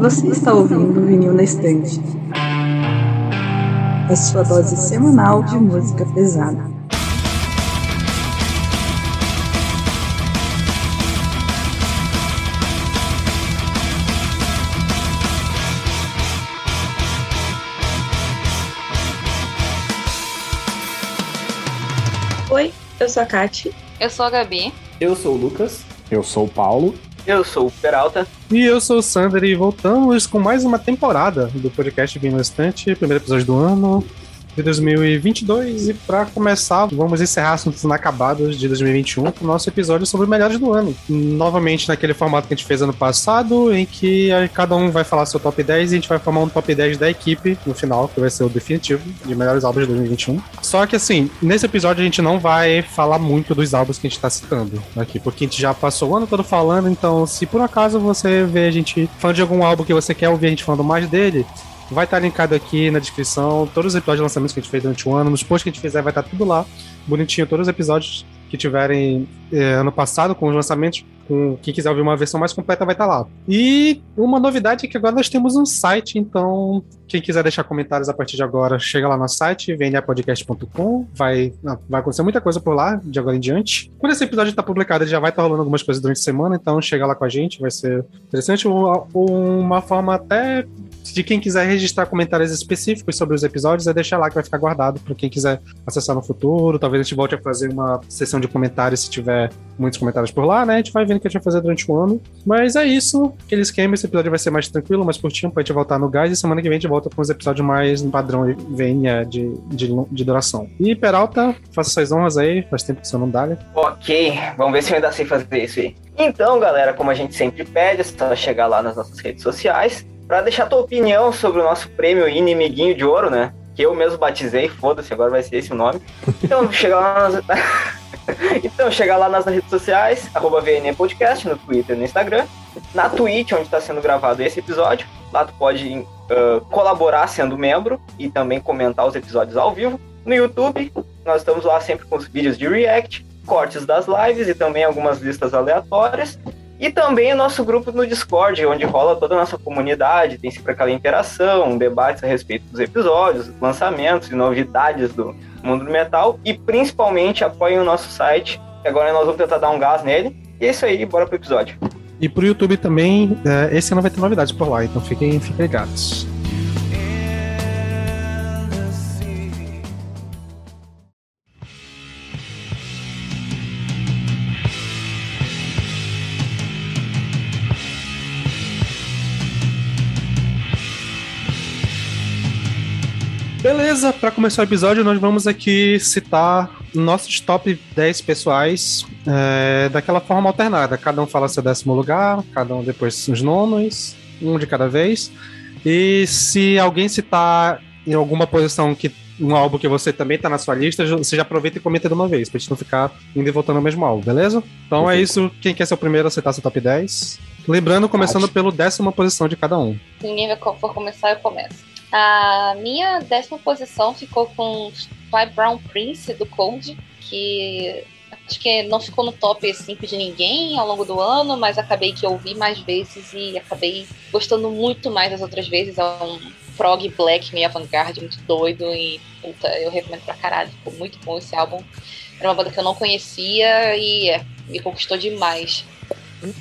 Você está ouvindo o Vinil na Estante. A sua dose semanal de música pesada. Oi, eu sou a Kati. Eu sou a Gabi. Eu sou o Lucas. Eu sou o Paulo. Eu sou o Peralta. E eu sou o Sander e voltamos com mais uma temporada do podcast Vinho Estante, primeiro episódio do ano de 2022. E para começar, vamos encerrar assuntos inacabados de 2021 com o nosso episódio sobre melhores do ano. Novamente naquele formato que a gente fez ano passado, em que cada um vai falar seu top 10 e a gente vai formar um top 10 da equipe no final, que vai ser o definitivo de melhores álbuns de 2021. Só que assim, nesse episódio a gente não vai falar muito dos álbuns que a gente tá citando aqui, porque a gente já passou o ano todo falando, então se por acaso você vê a gente falando de algum álbum que você quer ouvir a gente falando mais dele, Vai estar linkado aqui na descrição, todos os episódios de lançamentos que a gente fez durante o ano, nos posts que a gente fizer vai estar tudo lá, bonitinho, todos os episódios que tiverem é, ano passado com os lançamentos, com quem quiser ouvir uma versão mais completa vai estar lá. E uma novidade é que agora nós temos um site, então quem quiser deixar comentários a partir de agora, chega lá no site, vnapodcast.com, vai, vai acontecer muita coisa por lá, de agora em diante. Quando esse episódio está publicado, ele já vai estar rolando algumas coisas durante a semana, então chega lá com a gente, vai ser interessante, uma forma até de quem quiser registrar comentários específicos sobre os episódios, é deixar lá que vai ficar guardado para quem quiser acessar no futuro. Talvez a gente volte a fazer uma sessão de comentários se tiver muitos comentários por lá, né? A gente vai vendo o que a gente vai fazer durante o ano. Mas é isso. Aquele esquema, esse episódio vai ser mais tranquilo, mais curtinho pra gente voltar no gás. E semana que vem a gente volta com os episódios mais padrão venha de, de, de duração. E Peralta, faça suas honras aí. Faz tempo que você não dá, né? Ok, vamos ver se eu ainda sei fazer isso aí. Então, galera, como a gente sempre pede, é só chegar lá nas nossas redes sociais para deixar tua opinião sobre o nosso prêmio Inimiguinho de Ouro, né? Que eu mesmo batizei, foda-se, agora vai ser esse o nome. Então, chega lá nas... então, chega lá nas redes sociais, arroba VN Podcast, no Twitter e no Instagram. Na Twitch, onde está sendo gravado esse episódio. Lá tu pode uh, colaborar sendo membro e também comentar os episódios ao vivo. No YouTube, nós estamos lá sempre com os vídeos de React, cortes das lives e também algumas listas aleatórias. E também o nosso grupo no Discord, onde rola toda a nossa comunidade, tem sempre aquela interação, debates a respeito dos episódios, lançamentos e novidades do mundo do metal. E principalmente apoiem o nosso site, que agora nós vamos tentar dar um gás nele. E é isso aí, bora pro episódio. E pro YouTube também, é, esse ano vai ter novidades por lá, então fiquem, fiquem ligados. Beleza, para começar o episódio, nós vamos aqui citar nossos top 10 pessoais é, daquela forma alternada. Cada um fala seu décimo lugar, cada um depois os nomes, um de cada vez. E se alguém citar em alguma posição que um álbum que você também tá na sua lista, você já aproveita e comenta de uma vez, pra gente não ficar indo e voltando ao mesmo álbum, beleza? Então é isso. Quem quer ser o primeiro a citar seu top 10? Lembrando, começando pelo décima posição de cada um. Se ninguém for começar, eu começo. A minha décima posição ficou com Fly Brown Prince do Cold, que acho que não ficou no top 5 de ninguém ao longo do ano, mas acabei que ouvi mais vezes e acabei gostando muito mais das outras vezes. É um prog black meio avant-garde, muito doido e puta, eu recomendo pra caralho. Ficou muito bom esse álbum. Era uma banda que eu não conhecia e é, me conquistou demais.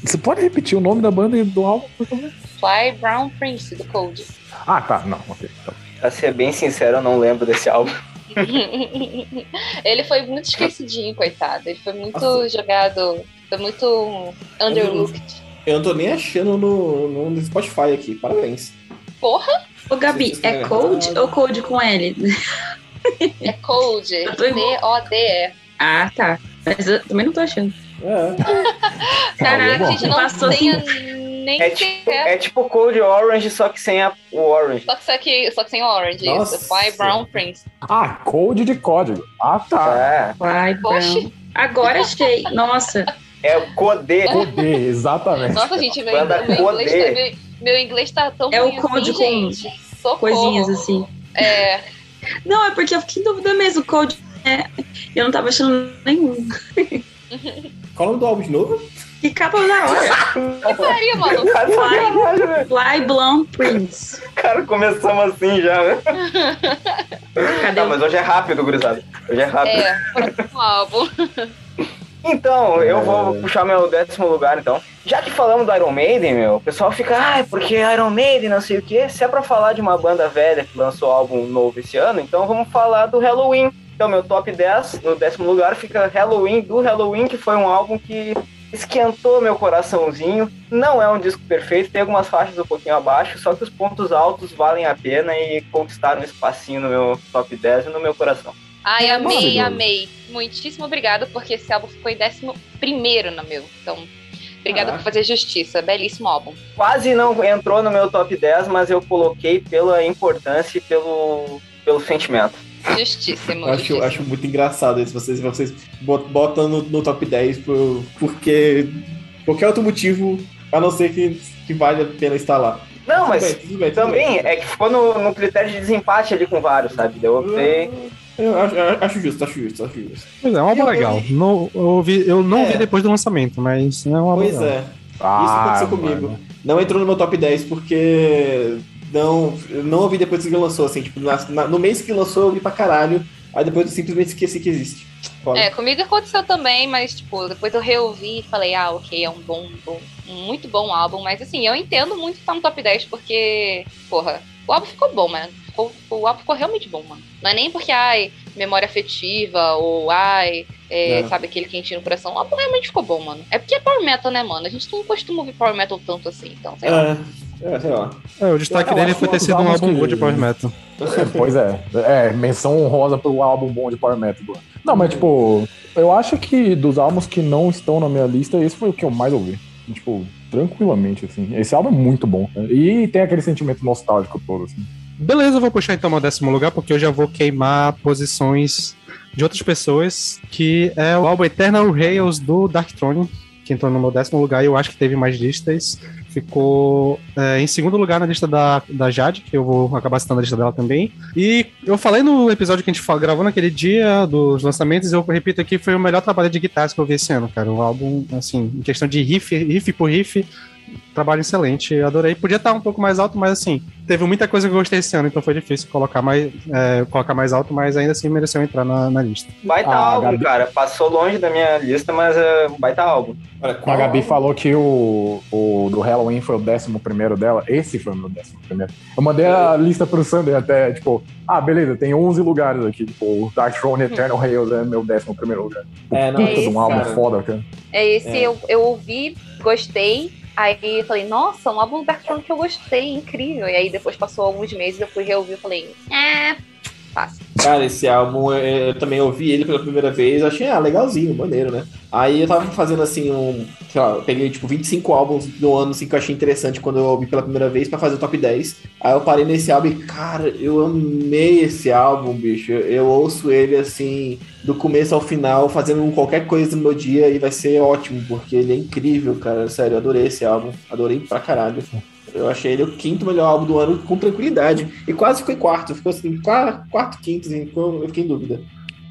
Você pode repetir o nome da banda e do álbum, por favor? Fly Brown Prince, do Cold. Ah, tá. Não, ok. Tá. Pra ser bem sincero, eu não lembro desse álbum. ele foi muito esquecidinho, coitado. Ele foi muito Nossa. jogado, foi muito underlooked. Eu não tô nem achando no, no Spotify aqui. Parabéns. Porra! Ô, Gabi, é Cold ou Cold com L? É Cold. C-O-D-E. Ah, tá. Mas eu também não tô achando. É. Caraca, a gente não Passou tem nem É tipo, é tipo Cold Orange, só que sem a, o Orange. Só que, só que, só que sem Orange, Nossa. isso. Fly Brown Prince. Ah, code de código. Ah, tá. É, Vai, Oxi. Brown. Agora achei. Nossa. é o Codê. Code, exatamente. Nossa, gente, meu, Banda meu, inglês Codê. tá, meu, meu inglês tá tão É o ruim Code assim, com gente. Socorro. Coisinhas assim. É, Não, é porque eu fiquei em dúvida mesmo. Cold. É, eu não tava achando nenhum. Qual é o nome do álbum de novo? Que capa da hora. Que pariu, mano. Né? Fly Blonde Prince. Cara, começamos assim já, né? Cadê Tá, o mas hoje é rápido, gurizada. Hoje é rápido. É, próximo álbum. Então, eu É. vou puxar meu décimo lugar, então. Já que falamos do Iron Maiden, meu, o pessoal fica, ah, porque Iron Maiden, não sei o quê. Se é pra falar de uma banda velha que lançou álbum novo esse ano, então vamos falar do Halloween. Então, meu top 10, no décimo lugar, fica Halloween, do Halloween, que foi um álbum que esquentou meu coraçãozinho. Não é um disco perfeito, tem algumas faixas um pouquinho abaixo, só que os pontos altos valem a pena e conquistaram um espacinho no meu top 10 e no meu coração. Ai, É amei, amei. Muitíssimo obrigada, porque esse álbum ficou em décimo primeiro no meu. Então, obrigada Ah. por fazer justiça. Belíssimo álbum. Quase não entrou no meu top 10, mas eu coloquei pela importância e pelo, pelo sentimento. Justíssimo. Eu acho, justíssimo. acho muito engraçado isso. Vocês, vocês bot- botam no, no top 10 por, porque qualquer outro motivo, a não ser que, que vale a pena estar lá. Não, Tudo mas bem, tudo bem, tudo também bem. é que ficou no, no critério de desempate ali com vários, sabe? Eu optei. Eu acho, eu acho justo, acho justo, acho justo. Pois é, é um álbum Eu- legal. Não, eu, ouvi, eu não É. ouvi depois do lançamento, mas é um álbum Pois legal. é. Ah, Isso aconteceu comigo. mano. Não entrou no meu top 10 porque não, eu não ouvi depois que lançou, assim, tipo, na- na- no mês que lançou eu ouvi pra caralho, aí depois eu simplesmente esqueci que existe. Foda. É, comigo aconteceu também, mas, tipo, depois eu reouvi e falei, ah, ok, é um bom, bom- um muito bom álbum, mas assim, eu entendo muito estar no top 10, porque, porra, o álbum ficou bom, mano. Ficou- o álbum ficou realmente bom, mano. Não é nem porque, ai, memória afetiva, ou ai, é, Não. sabe, aquele quentinho no coração. O álbum realmente ficou bom, mano. É porque é power metal, né, mano? A gente não costuma ouvir power metal tanto assim, então, sei lá. É, sei lá. É, o destaque Eu dele acho foi ter que sido um álbum bom de Power Metal. Pois é. É, menção honrosa pro álbum bom de Power Metal. Não, mas tipo, eu acho que dos álbuns que não estão na minha lista, esse foi o que eu mais ouvi. Tipo, tranquilamente, assim. Esse álbum é muito bom. cara. E tem aquele sentimento nostálgico todo, assim. Beleza, eu vou puxar então meu décimo lugar, porque eu já vou queimar posições de outras pessoas, que é o álbum Eternal Rails do Dark Throne, que entrou no meu décimo lugar e eu acho que teve mais listas. Ficou é, em segundo lugar na lista da, da Jade, que eu vou acabar citando a lista dela também. E eu falei no episódio que a gente gravou naquele dia dos lançamentos, eu repito aqui, foi o melhor trabalho de guitarras que eu vi esse ano, cara. O álbum, assim, em questão de riff, riff por riff, trabalho excelente, adorei. Podia estar um pouco mais alto, mas assim, teve muita coisa que eu gostei esse ano, então foi difícil colocar mais, é, colocar mais alto, mas ainda assim mereceu entrar na, na lista. Baita Ah, álbum, Gabi. cara. Passou longe da minha lista, mas é baita álbum. Olha, A Gabi falou que o, o do Halloween foi o décimo primeiro dela. Esse foi o meu décimo primeiro. Eu mandei a lista pro Sander até, tipo, ah, beleza, tem 11 lugares aqui. Tipo, o Dark Throne Eternal Rails é meu décimo primeiro lugar. É, não, é de um esse, álbum cara. foda, cara. É esse, É. Eu, eu ouvi, gostei. Aí falei, nossa, um álbum do Dark Throne que eu gostei, incrível. E aí depois passou alguns meses, eu fui reouvir e falei, é, fácil. Cara, esse álbum, eu, eu também ouvi ele pela primeira vez, achei, ah, legalzinho, maneiro, né? Aí eu tava fazendo assim um, sei lá, eu peguei tipo 25 álbuns do ano assim que eu achei interessante quando eu ouvi pela primeira vez pra fazer o top 10. Aí eu parei nesse álbum e, cara, eu amei esse álbum, bicho. Eu, eu ouço ele assim do começo ao final, fazendo qualquer coisa no meu dia e vai ser ótimo, porque ele é incrível, cara. Sério, eu adorei esse álbum, adorei pra caralho. Eu achei ele o quinto melhor álbum do ano com tranquilidade. E quase ficou em quarto. Ficou assim, quarto, quinto, assim, eu fiquei em dúvida.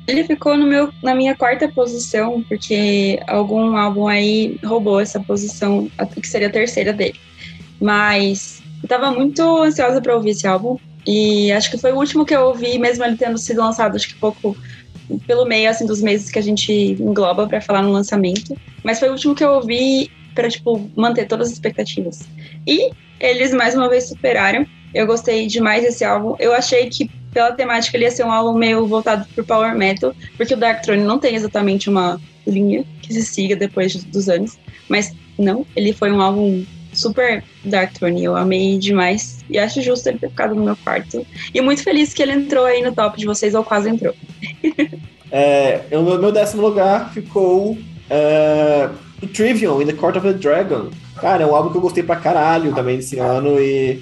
Ele ficou no meu, na minha quarta posição, porque algum álbum aí roubou essa posição, que seria a terceira dele. Mas eu tava muito ansiosa pra ouvir esse álbum. E acho que foi o último que eu ouvi, mesmo ele tendo sido lançado, acho que pouco pelo meio assim dos meses que a gente engloba pra falar no lançamento. Mas foi o último que eu ouvi pra, tipo, manter todas as expectativas. E eles mais uma vez superaram. Eu gostei demais desse álbum. Eu achei que pela temática ele ia ser um álbum meio voltado pro power metal, porque o Dark Throne não tem exatamente uma linha que se siga depois de- dos anos, mas não, ele foi um álbum super Dark Throne, eu amei demais e acho justo ele ter ficado no meu quarto. E muito feliz que ele entrou aí no top de vocês, ou quase entrou. É, o meu, décimo lugar ficou o Trivium in the Court of the Dragon. Cara, é um álbum que eu gostei pra caralho também desse ano e.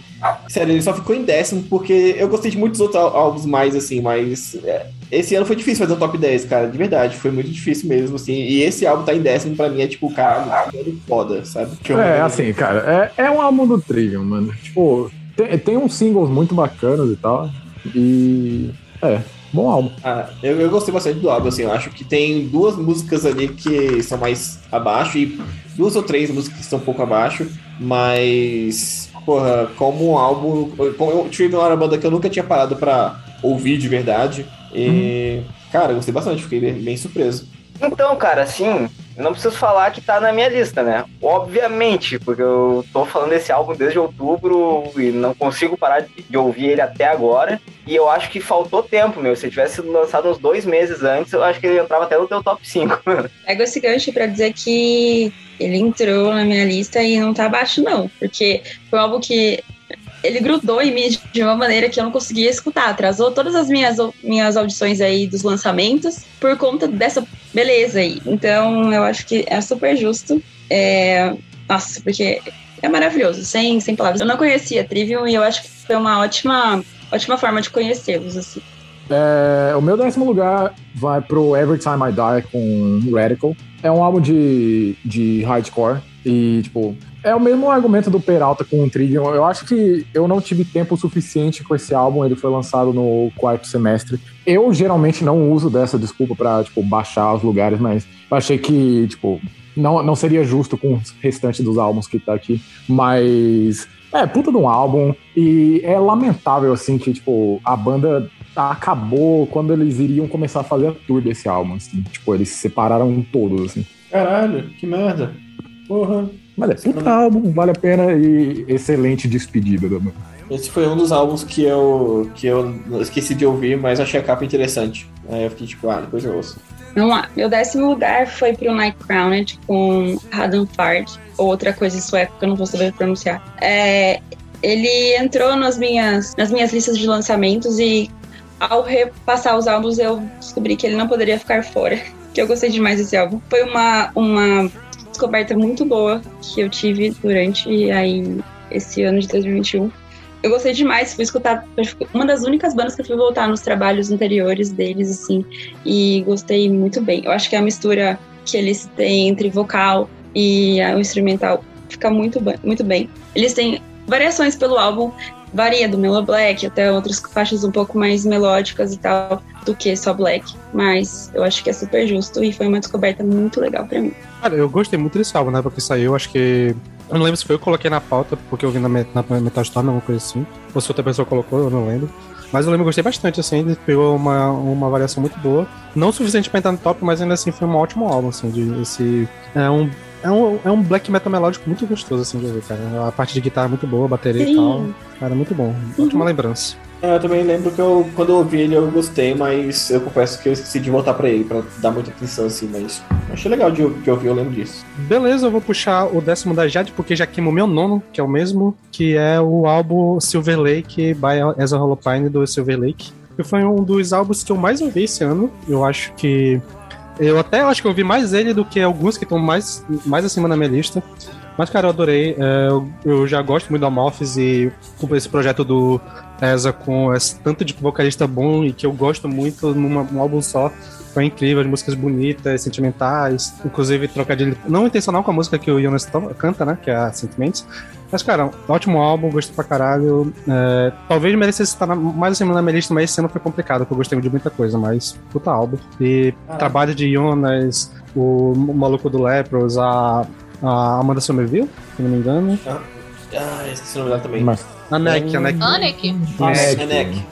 Sério, ele só ficou em décimo porque eu gostei de muitos outros ál- álbuns mais, assim, mas. é, esse ano foi difícil fazer um top 10, cara, de verdade. Foi muito difícil mesmo, assim. E esse álbum tá em décimo pra mim é tipo, cara, foda, sabe? Que eu- É, assim, cara, é, é um álbum do Trivium, mano. Tipo, tem, tem uns singles muito bacanas e tal. E. É. Bom álbum. Ah, eu, eu gostei bastante do álbum, assim, eu acho que tem duas músicas ali que são mais abaixo e duas ou três músicas que estão um pouco abaixo, mas, porra, como um álbum, como eu tive uma banda que eu nunca tinha parado pra ouvir de verdade, e, cara, eu gostei bastante, fiquei bem, bem surpreso. Então, cara, assim, não preciso falar que tá na minha lista, né? Obviamente, porque eu tô falando desse álbum desde outubro e não consigo parar de, ouvir ele até agora. E eu acho que faltou tempo, meu. Se tivesse sido lançado uns dois meses antes, eu acho que ele entrava até no teu top 5. Pego esse gancho pra dizer que ele entrou na minha lista e não tá abaixo, não. Porque foi um álbum que ele grudou em mim de uma maneira que eu não conseguia escutar. Atrasou todas as minhas, minhas audições aí dos lançamentos por conta dessa beleza aí. Então eu acho que é super justo. É... Nossa, porque é maravilhoso, sem, sem palavras. Eu não conhecia Trivium e eu acho que foi uma ótima, ótima forma de conhecê-los, assim. É, o meu décimo lugar vai pro Every Time I Die com Radical. É um álbum de, de hardcore e, tipo, é o mesmo argumento do Peralta com o Trivium. Eu acho que eu não tive tempo suficiente com esse álbum, ele foi lançado no quarto semestre. Eu geralmente não uso dessa desculpa pra, tipo, baixar os lugares, mas eu achei que, tipo, não, não seria justo com o restante dos álbuns que tá aqui. Mas é, puta de um álbum. E é lamentável, assim, que, tipo, a banda acabou quando eles iriam começar a fazer a tour desse álbum, assim. Tipo, eles se separaram todos, assim. Caralho, que merda. Porra. Mas é puta álbum, vale a pena e excelente despedida da banda. Esse foi um dos álbuns que eu, que eu esqueci de ouvir, mas achei a capa interessante. Aí eu fiquei tipo, ah, depois eu ouço. Vamos lá. Meu décimo lugar foi pro Night Crowned com Fard, ou outra coisa em sueco que eu não vou saber pronunciar. É, ele entrou nas minhas, nas minhas listas de lançamentos e ao repassar os álbuns eu descobri que ele não poderia ficar fora. Que eu gostei demais desse álbum. Foi uma, uma descoberta muito boa que eu tive durante aí esse ano de 2021. Eu gostei demais, fui escutar uma das únicas bandas que eu fui voltar nos trabalhos anteriores deles, assim, e gostei muito bem. Eu acho que a mistura que eles têm entre vocal e o instrumental fica muito, muito bem. Eles têm variações pelo álbum, varia do Mellow Black até outras faixas um pouco mais melódicas e tal do que só Black, mas eu acho que é super justo e foi uma descoberta muito legal para mim. Cara, eu gostei muito desse álbum, né? Porque saiu, acho que. Eu não lembro se foi eu que coloquei na pauta, porque eu vi na, na Metal Storm, alguma coisa assim. Ou se outra pessoa colocou, eu não lembro. Mas eu lembro que gostei bastante, assim, ele pegou uma, uma variação muito boa. Não o suficiente pra entrar no top, mas ainda assim foi um ótimo álbum, assim, de esse. É um. É um, é um black metal melódico muito gostoso, assim, de ouvir, cara. A parte de guitarra é muito boa, bateria Sim. e tal. Cara, muito bom. Ótima uhum. lembrança. É, eu também lembro que eu, quando eu ouvi ele, eu gostei, mas eu confesso que eu esqueci de voltar pra ele, pra dar muita atenção, assim, mas achei legal de, de ouvir, eu lembro disso. Beleza, eu vou puxar o décimo da Jade, porque já queimou meu nono, que é o mesmo, que é o álbum Silver Lake, by Ezra Holopine, do Silver Lake. Que foi um dos álbuns que eu mais ouvi esse ano. Eu acho que. Eu até acho que eu ouvi mais ele do que alguns que estão mais, mais acima na minha lista. Mas, cara, eu adorei. É, eu, já gosto muito do Amorphis e esse projeto do Eza com esse tanto de vocalista bom e que eu gosto muito numa, num álbum só. Foi incrível, as músicas bonitas, sentimentais, inclusive trocadilho não intencional com a música que o Jonas canta, né? Que é a Sentiments. Mas, cara, ótimo álbum, gostei pra caralho. É, talvez merecesse estar mais acima na minha lista, mas esse ano foi complicado, porque eu gostei de muita coisa, mas puta álbum. E ah. trabalho de Jonas, o, o maluco do Lepros, a a Amanda Somerville, se não me engano. Ah, ah esqueci o nome dela também. Mas... A Neck, a Neck. A Neck.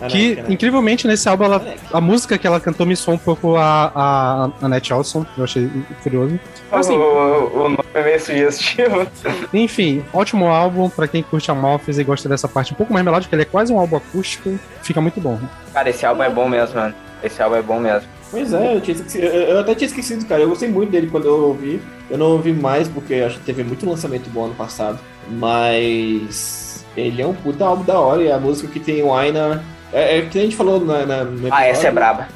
Que, incrivelmente, nesse álbum, ela, a música que ela cantou me soou um pouco a, a, a Net Olson. Eu achei curioso. Assim, o, o nome é meio sugestivo. Enfim, ótimo álbum pra quem curte a Morphs e gosta dessa parte um pouco mais melódica. Ele é quase um álbum acústico. Fica muito bom. Cara, esse álbum é bom mesmo, mano. Esse álbum é bom mesmo. Pois é, eu, tinha eu até tinha esquecido, cara. Eu gostei muito dele quando eu ouvi. Eu não ouvi mais porque acho que teve muito lançamento bom ano passado. Mas ele é um puta álbum da hora e a música que tem o Aina. É, é que a gente falou na, na, no episódio, Ah, essa é braba.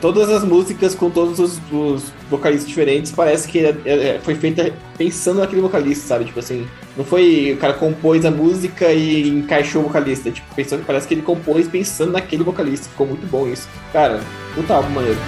Todas as músicas com todos os, os vocalistas diferentes, parece que é, é, foi feita pensando naquele vocalista, sabe? Tipo assim, não foi o cara compôs a música e encaixou o vocalista. Tipo, pensando, parece que ele compôs pensando naquele vocalista. Ficou muito bom isso. Cara, puta álbum maneiro.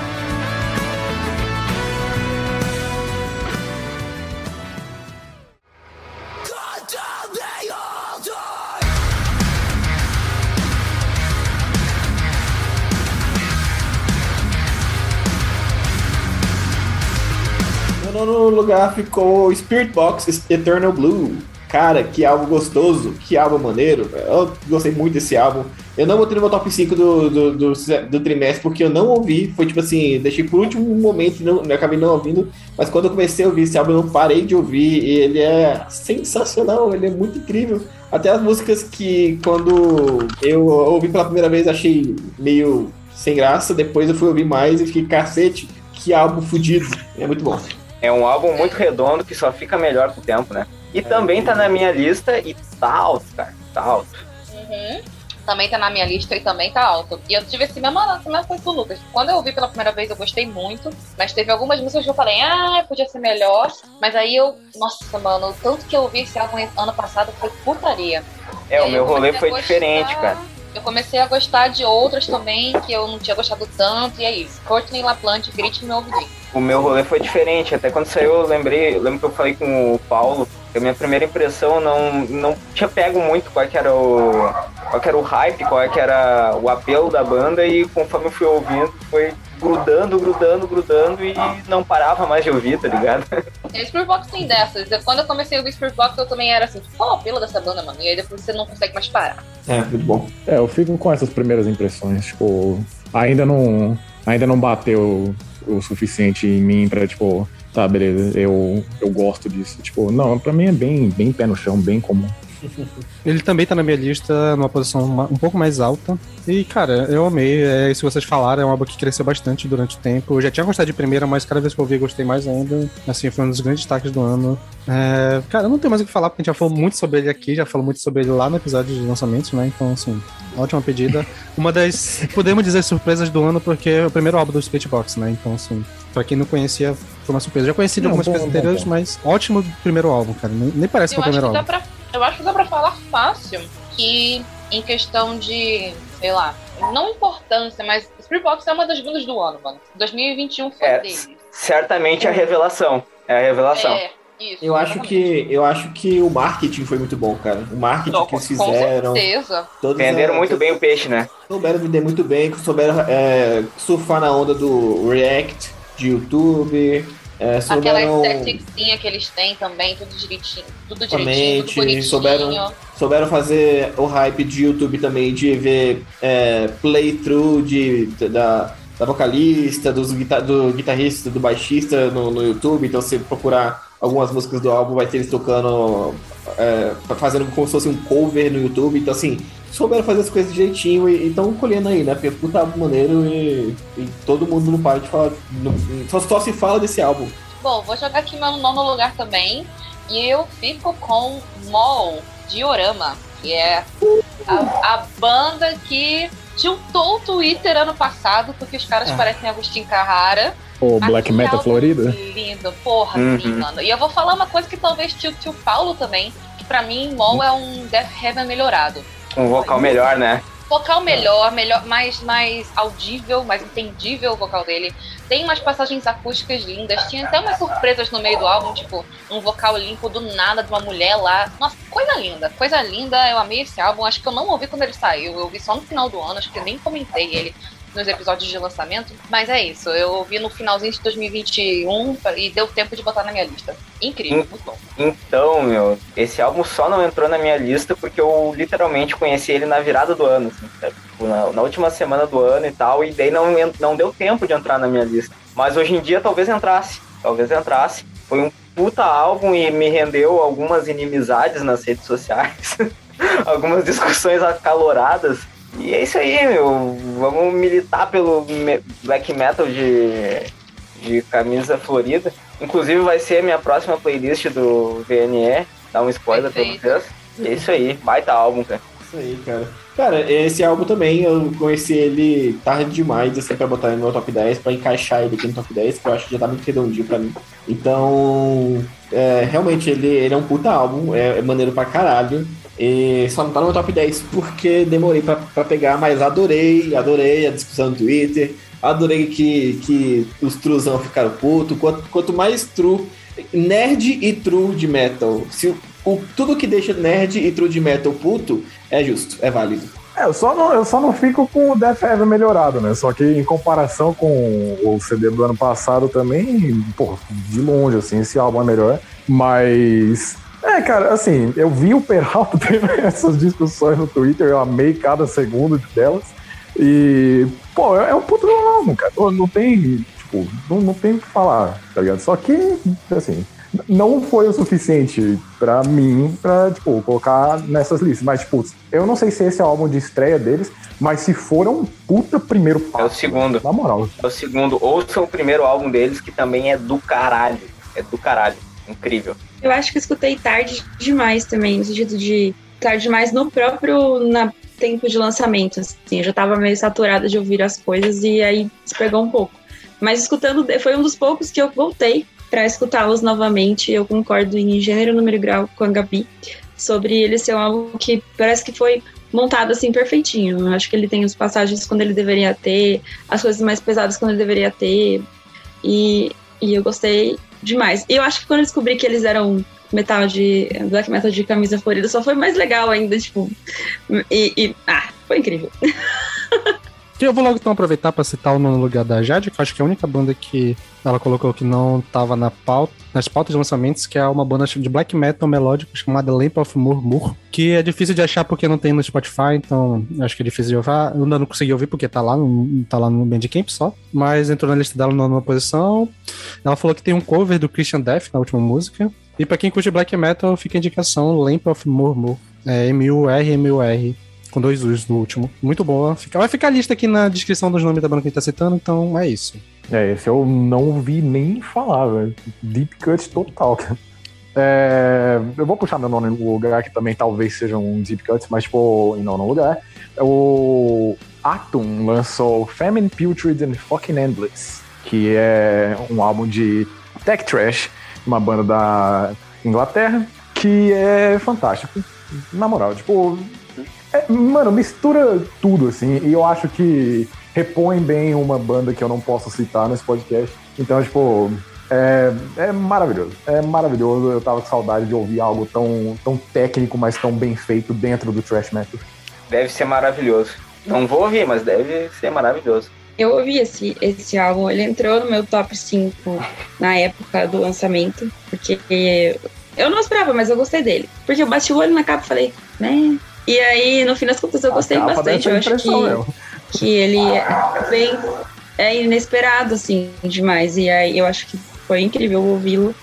Lugar ficou Spirit Box Eternal Blue. Cara, que álbum gostoso, que álbum maneiro. Eu gostei muito desse álbum. Eu não botei no meu top 5 do, do, do, do trimestre porque eu não ouvi. Foi tipo assim, deixei por último momento, não, acabei não ouvindo. Mas quando eu comecei a ouvir esse álbum, eu não parei de ouvir. E ele é sensacional, ele é muito incrível. Até as músicas que quando eu ouvi pela primeira vez achei meio sem graça, depois eu fui ouvir mais e fiquei cacete, que álbum fudido. É muito bom. É um álbum muito redondo que só fica melhor com o tempo, né? E também tá na minha lista e tá alto, cara. Tá alto. Uhum. Também tá na minha lista e também tá alto. E eu tive esse mesmo, essa mesma coisa do Lucas. Quando eu ouvi pela primeira vez, eu gostei muito. Mas teve algumas músicas que eu falei, ah, podia ser melhor. Mas aí eu, nossa, mano, o tanto que eu ouvi esse álbum ano passado foi putaria. É, o meu rolê foi gostar... diferente, cara. Eu comecei a gostar de outras também que eu não tinha gostado tanto, e é isso. Courtney LaPlante, grite no meu ouvido. O meu rolê foi diferente, até quando saiu eu lembrei, eu lembro que eu falei com o Paulo, a minha primeira impressão não, não tinha pego muito qual que era o qual que era o hype, qual que era o apelo da banda, e conforme eu fui ouvindo, foi grudando, grudando, grudando e não parava mais de ouvir, tá ligado? E Spirit Box tem dessas. Quando eu comecei a ouvir Spirit Box, eu também era assim, qual o apelo dessa banda, mano? E aí depois você não consegue mais parar. É, muito bom. É, eu fico com essas primeiras impressões, tipo, ainda não, ainda não bateu o suficiente em mim pra, tipo, tá, beleza, eu, eu gosto disso. Tipo, não, pra mim é bem, bem pé no chão, bem comum. Ele também tá na minha lista numa posição um pouco mais alta. E, cara, eu amei. É, se vocês falaram, é uma obra que cresceu bastante durante o tempo. Eu já tinha gostado de primeira, mas cada vez que eu ouvi, gostei mais ainda. Assim, foi um dos grandes destaques do ano. É, cara, eu não tenho mais o que falar, porque a gente já falou muito sobre ele aqui, já falou muito sobre ele lá no episódio de lançamento, né? Então, assim, ótima pedida. Uma das, podemos dizer, surpresas do ano, porque é o primeiro álbum do Splitbox, né? Então, assim, pra quem não conhecia, foi uma surpresa. Já conheci de algumas coisas anteriores, mas ótimo primeiro álbum, cara. Nem, nem parece que é o primeiro álbum. Pra, eu acho que dá pra falar fácil que, em questão de, sei lá, não importância, mas Splitbox é uma das bandas do ano, mano. 2021 foi é, deles. Certamente a revelação. É a revelação. É. Isso, eu acho que eu acho que o marketing foi muito bom, cara. O marketing Não, que eles fizeram. Com certeza. Venderam muito bem o peixe, né? Souberam vender muito bem, souberam é, surfar na onda do React de YouTube. É, souberam... Aquela estética que eles têm também, tudo direitinho, tudo direitinho, tudo bonitinho. Souberam, souberam fazer o hype de YouTube também, de ver é, playthrough de, da, da vocalista, dos, do guitarrista, do baixista no, no YouTube. Então, se procurar algumas músicas do álbum vai ter eles tocando, é, fazendo como se fosse um cover no YouTube. Então, assim, souberam fazer as coisas direitinho e estão colhendo aí, né? Porque é puta álbum maneiro e, e, todo mundo não para de falar. Não, só, só se fala desse álbum. Bom, vou jogar aqui meu nono lugar também. E eu fico com Mol, Diorama, que é a, a banda que tiltou o Twitter ano passado, porque os caras ah. parecem Agostinho Carrara. O Black Metal Florida? Lindo, porra, uhum. sim, mano. E eu vou falar uma coisa que talvez tio, tio Paulo também, que pra mim, Mol é um Death Heaven melhorado. Um vocal melhor, né? Vocal melhor, melhor, mais, mais audível, mais entendível o vocal dele. Tem umas passagens acústicas lindas. Tinha até umas surpresas no meio do álbum, tipo, um vocal limpo do nada de uma mulher lá. Nossa, coisa linda, coisa linda. Eu amei esse álbum. Acho que eu não ouvi quando ele saiu. Eu ouvi só no final do ano, acho que eu nem comentei ele nos episódios de lançamento. Mas é isso, eu ouvi no finalzinho de 2021 e deu tempo de botar na minha lista. Incrível, muito bom. Então, meu, esse álbum só não entrou na minha lista porque eu literalmente conheci ele na virada do ano, assim, tipo, na, na, última semana do ano e tal, e daí não, não deu tempo de entrar na minha lista. Mas hoje em dia talvez entrasse, talvez entrasse. Foi um puta álbum e me rendeu algumas inimizades nas redes sociais. algumas discussões acaloradas e é isso aí, meu. Vamos militar pelo black metal de, de camisa florida. Inclusive vai ser a minha próxima playlist do VNE. Dá um spoiler Perfeito. pra vocês. E é isso aí, baita álbum, cara. Isso aí, cara. Cara, esse álbum também, eu conheci ele tarde demais, assim, pra botar no meu top 10, pra encaixar ele aqui no top 10, que eu acho que já tá muito redondinho pra mim. Então, é, realmente, ele, ele é um puta álbum, é, é maneiro pra caralho. E só não tá no meu top 10 porque demorei pra pegar, mas adorei, adorei a discussão no Twitter. Adorei que, que os truzão ficaram putos. Quanto, quanto mais true, nerd e true de metal. Se o, tudo que deixa nerd e true de metal puto é justo, é válido. É, eu só, não, eu só não fico com o Death Heaven melhorado, né? Só que em comparação com o CD do ano passado também, pô, de longe, assim, esse álbum é melhor. Mas. É, cara, assim, eu vi o Peralta tendo essas discussões no Twitter, eu amei cada segundo delas. E, pô, é um puto álbum, cara. Não tem, tipo, não, não tem o que falar, tá ligado? Só que, assim, não foi o suficiente pra mim pra, tipo, colocar nessas listas. Mas, tipo, eu não sei se esse é o álbum de estreia deles, mas se for é um puta primeiro passo. É o segundo. Na moral. É o segundo. Ouça o primeiro álbum deles, que também é do caralho. É do caralho. Incrível. Eu acho que escutei tarde demais também, no sentido de tarde demais no próprio na tempo de lançamento. Assim, eu já tava meio saturada de ouvir as coisas e aí se pegou um pouco. Mas escutando, foi um dos poucos que eu voltei para escutá-los novamente. Eu concordo em gênero, número e grau com a Gabi sobre ele ser um álbum que parece que foi montado assim perfeitinho. Eu acho que ele tem os passagens quando ele deveria ter, as coisas mais pesadas quando ele deveria ter. E, e eu gostei demais. E eu acho que quando eu descobri que eles eram metal de black metal de camisa florida, só foi mais legal ainda, tipo. E, e ah, foi incrível. Eu vou logo então aproveitar para citar o nono lugar da Jade, que eu acho que é a única banda que ela colocou que não tava na pauta, nas pautas de lançamentos, que é uma banda de black metal melódico chamada Lamp of Murmur, que é difícil de achar porque não tem no Spotify, então acho que é difícil de ouvir. Eu ainda não consegui ouvir porque tá lá, no, tá lá no Bandcamp só, mas entrou na lista dela na nona posição. Ela falou que tem um cover do Christian Death na última música. E para quem curte black metal, fica a indicação Lamp of Murmur, é M-U-R-M-U-R com dois U's no último. Muito boa. Vai ficar a lista aqui na descrição dos nomes da banda que a gente tá citando, então é isso. É, esse eu não vi nem falar, velho. Deep cut total, cara. É, eu vou puxar meu nono lugar, que também talvez seja um deep cut, mas tipo, em nono lugar. O Atum lançou Famine, Putrid and Fucking Endless, que é um álbum de tech trash, uma banda da Inglaterra, que é fantástico. Na moral, tipo, é, mano, mistura tudo, assim, e eu acho que repõe bem uma banda que eu não posso citar nesse podcast. Então, tipo, é, é maravilhoso. É maravilhoso. Eu tava com saudade de ouvir algo tão, tão técnico, mas tão bem feito dentro do thrash metal. Deve ser maravilhoso. Não vou ouvir, mas deve ser maravilhoso. Eu ouvi esse, esse álbum, ele entrou no meu top 5 na época do lançamento, porque eu não esperava, mas eu gostei dele. Porque eu bati o olho na capa e falei, né, e aí, no fim das contas, eu gostei bastante. Eu acho que, que ele é bem é inesperado, assim, demais. E aí eu acho que foi incrível ouvi-lo.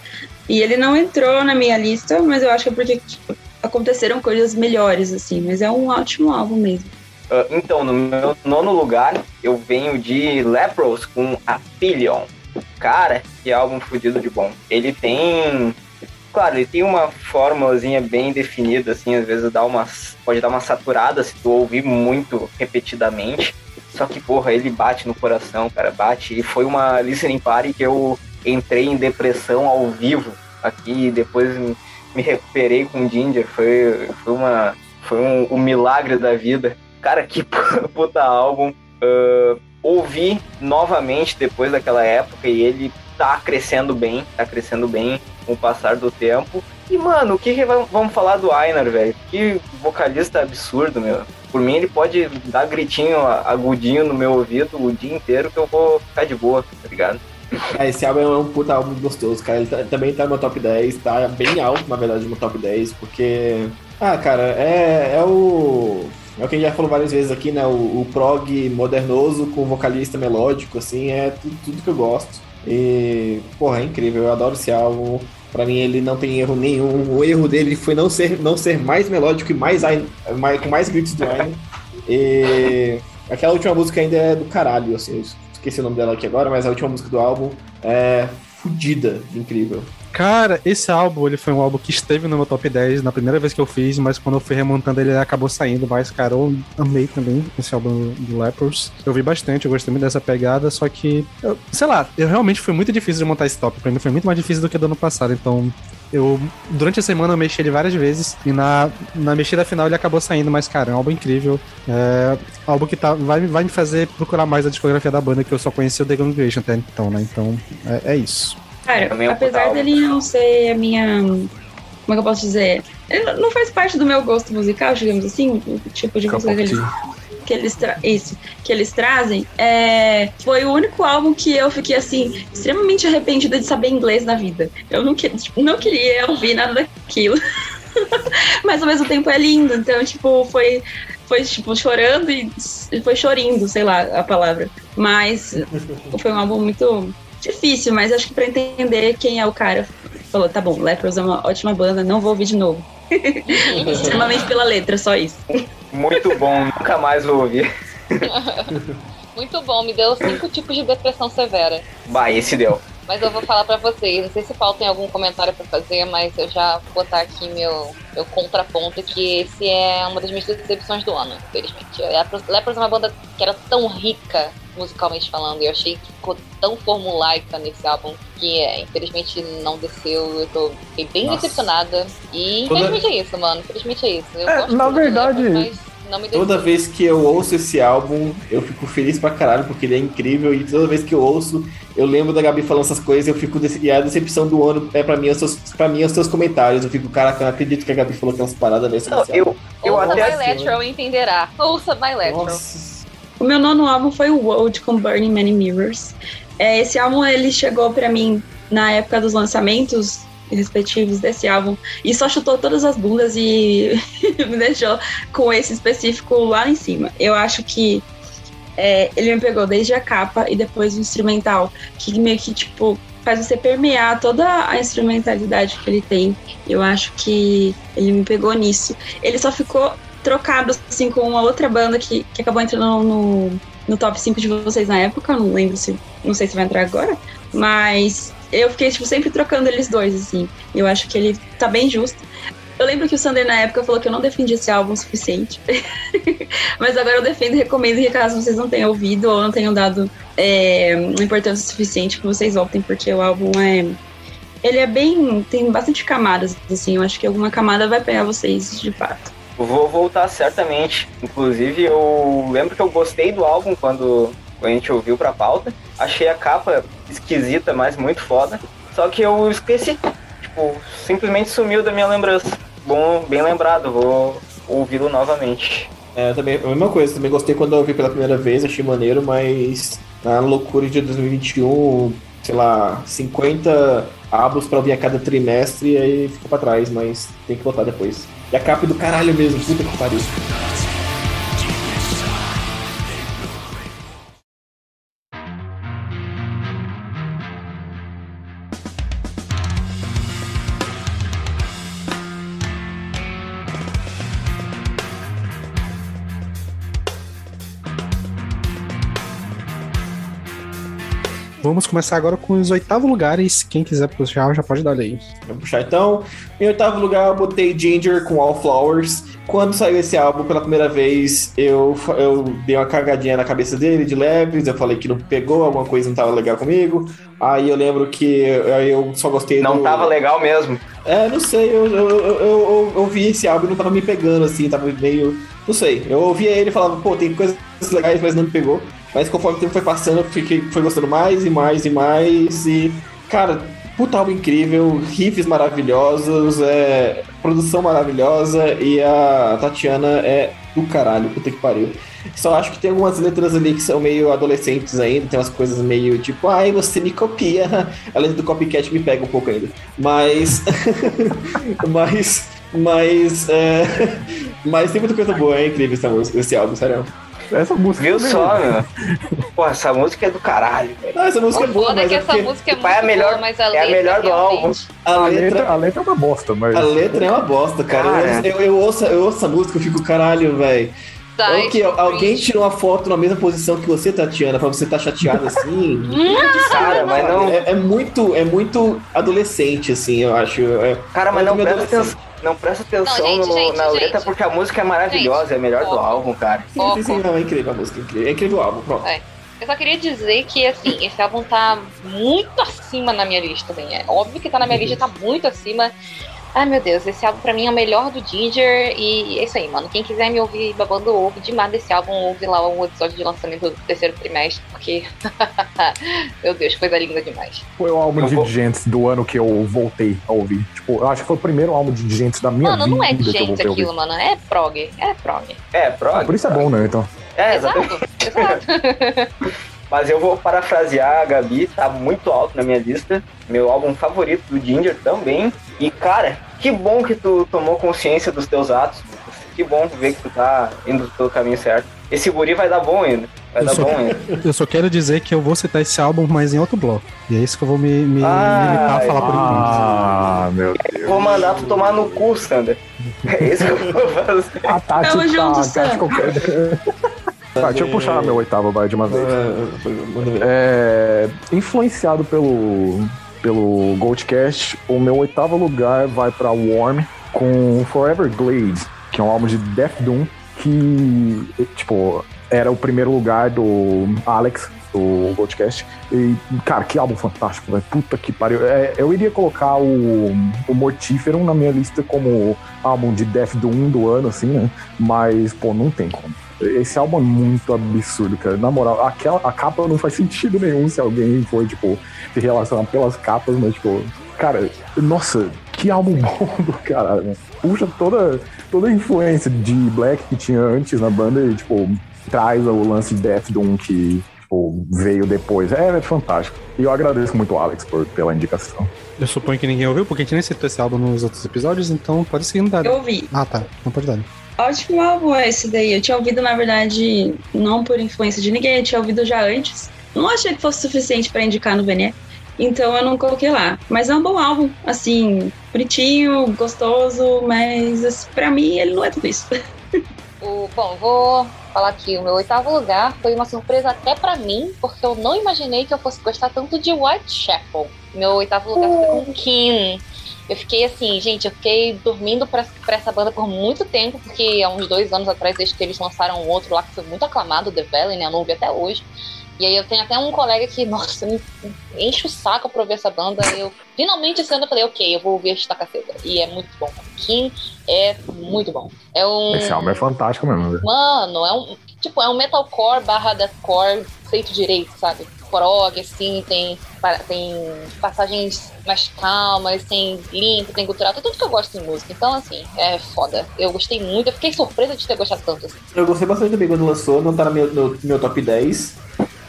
E ele não entrou na minha lista, mas eu acho que é porque tipo, aconteceram coisas melhores, assim. Mas é um ótimo álbum mesmo. Uh, então, no meu nono lugar, eu venho de Lepros com Aphelion. Cara, que álbum fodido de bom. Ele tem claro, ele tem uma formulazinha bem definida, assim, às vezes dá uma, pode dar uma saturada se tu ouvir muito repetidamente. Só que, porra, ele bate no coração, cara, bate. E foi uma listening party que eu entrei em depressão ao vivo aqui, depois me recuperei com Ginger. Foi, foi, uma, foi um, um milagre da vida. Cara, que puta álbum. Uh, ouvi novamente depois daquela época e ele tá crescendo bem, tá crescendo bem com o passar do tempo. E, mano, o que, que vamos falar do Einar, velho? Que vocalista absurdo, meu. Por mim, ele pode dar gritinho agudinho no meu ouvido o dia inteiro que eu vou ficar de boa, tá ligado? É, esse álbum é um puta álbum gostoso, cara. Ele tá, também tá no meu top 10, tá bem alto, na verdade, no top 10, porque. Ah, cara, é, é o. É o que a gente já falou várias vezes aqui, né? O, o prog modernoso com vocalista melódico, assim, é tudo, tudo que eu gosto. E, porra, é incrível, eu adoro esse álbum. Pra mim ele não tem erro nenhum. O erro dele foi não ser, não ser mais melódico e mais, mais com mais gritos do Iron. E aquela última música ainda é do caralho, assim, esqueci o nome dela aqui agora, mas a última música do álbum é fodida, incrível. Cara, esse álbum ele foi um álbum que esteve no meu top 10 na primeira vez que eu fiz, mas quando eu fui remontando ele acabou saindo. Mas, cara, eu amei também esse álbum do Lepers. Eu vi bastante, eu gostei muito dessa pegada, só que, eu, sei lá, eu realmente foi muito difícil de montar esse top. Pra mim foi muito mais difícil do que do ano passado, então eu durante a semana eu mexi ele várias vezes e na, na mexida final ele acabou saindo, mas cara, é um álbum incrível. É um álbum que tá, vai, vai me fazer procurar mais a discografia da banda, que eu só conheci o The Congregation até então, né? Então é, é isso. Cara, é apesar dele não ser a minha Como é que eu posso dizer? Ele não faz parte do meu gosto musical, digamos assim, o tipo de música que eles, que eles, isso, que eles trazem. É, foi o único álbum que eu fiquei assim, extremamente arrependida de saber inglês na vida. Eu não, que- tipo, não queria ouvir nada daquilo. Mas ao mesmo tempo é lindo, então, tipo, foi. Foi, tipo, chorando e foi chorindo, sei lá a palavra. Mas foi um álbum muito difícil, mas acho que pra entender quem é o cara, falou, tá bom, Lepros é uma ótima banda, não vou ouvir de novo. Extremamente pela letra, só isso. Muito bom, nunca mais vou ouvir. Muito bom, me deu cinco tipos de depressão severa. Bah, esse deu. Mas eu vou falar pra vocês, não sei se Paulo tem algum comentário pra fazer, mas eu já vou botar aqui meu, meu contraponto, que esse é uma das minhas decepções do ano, infelizmente. Lepros Lepros é uma banda que era tão rica, musicalmente falando, e eu achei que ficou tão formulaica nesse álbum, que é, infelizmente não desceu, eu tô fiquei bem Nossa. decepcionada. E Toda- infelizmente é isso, mano, infelizmente é isso. Eu É, gosto na verdade- mas Toda vez que eu ouço esse álbum, eu fico feliz pra caralho, porque ele é incrível. E toda vez que eu ouço, eu lembro da Gabi falando essas coisas, eu fico. dece- E a decepção do ano é pra mim, os seus, pra mim os seus comentários. Eu fico, caraca, eu não acredito que a Gabi falou aquelas paradas nesse Não, eu, eu Ouça até. Bilateral e entenderá. Ouça Bilateral. Nossa. O meu nono álbum foi o World com Burning Many Mirrors. É, esse álbum ele chegou pra mim na época dos lançamentos respectivos desse álbum e só chutou todas as bundas e me deixou com esse específico lá em cima. Eu acho que é, ele me pegou desde a capa e depois o instrumental, que meio que tipo faz você permear toda a instrumentalidade que ele tem. Eu acho que ele me pegou nisso. Ele só ficou trocado assim com uma outra banda que, que acabou entrando no, no top 5 de vocês na época. Não lembro se. Não sei se vai entrar agora. Mas eu fiquei, tipo, sempre trocando eles dois, assim. Eu acho que ele tá bem justo. Eu lembro que o Sander na época falou que eu não defendi esse álbum o suficiente. Mas agora eu defendo e recomendo que caso vocês não tenham ouvido ou não tenham dado é, importância suficiente, que vocês voltem, porque o álbum é. Ele é bem. tem bastante camadas, assim. Eu acho que alguma camada vai pegar vocês de fato. Vou voltar certamente. Inclusive, eu lembro que eu gostei do álbum quando a gente ouviu pra pauta. Achei a capa esquisita, mas muito foda. Só que eu esqueci. Tipo, simplesmente sumiu da minha lembrança. Bom, bem lembrado, vou ouvi-lo novamente. É, também, a mesma coisa, também gostei quando eu ouvi pela primeira vez, achei maneiro, mas na loucura de 2021, sei lá, 50 álbuns pra ouvir a cada trimestre, e aí ficou pra trás, mas tem que voltar depois. E a capa é do caralho mesmo, puta que pariu. Vamos começar agora com os oitavos lugares. Quem quiser puxar, já pode dar aí. Vou puxar então. Em oitavo lugar, eu botei Ginger com All Flowers. Quando saiu esse álbum pela primeira vez, eu, eu dei uma cagadinha na cabeça dele de leves. Eu falei que não pegou, alguma coisa não tava legal comigo. Aí eu lembro que aí eu só gostei Não do... tava legal mesmo. É, não sei, eu, eu, eu, eu, eu ouvi esse álbum e não tava me pegando, assim, tava meio. Não sei. Eu ouvia ele e falava, pô, tem coisas legais, mas não me pegou. Mas conforme o tempo foi passando, eu fiquei, foi gostando mais e mais e mais. E, cara, puta álbum incrível, riffs maravilhosos, é, produção maravilhosa e a Tatiana é do caralho, puta que pariu. Só acho que tem algumas letras ali que são meio adolescentes ainda, tem umas coisas meio tipo, ai, você me copia. A letra do copycat me pega um pouco ainda. Mas. mas. Mas. É... Mas tem muita coisa boa, é incrível essa música, esse álbum, sério. Essa música. Viu também, só, meu? Pô, essa música é do caralho, velho. Não, essa música é O boa, foda é mas que é essa porque música é tipo, é muito a melhor- boa, mas a é a letra melhor do álbum. a A letra. letra, a letra é uma bosta, mas. A letra é uma bosta, cara. Cara. Eu, eu, ouço, eu ouço essa música e fico, caralho, velho. Side Ok, alguém tirou uma foto na mesma posição que você, Tatiana, pra você estar chateada assim. Cara, mas não. É, é muito, é muito adolescente, assim, eu acho. É, Cara, mas é não presta atenção. Não presta atenção Não, gente, no- gente, na gente. letra porque a música é maravilhosa, é a melhor do foco. álbum, cara. Sim, sim, não, é incrível a música, é incrível. É incrível o álbum, pronto. É. Eu só queria dizer que, assim, esse álbum tá muito acima na minha lista também. É óbvio que tá na minha lista, tá muito acima. Ai meu Deus, esse álbum pra mim é o melhor do Ginger e é isso aí, mano. Quem quiser me ouvir babando ouve demais desse álbum, ouve lá um episódio de lançamento do terceiro trimestre, porque. meu Deus, coisa linda demais. Foi o álbum Eu de vou- Digentes do ano que eu voltei a ouvir. Tipo, eu acho que foi o primeiro álbum de Digentes da minha Mano, vida não é que eu gente voltei a ouvir. aquilo, mano. É prog. É prog. É, prog. Por isso é bom, né? Então. É, exatamente. Exato, exato. Mas eu vou parafrasear a Gabi, tá muito alto na minha lista. Meu álbum favorito do Ginger também. E, cara, que bom que tu tomou consciência dos teus atos. Que bom ver que tu tá indo pelo caminho certo. Esse guri vai dar bom ainda. Vai Eu dar sou- bom ainda. Eu só quero dizer que eu vou citar esse álbum, mas em outro bloco. E é isso que eu vou me, me Ai, limitar a falar por enquanto. Ah, meu Deus. Vou mandar tu tomar no cu, Sander. É isso que eu vou fazer. A Tati Tamo tá, junto, qualquer... tá, deixa eu puxar meu oitavo vai de uma vez. É. É, influenciado pelo, pelo Goldcast, o meu oitavo lugar vai pra Warm com Forever Glades, que é um álbum de Death Doom que, tipo, era o primeiro lugar do Alex, do Goldcast. E, cara, que álbum fantástico, velho. Puta que pariu. É, eu iria colocar o, o Mortífero na minha lista como álbum de Death Doom do ano, assim, né? Mas, pô, não tem como. Esse álbum é muito absurdo, cara. Na moral, aquela, a capa não faz sentido nenhum se alguém for, tipo, se relacionar pelas capas, mas, tipo, cara, nossa, que álbum bom do caralho, né? Puxa toda, toda a influência de Black que tinha antes na banda e, tipo, traz o lance de Death Doom que, tipo, veio depois. É, é fantástico. E eu agradeço muito o Alex por, pela indicação. Eu suponho que ninguém ouviu, porque a gente nem citou esse álbum nos outros episódios, então pode seguir no dado. Eu ouvi. Ah, tá. Não pode dar. Ótimo álbum esse daí. Eu tinha ouvido, na verdade, não por influência de ninguém, eu tinha ouvido já antes. Não achei que fosse suficiente pra indicar no VNE, então eu não coloquei lá. Mas é um bom álbum, assim, bonitinho, gostoso, mas assim, pra mim ele não é tudo isso. O, bom, vou falar aqui. O meu oitavo lugar foi uma surpresa até pra mim, porque eu não imaginei que eu fosse gostar tanto de Whitechapel. Meu oitavo lugar foi com Kim. Eu fiquei assim, gente, eu fiquei dormindo pra, pra essa banda por muito tempo, porque há uns dois anos atrás, desde que eles lançaram um outro lá que foi muito aclamado, The Valley, né? Eu não ouvi até hoje. E aí eu tenho até um colega que, nossa, me enche o saco pra ouvir essa banda. Eu finalmente esse ano eu falei, ok, eu vou ouvir esta caceta. E é muito bom. Kim é muito bom. É um. Esse álbum é fantástico mesmo, velho. Mano, é um. Tipo, é um metalcore barra deathcore feito direito, sabe? Prog, assim, tem, tem passagens mais calmas, tem limpo, tem cultural, tem tudo que eu gosto em música. Então, assim, é foda. Eu gostei muito, eu fiquei surpresa de ter gostado tanto. Assim. Eu gostei bastante também quando lançou, não tá no meu, no meu top 10.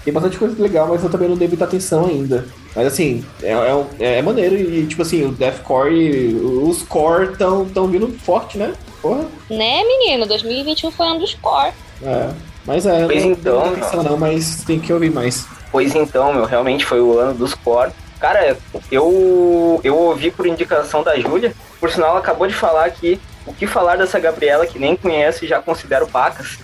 Tem bastante coisa legal, mas eu também não dei muita atenção ainda. Mas assim, é, é, um- é maneiro e tipo assim, o deathcore, e os core tão, tão vindo forte, né? Porra. Né, menino? 2021 foi um dos core. É. Mas é, eu não então, muita atenção não, mas tem que ouvir mais. Pois então, meu, realmente foi o ano dos core. Cara, eu, eu ouvi por indicação da Júlia. Por sinal, ela acabou de falar aqui o que falar dessa Gabriela que nem conhece e já considero pacas.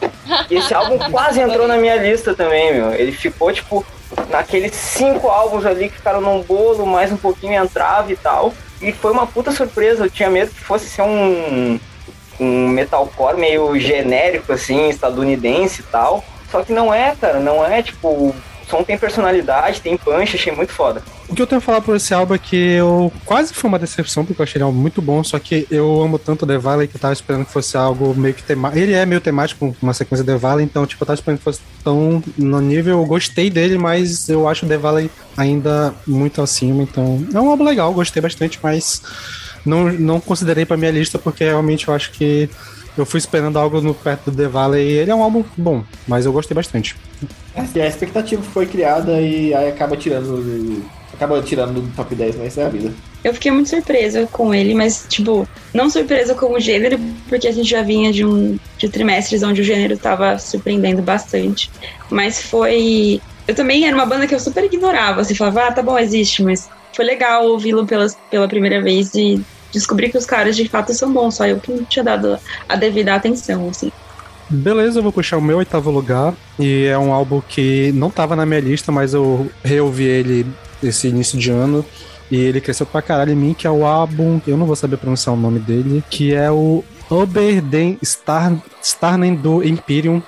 Esse álbum quase entrou na minha lista também, meu. Ele ficou, tipo, naqueles cinco álbuns ali que ficaram num bolo, mais um pouquinho entrava e tal. E foi uma puta surpresa. Eu tinha medo que fosse ser um, um metalcore meio genérico, assim, estadunidense e tal. Só que não é, cara. Não é, tipo, o som tem personalidade, tem punch, achei muito foda. O que eu tenho a falar por esse álbum é que eu quase foi uma decepção, porque eu achei ele muito bom, só que eu amo tanto The Valley que eu tava esperando que fosse algo meio que temático. Ele é meio temático, uma sequência The Valley, então, tipo, eu tava esperando que fosse tão no nível. Eu gostei dele, mas eu acho The Valley ainda muito acima, então. É um álbum legal, gostei bastante, mas não, não considerei pra minha lista, porque realmente eu acho que eu fui esperando algo no perto do The Valley e ele é um álbum bom, mas eu gostei bastante. E a expectativa foi criada e aí acaba tirando. Acaba tirando do top 10, mas é a vida. Eu fiquei muito surpresa com ele, mas, tipo, não surpresa com o gênero, porque a gente já vinha de um de trimestres onde o gênero tava surpreendendo bastante. Mas foi. Eu também era uma banda que eu super ignorava, assim, falava, ah, tá bom, existe, mas foi legal ouvi-lo pela, pela primeira vez e descobrir que os caras de fato são bons, só eu que não tinha dado a devida atenção, assim. Beleza, eu vou puxar o meu oitavo lugar. E é um álbum que não tava na minha lista, mas eu reouvi ele esse início de ano. E ele cresceu pra caralho em mim, que é o álbum, eu não vou saber pronunciar o nome dele, que é o Ober den Star, Starnen do Imperium,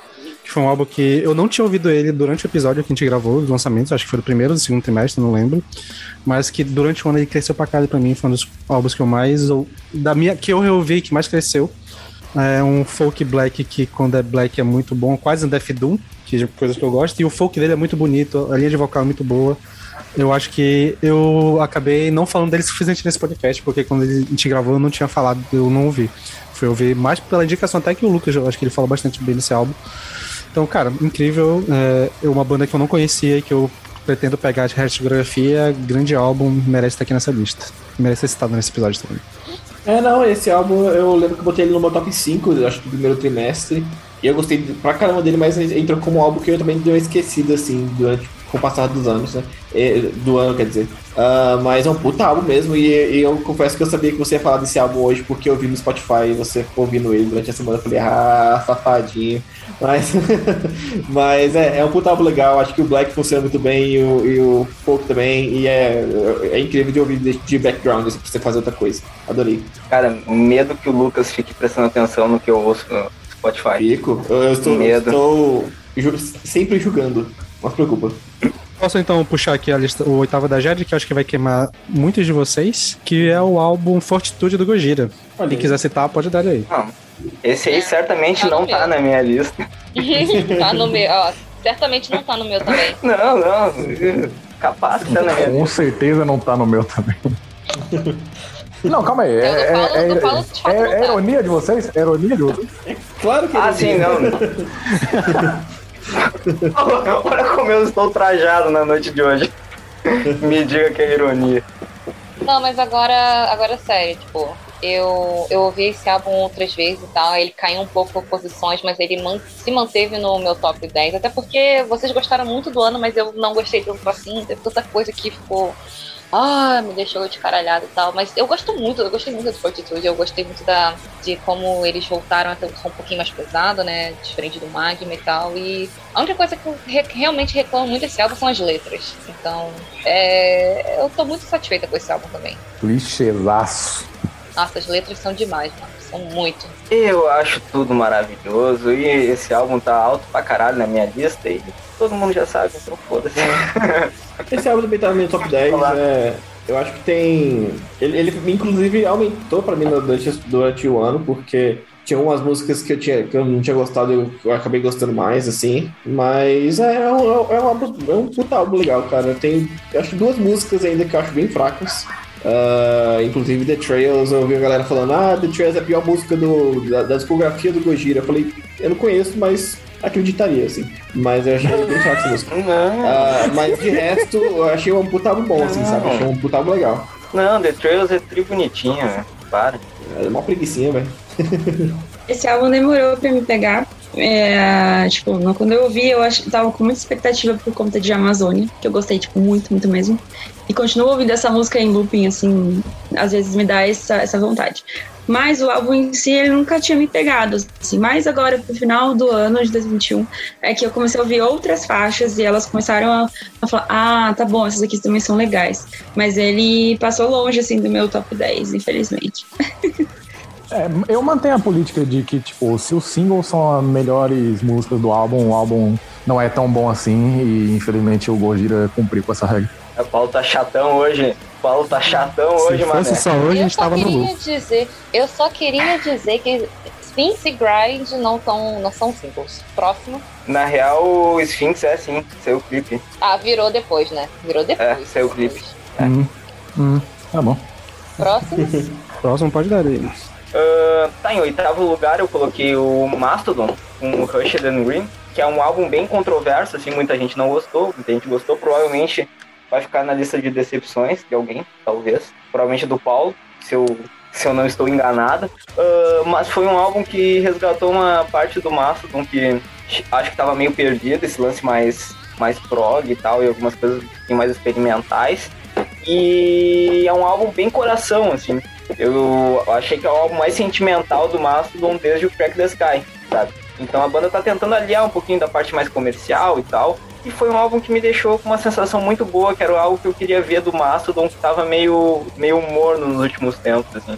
que foi um álbum que eu não tinha ouvido ele durante o episódio que a gente gravou, dos lançamentos, acho que foi do primeiro ou do segundo trimestre, não lembro. Mas que durante o ano ele cresceu pra caralho pra mim, foi um dos álbuns que eu mais. ou- Da minha, que eu reouvi, que mais cresceu. É um folk black que, quando é black, é muito bom, quase um Death Doom, que é coisas que eu gosto. E o folk dele é muito bonito, a linha de vocal é muito boa. Eu acho que eu acabei não falando dele o suficiente nesse podcast, porque quando a gente gravou eu não tinha falado, eu não ouvi. Fui ouvir mais pela indicação até que o Lucas, eu acho que ele fala bastante bem desse álbum. Então, cara, incrível. É é uma banda que eu não conhecia e que eu pretendo pegar de radiografia. Grande álbum, merece estar aqui nessa lista. Merece ser citado nesse episódio também. É, não, esse álbum eu lembro que eu botei ele no meu top 5, eu acho, do primeiro trimestre. E eu gostei pra caramba dele, mas entrou como um álbum que eu também dei uma esquecida, assim, durante com o passar dos anos, né? Do ano, quer dizer. Ah, mas é um puta álbum mesmo, e, e eu confesso que eu sabia que você ia falar desse álbum hoje, porque eu vi no Spotify você ficou ouvindo ele durante a semana. Eu falei, ah, safadinho. Mas, mas é, é um puta álbum legal, acho que o Black funciona muito bem e o, e o Folk também, e é, é incrível de ouvir de, de background, assim, pra você fazer outra coisa. Adorei. Cara, medo que o Lucas fique prestando atenção no que eu ouço no Spotify. Fico. Eu, eu estou, Medo. estou ju- sempre julgando. Não se preocupa. Posso então puxar aqui a lista, o oitavo da Jade, que eu acho que vai queimar muitos de vocês, que é o álbum Fortitude do Gojira. Olha Quem quiser citar, pode dar ele aí. Não, esse aí É, certamente tá não tá meu. na minha lista. tá no meu, ó. Certamente não tá no meu também. Não, não. Capaz que tá na minha Com lista. certeza não tá no meu também. Não, calma aí. É, não falo- é- não é- falo de fato é- não ironia de vocês? É ironia de vocês? Claro que Ah, ele sim, não. Olha como eu estou trajado na noite de hoje. Me diga que é ironia. Não, mas agora, agora sério, tipo, eu, eu ouvi esse álbum outras vezes e tal, ele caiu um pouco posições, mas ele man- se manteve no meu top 10, até porque vocês gostaram muito do ano, mas eu não gostei tanto assim, teve tanta coisa que ficou. Ah, me deixou de caralhado e tal. Mas eu gosto muito, eu gostei muito do Fortitude, eu gostei muito da, de como eles voltaram a ter um som um pouquinho mais pesado, né? Diferente do Magma e tal. E a única coisa que eu re- realmente reclamo muito desse álbum são as letras. Então, é, eu tô muito satisfeita com esse álbum também. Clichêzaço. Nossa, as letras são demais, mano. São muito. Eu acho tudo maravilhoso e esse álbum tá alto pra caralho na minha lista e todo mundo já sabe, então foda-se. Esse álbum também tá no meu top 10. Olá. É, eu acho que tem. Ele, ele inclusive aumentou pra mim durante, durante o ano, porque tinha umas músicas que eu, tinha, que eu não tinha gostado eu, eu acabei gostando mais, assim. Mas é, é um, é um, álbum- é um puta álbum legal, cara. Tem eu acho duas músicas ainda que eu acho bem fracas. Ah, inclusive The Trails, eu ouvi a galera falando, ah, The Trails é a pior música do, da, da discografia do Gojira. Eu falei, eu não conheço, mas acreditaria, assim. Mas eu achei bem fraca essa música. Não, Ah, mas de resto, eu achei um puta bom, assim, sabe? Achei um puta legal. não, The Trails é tri bonitinho, né? Para. É uma preguiçinha, velho. Esse álbum demorou pra me pegar. É, tipo, quando eu ouvi, eu ach, tava com muita expectativa por conta de Amazônia, que eu gostei, tipo, muito, muito mesmo. E continuo ouvindo essa música em looping, assim, às vezes me dá essa, essa vontade. Mas o álbum em si, ele nunca tinha me pegado, assim. Mas agora, pro final do ano de 2021, é que eu comecei a ouvir outras faixas e elas começaram a, a falar, ah, tá bom, essas aqui também são legais. Mas ele passou longe, assim, do meu top 10, infelizmente. É, eu mantenho a política de que, tipo, se os singles são as melhores músicas do álbum, o álbum não é tão bom assim e infelizmente o Gojira cumpriu com essa regra. O Paulo tá chatão hoje. O Paulo tá chatão hoje, Se mano. fosse só hoje, a eu gente só tava no queria lucro. dizer, eu só queria dizer que Sphinx e Grind não, tão, não são singles. Próximo. Na real, o Sphinx é sim, seu clipe. Ah, virou depois, né? Virou depois. É, o clipe. Hum, hum, tá bom. Próximo. Próximo pode dar ele. Ah, tá, em oitavo lugar eu coloquei o Mastodon, com o Rushed and Green, que é um álbum bem controverso, assim, muita gente não gostou, muita gente gostou, provavelmente vai ficar na lista de decepções de alguém, talvez, provavelmente do Paulo, se eu, se eu não estou enganada, Ah, mas foi um álbum que resgatou uma parte do Mastodon que acho que tava meio perdido, esse lance mais, mais prog e tal, e algumas coisas um mais experimentais, e é um álbum bem coração, assim, eu achei que é o álbum mais sentimental do Mastodon desde o Crack the Sky, sabe? Então a banda tá tentando aliar um pouquinho da parte mais comercial e tal. E foi um álbum que me deixou com uma sensação muito boa, que era algo que eu queria ver do Mastodon, que tava meio, meio morno nos últimos tempos, assim.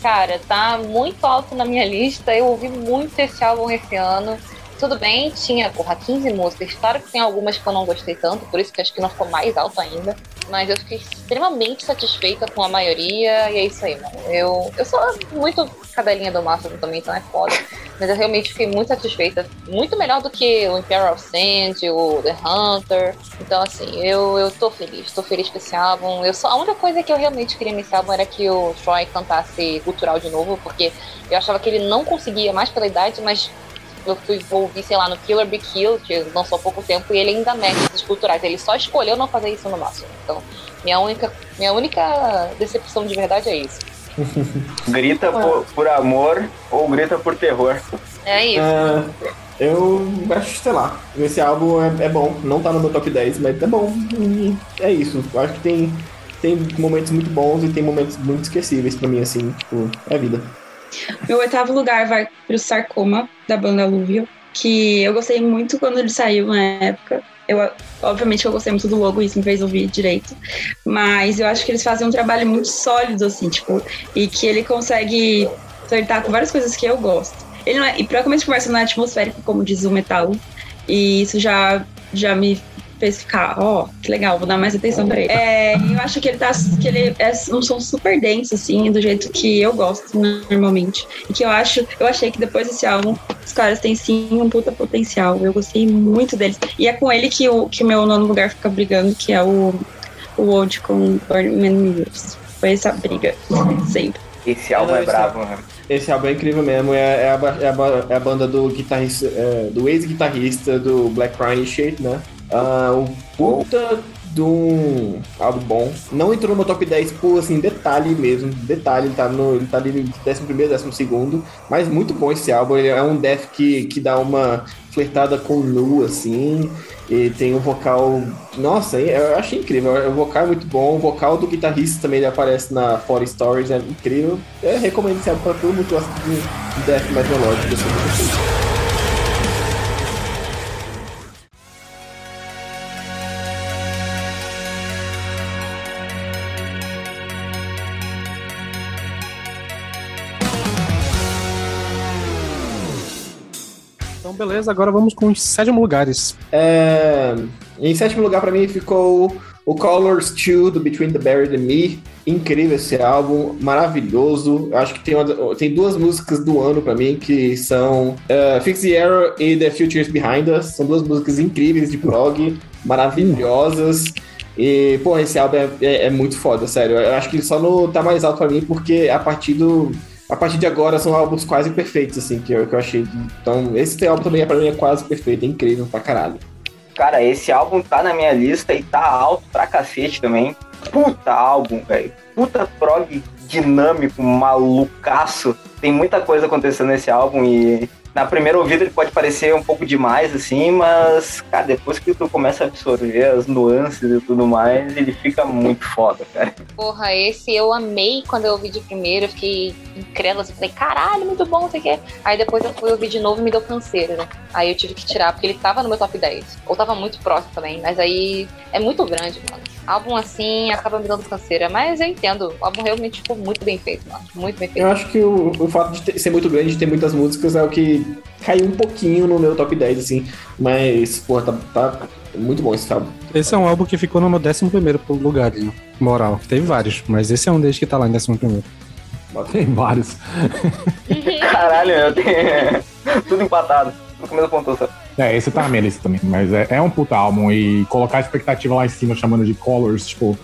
Cara, tá muito alto na minha lista. Eu ouvi muito esse álbum esse ano. Tudo bem, tinha, porra, 15 músicas. Claro que tem algumas que eu não gostei tanto, por isso que acho que não ficou mais alto ainda. Mas eu fiquei extremamente satisfeita com a maioria, e é isso aí, mano. Eu, eu sou muito cadelinha do Mastodon também, então é foda. Mas eu realmente fiquei muito satisfeita. Muito melhor do que o Imperial Sand, o The Hunter. Então, assim, eu, eu tô feliz. Tô feliz com esse álbum. Eu só, a única coisa que eu realmente queria nesse álbum era que o Troy cantasse cultural de novo, porque eu achava que ele não conseguia mais pela idade, mas eu fui ouvir, sei lá, no Killer Be Kill, que lançou há pouco tempo, e ele ainda mete esses culturais. Ele só escolheu não fazer isso no máximo. Então, minha única, minha única decepção de verdade é isso. grita por, por, amor ou grita por terror. É isso. É, eu acho, sei lá, esse álbum é, é, bom. Não tá no meu top 10, mas é bom. E é isso. Eu acho que tem, tem momentos muito bons e tem momentos muito esquecíveis pra mim, assim, tipo, é a vida. Meu oitavo lugar vai pro Sarcoma, da banda Luvio, que eu gostei muito quando ele saiu na época. Eu, obviamente eu gostei muito do logo, isso me fez ouvir direito. Mas eu acho que eles fazem um trabalho muito sólido, assim, tipo, e que ele consegue flertar com várias coisas que eu gosto. Ele não é, e pra começo de conversa não é atmosférico, como diz o metal. E isso já, já me fez ficar, ó, oh, que legal, vou dar mais atenção pra ele. É, eu acho que ele tá. que ele é um som super denso, assim, do jeito que eu gosto normalmente. E que eu acho, eu achei que depois desse álbum, os caras têm sim um puta potencial. Eu gostei muito deles. E é com ele que o que meu nono lugar fica brigando, que é o, o Old com Burning Mirrors. Foi essa briga, sempre. Esse álbum é, é bravo, né? Esse álbum é incrível mesmo. É, é, a, é, a, é a, banda do guitarrista, é, do ex-guitarrista do Black Crime Shade, né? O puta de um álbum bom. Não entrou no meu top 10 por assim, detalhe mesmo. Detalhe, ele tá, no, ele tá ali no 11 12, mas muito bom esse álbum. Ele é um death que, que dá uma flertada com nu, assim. E tem um vocal. Nossa, eu achei incrível. O vocal é muito bom. O vocal do guitarrista também ele aparece na Four Stories, é incrível. Eu recomendo esse álbum pra todo mundo que gosta de death mais melódico. Assim. Beleza, agora vamos com os sétimo lugares. É, em sétimo lugar, para mim, ficou o Colors 2 do Between the Buried and Me. Incrível esse álbum, maravilhoso. Acho que tem, uma, tem duas músicas do ano para mim que são uh, Fix the Arrow e The Futures Behind Us. São duas músicas incríveis de prog, maravilhosas. E, pô, esse álbum é, é, é, muito foda, sério. Eu acho que ele só não tá mais alto pra mim porque a partir do a partir de agora são álbuns quase perfeitos, assim, que eu, que eu achei. Então, esse álbum também, pra mim, é quase perfeito, é incrível pra caralho. Cara, esse álbum tá na minha lista e tá alto pra cacete também. Puta álbum, velho. Puta prog dinâmico, malucaço. Tem muita coisa acontecendo nesse álbum e na primeira ouvida ele pode parecer um pouco demais, assim, mas, cara, depois que tu começa a absorver as nuances e tudo mais, ele fica muito foda, cara. Porra, esse eu amei quando eu ouvi de primeiro, eu fiquei incrédula, assim, falei, caralho, muito bom, sei o quê. Aí depois eu fui ouvir de novo e me deu canseira, né? Aí eu tive que tirar, porque ele tava no meu top 10. Ou tava muito próximo também, mas aí é muito grande, mano. Álbum assim acaba me dando canseira, mas eu entendo. O álbum realmente ficou muito bem feito, mano. Muito bem feito. Eu acho que o, o fato de ter, ser muito grande, de ter muitas músicas, é o que caiu um pouquinho no meu top 10, assim. Mas, pô, tá, tá muito bom esse álbum. Esse é um álbum que ficou no meu 11 lugar, né? moral. Teve vários, mas esse é um deles que tá lá em 11. Tem vários. Caralho, eu tenho. Tudo empatado. Tudo com a mesma pontuação. É, esse tá na minha lista também, mas é, é um puta álbum e colocar a expectativa lá em cima chamando de Colors, tipo,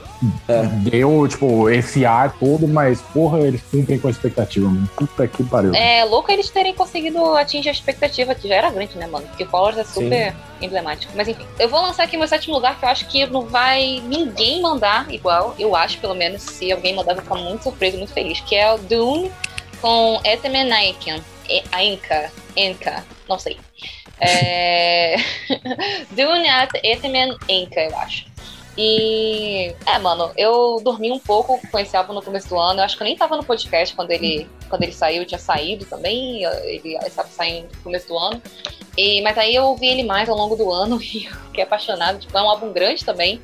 é. deu, tipo, esse ar todo, mas, porra, eles cumprem com a expectativa, mano. Puta que pariu. É louco eles terem conseguido atingir a expectativa, que já era grande, né, mano? Porque Colors é super Sim. emblemático. Mas enfim, eu vou lançar aqui meu sétimo lugar, que eu acho que não vai ninguém mandar igual, eu acho, pelo menos, se alguém mandar, eu vou ficar muito surpreso, muito feliz, que é o Dune com Etemenaiken. Enka, Enka, não sei. É... Dune at Etemen Enka, eu acho. E. É, mano, eu dormi um pouco com esse álbum no começo do ano. Eu acho que eu nem tava no podcast quando ele, quando ele saiu, eu tinha saído também. Ele estava saindo no começo do ano. E, mas aí eu ouvi ele mais ao longo do ano e fiquei apaixonado. Tipo, é um álbum grande também.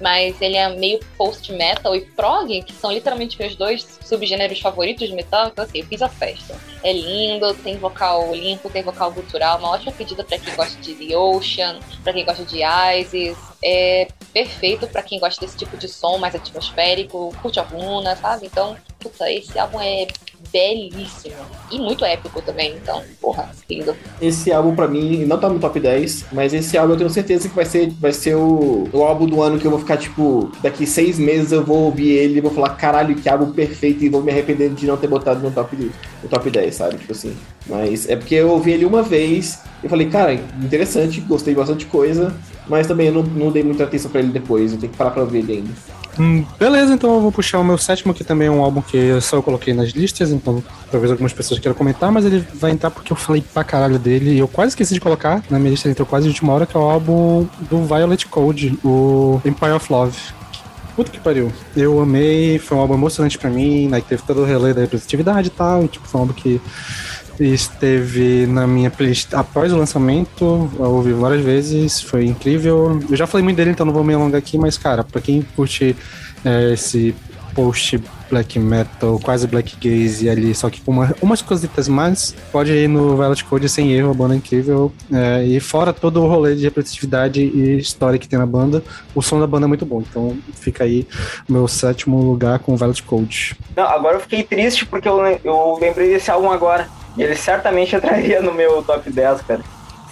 mas ele é meio post-metal e prog, que são literalmente meus dois subgêneros favoritos de metal, então assim, eu fiz a festa. É lindo, tem vocal limpo, tem vocal gutural, uma ótima pedida para quem gosta de The Ocean, para quem gosta de Isis, é perfeito para quem gosta desse tipo de som mais atmosférico, curte a runa, sabe? Então, puta, esse álbum é belíssimo. E muito épico também, então, porra, lindo. Esse álbum, pra mim, não tá no top 10, mas esse álbum eu tenho certeza que vai ser, vai ser o, o álbum do ano que eu vou ficar, tipo, daqui seis meses eu vou ouvir ele e vou falar, caralho, que álbum perfeito, e vou me arrepender de não ter botado no top, no top 10, sabe? Tipo assim. Mas é porque eu ouvi ele uma vez e falei, cara, interessante, gostei bastante coisa, mas também eu não, não dei muita atenção pra ele depois, eu tenho que parar pra ouvir ele ainda. Hum, beleza, então eu vou puxar o meu sétimo, que também é um álbum que só eu coloquei nas listas, então talvez algumas pessoas queiram comentar, mas ele vai entrar porque eu falei pra caralho dele e eu quase esqueci de colocar na minha lista, ele entrou quase de última hora, que é o álbum do Violet Code, o Empire of Love. Puta que pariu. Eu amei, foi um álbum emocionante pra mim, né, que teve todo o relé da representatividade e tal, e, tipo, foi um álbum que esteve na minha playlist após o lançamento, eu ouvi várias vezes, foi incrível. Eu já falei muito dele, então não vou me alongar aqui, mas cara, pra quem curte é, esse post black metal, quase black gaze ali, só que com uma, umas cositas mais, pode ir no Violet Code sem erro, a banda é incrível. É, e fora todo o rolê de representatividade e história que tem na banda, o som da banda é muito bom. Então fica aí meu sétimo lugar com Violet Code. Não, agora eu fiquei triste porque eu, eu lembrei desse álbum agora. Ele certamente entraria no meu top 10, cara.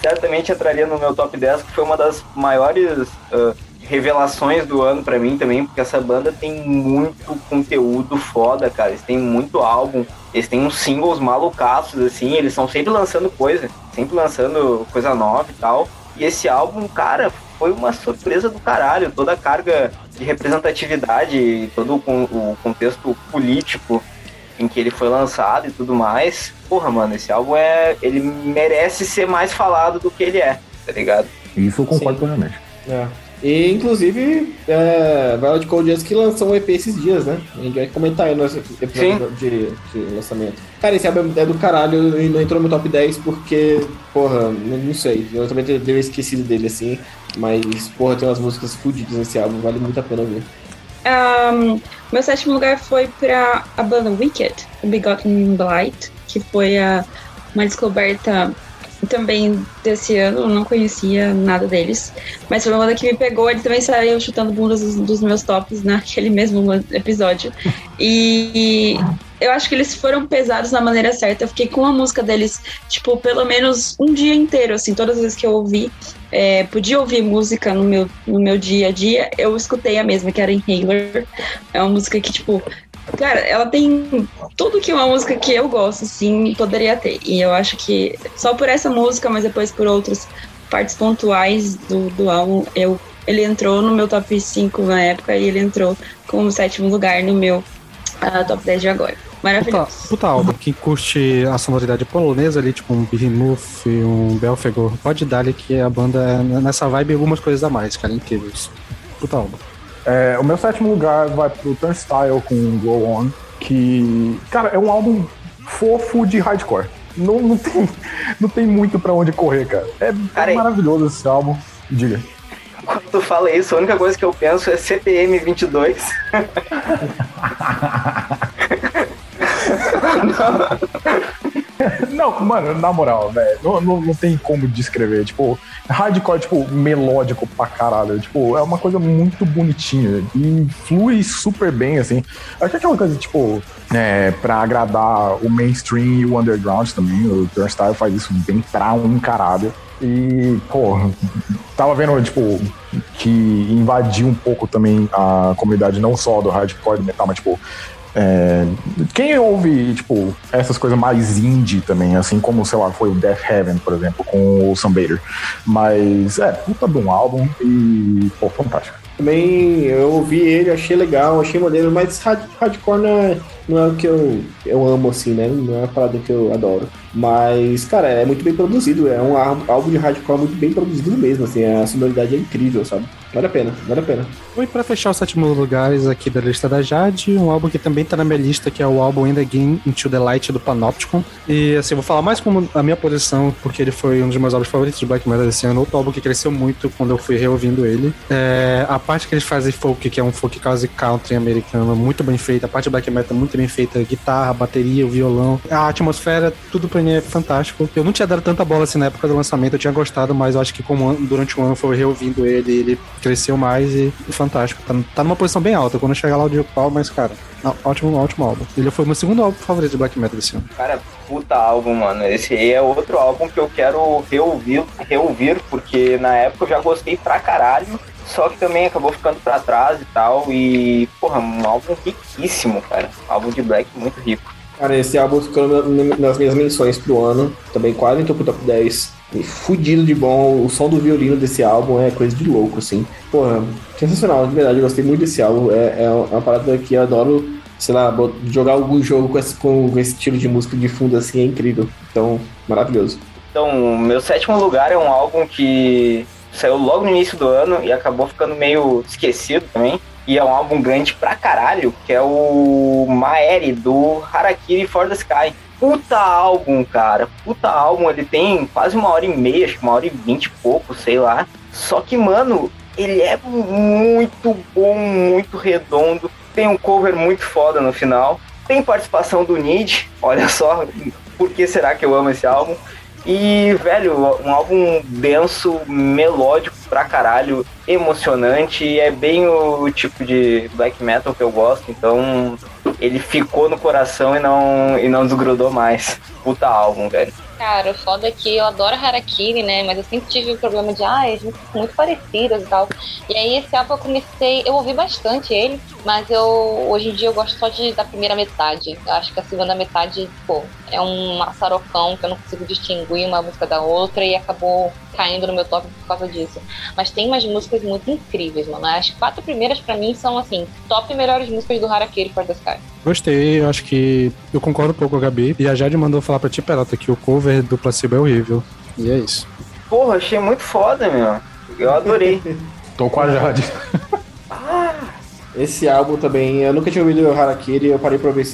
Certamente entraria no meu top 10, que foi uma das maiores uh, revelações do ano para mim também, porque essa banda tem muito conteúdo foda, cara. Eles têm muito álbum, eles têm uns singles malucaços, assim, eles estão sempre lançando coisa, sempre lançando coisa nova e tal. E esse álbum, cara, foi uma surpresa do caralho. Toda a carga de representatividade, todo o contexto político em que ele foi lançado e tudo mais. Porra, mano, esse álbum é. Ele merece ser mais falado do que ele é, tá ligado? Isso eu concordo plenamente. É. E, inclusive, é, Violet Cold Jazz que lançou um EP esses dias, né? A gente vai comentar aí no episódio de, de, lançamento. Cara, esse álbum é do caralho e não entrou no top 10 porque, porra, não sei. Eu também teria esquecido dele assim. Mas, porra, tem umas músicas fodidas nesse álbum, vale muito a pena ver. Um, meu sétimo lugar foi para a banda Wicked, Begotten Blight, que foi a, uma descoberta também desse ano, eu não conhecia nada deles, mas foi uma banda que me pegou, ele também saiu chutando bundas dos, dos meus tops naquele mesmo episódio. E eu acho que eles foram pesados na maneira certa. Eu fiquei com a música deles, tipo, pelo menos um dia inteiro, assim, todas as vezes que eu ouvi, é, podia ouvir música no meu, no meu dia a dia, eu escutei a mesma, que era Inhaler. É uma música que, tipo, cara, ela tem tudo que uma música que eu gosto, assim, poderia ter. E eu acho que só por essa música, mas depois por outras partes pontuais do, do álbum, eu, ele entrou no meu top 5 na época e ele entrou como sétimo lugar no meu uh, top 10 de agora. Maravilhoso. Puta, puta álbum. Quem curte a sonoridade polonesa ali, tipo um Behemoth, um Belfegor, pode dar ali que a banda é nessa vibe algumas coisas a mais, cara, incríveis. Puta álbum. É, o meu sétimo lugar vai pro Turnstile com Go On, que, cara, é um álbum fofo de hardcore. Não, não, tem, não tem muito para onde correr, cara. É, cara, maravilhoso esse álbum. Diga. Quando tu fala isso, a única coisa que eu penso é CPM 22. Não, mano, na moral, velho, não, não, não, tem como descrever. Tipo, hardcore, tipo, melódico pra caralho. Tipo, é uma coisa muito bonitinha e flui super bem, assim. Acho que é aquela coisa, tipo, é, pra agradar o mainstream e o underground também. O Turnstile faz isso bem pra um caralho. E, pô, tava vendo, tipo, que invadiu um pouco também a comunidade, não só do hardcore metal, mas, tipo, é, quem ouve, tipo, essas coisas mais indie também, assim como, sei lá, foi o Death Heaven, por exemplo, com o Sunbather. Mas, é, puta de um álbum e, pô, fantástico. Também eu ouvi ele, achei legal, achei maneiro, mas hard, hardcore não é, não é o que eu, eu amo, assim, né? Não é uma parada que eu adoro. Mas, cara, é muito bem produzido, é um álbum de hardcore muito bem produzido mesmo, assim, a sonoridade é incrível, sabe? Vale a pena, vale a pena. E pra fechar os sétimos lugares aqui da lista da Jade, um álbum que também tá na minha lista, que é o álbum In The Game Into The Light do Panopticon. E assim, eu vou falar mais como a minha posição, porque ele foi um dos meus álbuns favoritos de Black Metal desse ano. Outro álbum que cresceu muito quando eu fui reouvindo ele. É, a parte que eles fazem folk, que é um folk quase country americano, muito bem feita. A parte de Black Metal muito bem feita. Guitarra, bateria, violão. A atmosfera, tudo pra mim é fantástico. Eu não tinha dado tanta bola assim na época do lançamento, eu tinha gostado, mas eu acho que como durante o ano foi reouvindo ele, ele cresceu mais e, e fantástico. Tá, tá numa posição bem alta. Quando chegar lá eu digo qual, mas cara, ótimo, ótimo álbum. Ele foi o meu segundo álbum favorito de Black Metal desse ano. Cara, puta álbum, mano. Esse aí é outro álbum que eu quero reouvir, reouvir, porque na época eu já gostei pra caralho. Só que também acabou ficando pra trás e tal. E, porra, um álbum riquíssimo, cara. Um álbum de Black muito rico. Cara, esse álbum ficou nas minhas menções pro ano. Também quase entrou pro top 10. E fudido de bom. O som do violino desse álbum é coisa de louco, assim. Porra, sensacional, de verdade. Eu gostei muito desse álbum. É, é uma parada que eu adoro, sei lá, jogar algum jogo com esse, com esse estilo de música de fundo, assim, é incrível. Então, maravilhoso. Então, meu sétimo lugar é um álbum que saiu logo no início do ano e acabou ficando meio esquecido também. E é um álbum grande pra caralho, que é o Maeri, do Harakiri for the Sky. Puta álbum, cara. Puta álbum. Ele tem quase uma hora e meia, acho que uma hora e vinte e pouco, sei lá. Só que, mano, ele é muito bom, muito redondo. Tem um cover muito foda no final. Tem participação do Nid. Olha só, por que será que eu amo esse álbum? E, velho, um álbum denso, melódico pra caralho, emocionante, é bem o tipo de black metal que eu gosto, então ele ficou no coração e não, e não desgrudou mais. Puta álbum, velho. Cara, o foda é que eu adoro Harakiri, né? Mas eu sempre tive o problema de, ah, músicas são muito parecidas e tal. E aí esse álbum eu comecei, eu ouvi bastante ele, mas eu hoje em dia eu gosto só de, da primeira metade. Eu acho que a segunda metade, pô, é um maçarocão que eu não consigo distinguir uma música da outra e acabou caindo no meu top por causa disso. Mas tem umas músicas muito incríveis, mano. As quatro primeiras para mim são assim, top melhores músicas do Harakiri for the Sky. Gostei, eu acho que eu concordo um pouco com a Gabi. E a Jade mandou falar pra ti, Peralta, que o cover do Placebo é horrível. E é isso. Porra, achei muito foda, meu. Eu adorei. Tô com a Jade. ah, esse álbum também, eu nunca tinha ouvido o Harakiri, eu parei pra ver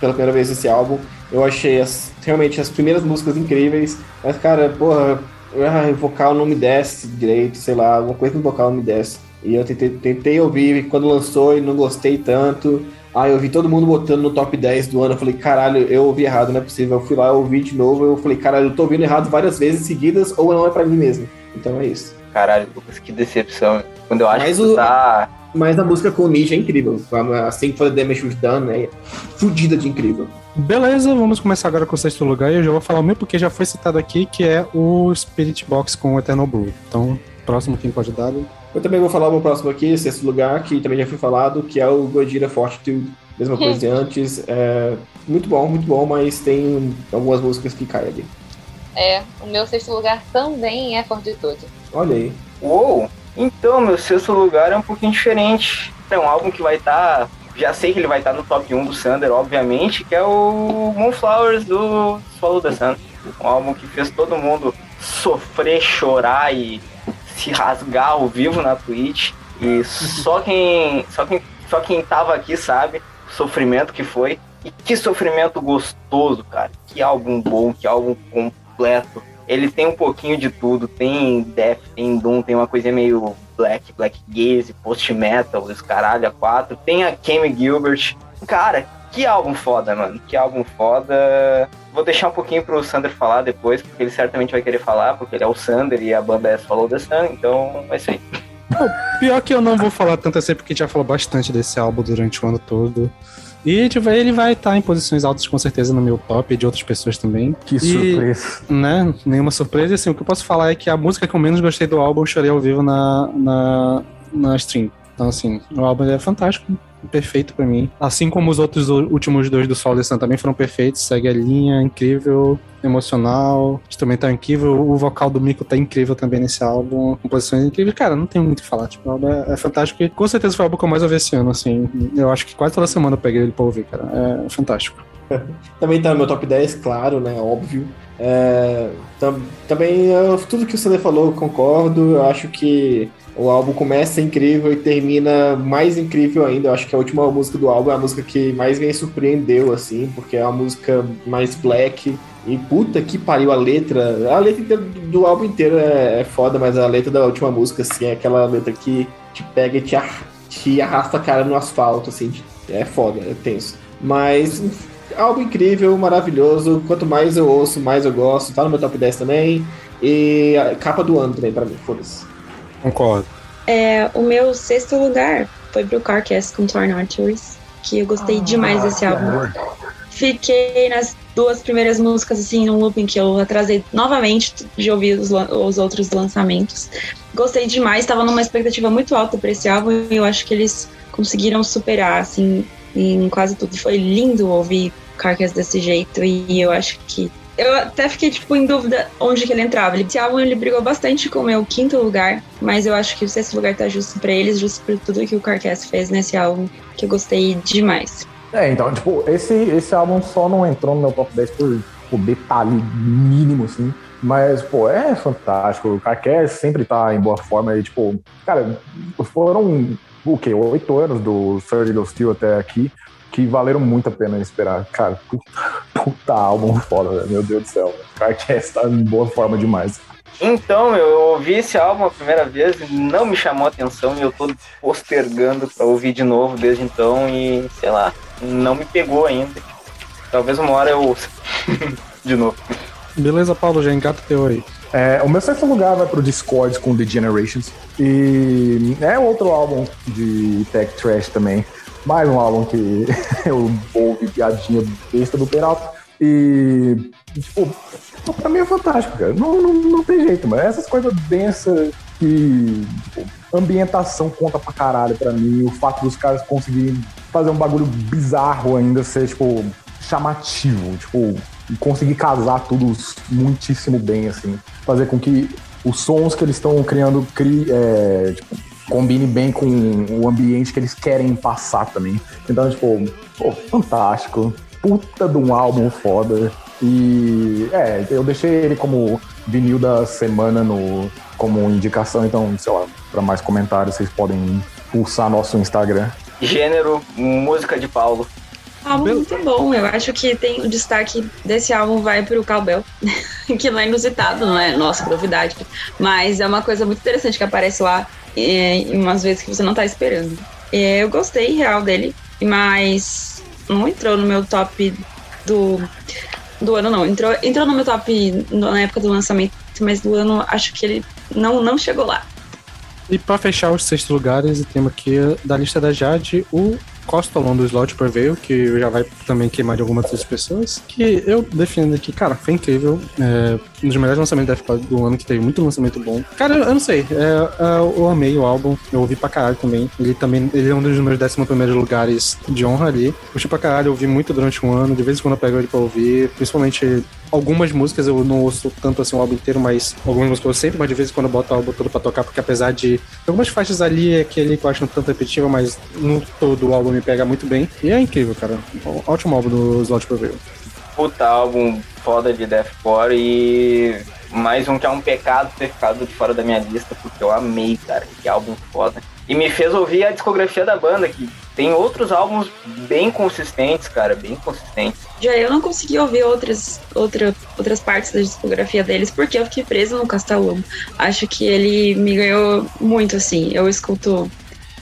pela primeira vez esse álbum. Eu achei as, realmente as primeiras músicas incríveis, mas cara, porra, ah, o vocal não me desce direito, sei lá, alguma coisa no vocal não me desce. E eu tentei, tentei ouvir quando lançou e não gostei tanto. Aí eu vi todo mundo botando no top 10 do ano. Eu falei, caralho, eu ouvi errado, não é possível. Eu fui lá, eu ouvi de novo. Eu falei, caralho, eu tô ouvindo errado várias vezes seguidas ou não é pra mim mesmo. Então é isso. Caralho, Lucas, que decepção. Quando eu acho Mas que o... tá. Mas a música com o Ninja é incrível. Assim que The Damage We've Done é fudida de incrível. Beleza, vamos começar agora com o sexto lugar. E eu já vou falar o meu porque já foi citado aqui, que é o Spirit Box com o Eternal Blue. Então, próximo quem pode dar. Eu também vou falar o meu próximo aqui, sexto lugar, que também já foi falado, que é o Gojira Fortitude. Mesma coisa de antes. É muito bom, muito bom, mas tem algumas músicas que caem ali. É, o meu sexto lugar também é Fortitude. Olha aí. Uou! Então, meu sexto lugar é um pouquinho diferente. É um álbum que vai estar. Tá, já sei que ele vai estar tá no top 1 do Sander, obviamente, que é o Moonflowers do Follow the Sun. Um álbum que fez todo mundo sofrer, chorar e se rasgar ao vivo na Twitch. E só quem, só quem, só quem tava aqui sabe o sofrimento que foi. E que sofrimento gostoso, cara. Que álbum bom, que álbum completo. Ele tem um pouquinho de tudo. Tem Death, tem Doom, tem uma coisa meio Black, Black Gaze, Post-Metal, os caralho a quatro. Tem a Kemi Gilbert. Cara, que álbum foda, mano. Que álbum foda. Vou deixar um pouquinho pro Sander falar depois, porque ele certamente vai querer falar, porque ele é o Sander e a banda é Follow the Sun, então vai ser. Pior que eu não vou falar tanto assim, porque a gente já falou bastante desse álbum durante o ano todo. E tipo, ele vai estar em posições altas com certeza no meu top e de outras pessoas também. Que e, surpresa. Né? Nenhuma surpresa. Assim, o que eu posso falar é que a música que eu menos gostei do álbum eu chorei ao vivo na, na, na stream. Então, assim, o álbum é fantástico perfeito para mim. Assim como os outros últimos dois do Sol de Sun também foram perfeitos, segue a linha, incrível, emocional, também tá incrível. O vocal do Miko tá incrível também nesse álbum, composições incríveis. Cara, não tem muito o que falar. Tipo, o álbum é, é, fantástico e com certeza foi o álbum que eu mais ouvi esse ano, assim. Eu acho que quase toda semana eu peguei ele pra ouvir, cara. É fantástico. também tá no meu top 10, claro, né? Óbvio. É, tam, também, tudo que o Sander falou, eu concordo. Eu acho que O álbum começa incrível e termina mais incrível ainda. Eu acho que a última música do álbum é a música que mais me surpreendeu, assim, porque é uma música mais black. E puta que pariu a letra. A letra do álbum inteiro é, é foda, mas a letra da última música, assim, é aquela letra que te pega e te, te arrasta a cara no asfalto, assim. É foda, é tenso. Mas álbum incrível, maravilhoso. Quanto mais eu ouço, mais eu gosto. Tá no meu top 10 também. E a capa do ano também, pra mim, foda-se. Concordo. É, o meu sexto lugar foi pro Carcass com Torn Arteries, que eu gostei demais desse álbum. Fiquei nas duas primeiras músicas, assim, num looping que eu atrasei novamente de ouvir os, os outros lançamentos. Gostei demais, estava numa expectativa muito alta para esse álbum e eu acho que eles conseguiram superar, assim, em quase tudo. Foi lindo ouvir Carcass desse jeito e eu acho que eu até fiquei, tipo, em dúvida onde que ele entrava. Esse álbum, ele brigou bastante com o meu quinto lugar, mas eu acho que o sexto lugar tá justo pra eles, justo por tudo que o Carcass fez nesse álbum, que eu gostei demais. É, então, tipo, esse, esse álbum só não entrou no meu top 10 por, por detalhe mínimo, assim. Mas, pô, é fantástico. O Carcass sempre tá em boa forma e, tipo, cara, foram, o quê? Oito anos do Surgical Steel até aqui que valeram muito a pena esperar. Cara, puta, puta álbum foda, velho. meu Deus do céu. O Carcass tá em boa forma demais. Então, eu ouvi esse álbum a primeira vez, não me chamou a atenção e eu tô postergando pra ouvir de novo desde então e, sei lá, não me pegou ainda. Talvez uma hora eu ouça de novo. Beleza, Paulo, já engata teu aí. É, o meu sexto lugar vai pro Discord com The Generations. E é outro álbum de tech trash também. Mais um álbum que eu ouvi piadinha besta do Peralta. E, tipo, pra mim é fantástico, cara. Não, não, não tem jeito, mas essas coisas densas que. Tipo, ambientação conta pra caralho pra mim. O fato dos caras conseguirem fazer um bagulho bizarro ainda ser, tipo, chamativo. Tipo, conseguir casar tudo muitíssimo bem, assim. Fazer com que os sons que eles estão criando crie, é, tipo, combine bem com o ambiente que eles querem passar também. Então, tipo, pô, fantástico. Puta de um álbum foda. E é, eu deixei ele como vinil da semana no, como indicação, então, sei lá, para mais comentários vocês podem pulsar nosso Instagram. Gênero, música de Paulo. Álbum muito bom, eu acho que tem o destaque desse álbum vai pro Cowbell, que não é inusitado, não é nossa novidade, mas é uma coisa muito interessante que aparece lá é, umas vezes que você não tá esperando. É, eu gostei real dele, mas não entrou no meu top do, do ano, não. Entrou, entrou no meu top na época do lançamento, mas do ano acho que ele não, não chegou lá. E para fechar os seis lugares, temos aqui da lista da Jade o Costolon do Slot Prevail, que já vai também queimar de algumas outras pessoas, que eu defendo aqui, cara, foi incrível. É, um dos melhores lançamentos da do ano, que teve muito lançamento bom. Cara, eu, eu não sei, é, é, eu amei o álbum, eu ouvi pra caralho também. Ele também ele é um dos meus 11 primeiros lugares de honra ali. Puxei pra caralho, eu ouvi muito durante um ano, de vez em quando eu pego ele pra ouvir, principalmente algumas músicas eu não ouço tanto assim o álbum inteiro, mas algumas músicas eu sempre, mas de vez em quando eu boto o álbum todo pra tocar, porque apesar de algumas faixas ali é aquele que eu acho um tanto repetitivo, mas no todo o álbum me pega muito bem. E é incrível, cara. Ótimo álbum do Slot Preview. Puta álbum foda de deathcore e mais um que é um pecado ter ficado de fora da minha lista, porque eu amei, cara, que álbum foda. E me fez ouvir a discografia da banda, que tem outros álbuns bem consistentes, cara, bem consistentes. Já eu não consegui ouvir outras, outra, outras partes da discografia deles, porque eu fiquei presa no Castelão. Acho que ele me ganhou muito, assim. Eu escuto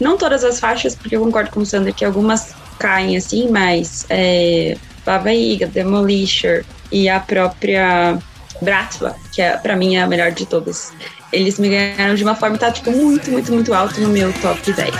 não todas as faixas, porque eu concordo com o Sander que algumas caem assim, mas é, Baba Demolisher e a própria Bratva, que é, pra mim é a melhor de todas. Eles me ganharam de uma forma que tá tipo, muito, muito, muito alto no meu top 10.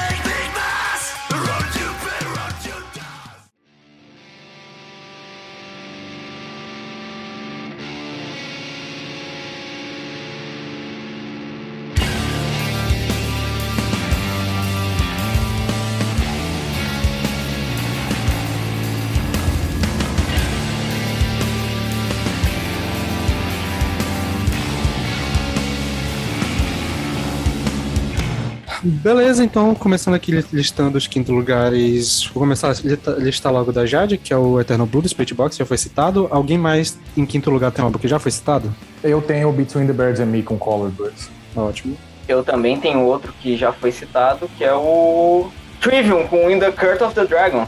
Beleza, então, começando aqui listando os quinto lugares. Vou começar a listar logo da Jade, que é o Eternal Blue do Spirit Box, já foi citado. Alguém mais em quinto lugar tem algo que já foi citado? Eu tenho Between the Birds and Me com Color Birds. Ótimo. Eu também tenho outro que já foi citado, que é o Trivium com In the Court of the Dragon.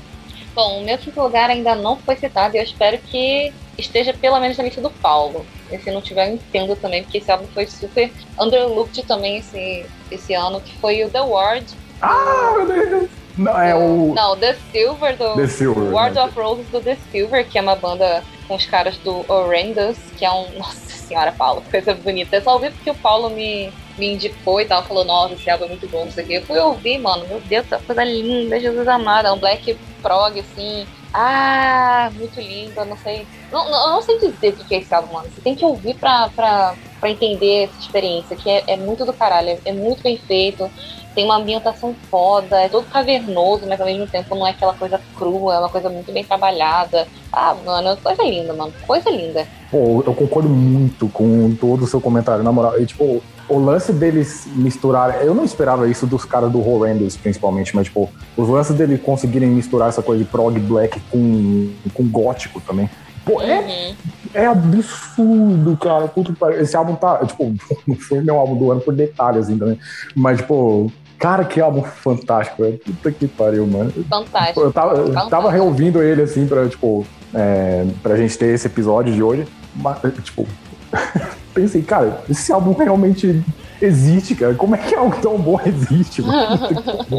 Bom, o meu quinto lugar ainda não foi citado e eu espero que esteja pelo menos na lista do Paulo. E se não tiver, eu entendo também, porque esse álbum foi super underlooked também esse, esse ano, que foi o The Ward. Ah, meu Deus! Não, é o. Não, The Silver do The Silver. Ward né? of Roses do The Silver, que é uma banda com os caras do Horrendous, que é um. Nossa senhora, Paulo, coisa bonita. Eu só ouvi porque o Paulo me, me indicou e tal, falou, nossa, esse álbum é muito bom, isso aqui. Eu fui ouvir, mano, meu Deus, essa coisa linda, Jesus amado. É um black prog, assim. Ah, muito lindo, eu não sei. Não, não, eu não sei dizer o que é esse álbum, mano. Você tem que ouvir pra, pra, pra entender essa experiência, que é, é muito do caralho, é, é muito bem feito tem uma ambientação foda, é todo cavernoso, mas ao mesmo tempo não é aquela coisa crua, é uma coisa muito bem trabalhada. Ah, mano, coisa linda, mano, coisa linda. Pô, eu concordo muito com todo o seu comentário, na moral. E, tipo, o lance deles misturarem. Eu não esperava isso dos caras do Horrendous, principalmente, mas, tipo, os lances deles conseguirem misturar essa coisa de prog black com, com gótico também. Pô, é, Uhum. é absurdo, cara. Puta que pariu. Esse álbum tá, tipo, não foi meu álbum do ano por detalhes, assim, também. Mas, tipo, cara, que álbum fantástico, velho. Puta que pariu, mano. Fantástico. Eu tava, eu Fantástico. tava reouvindo ele, assim, pra, tipo, é, pra gente ter esse episódio de hoje. Mas, tipo, pensei, cara, esse álbum realmente existe, cara. Como é que algo tão bom existe, mano?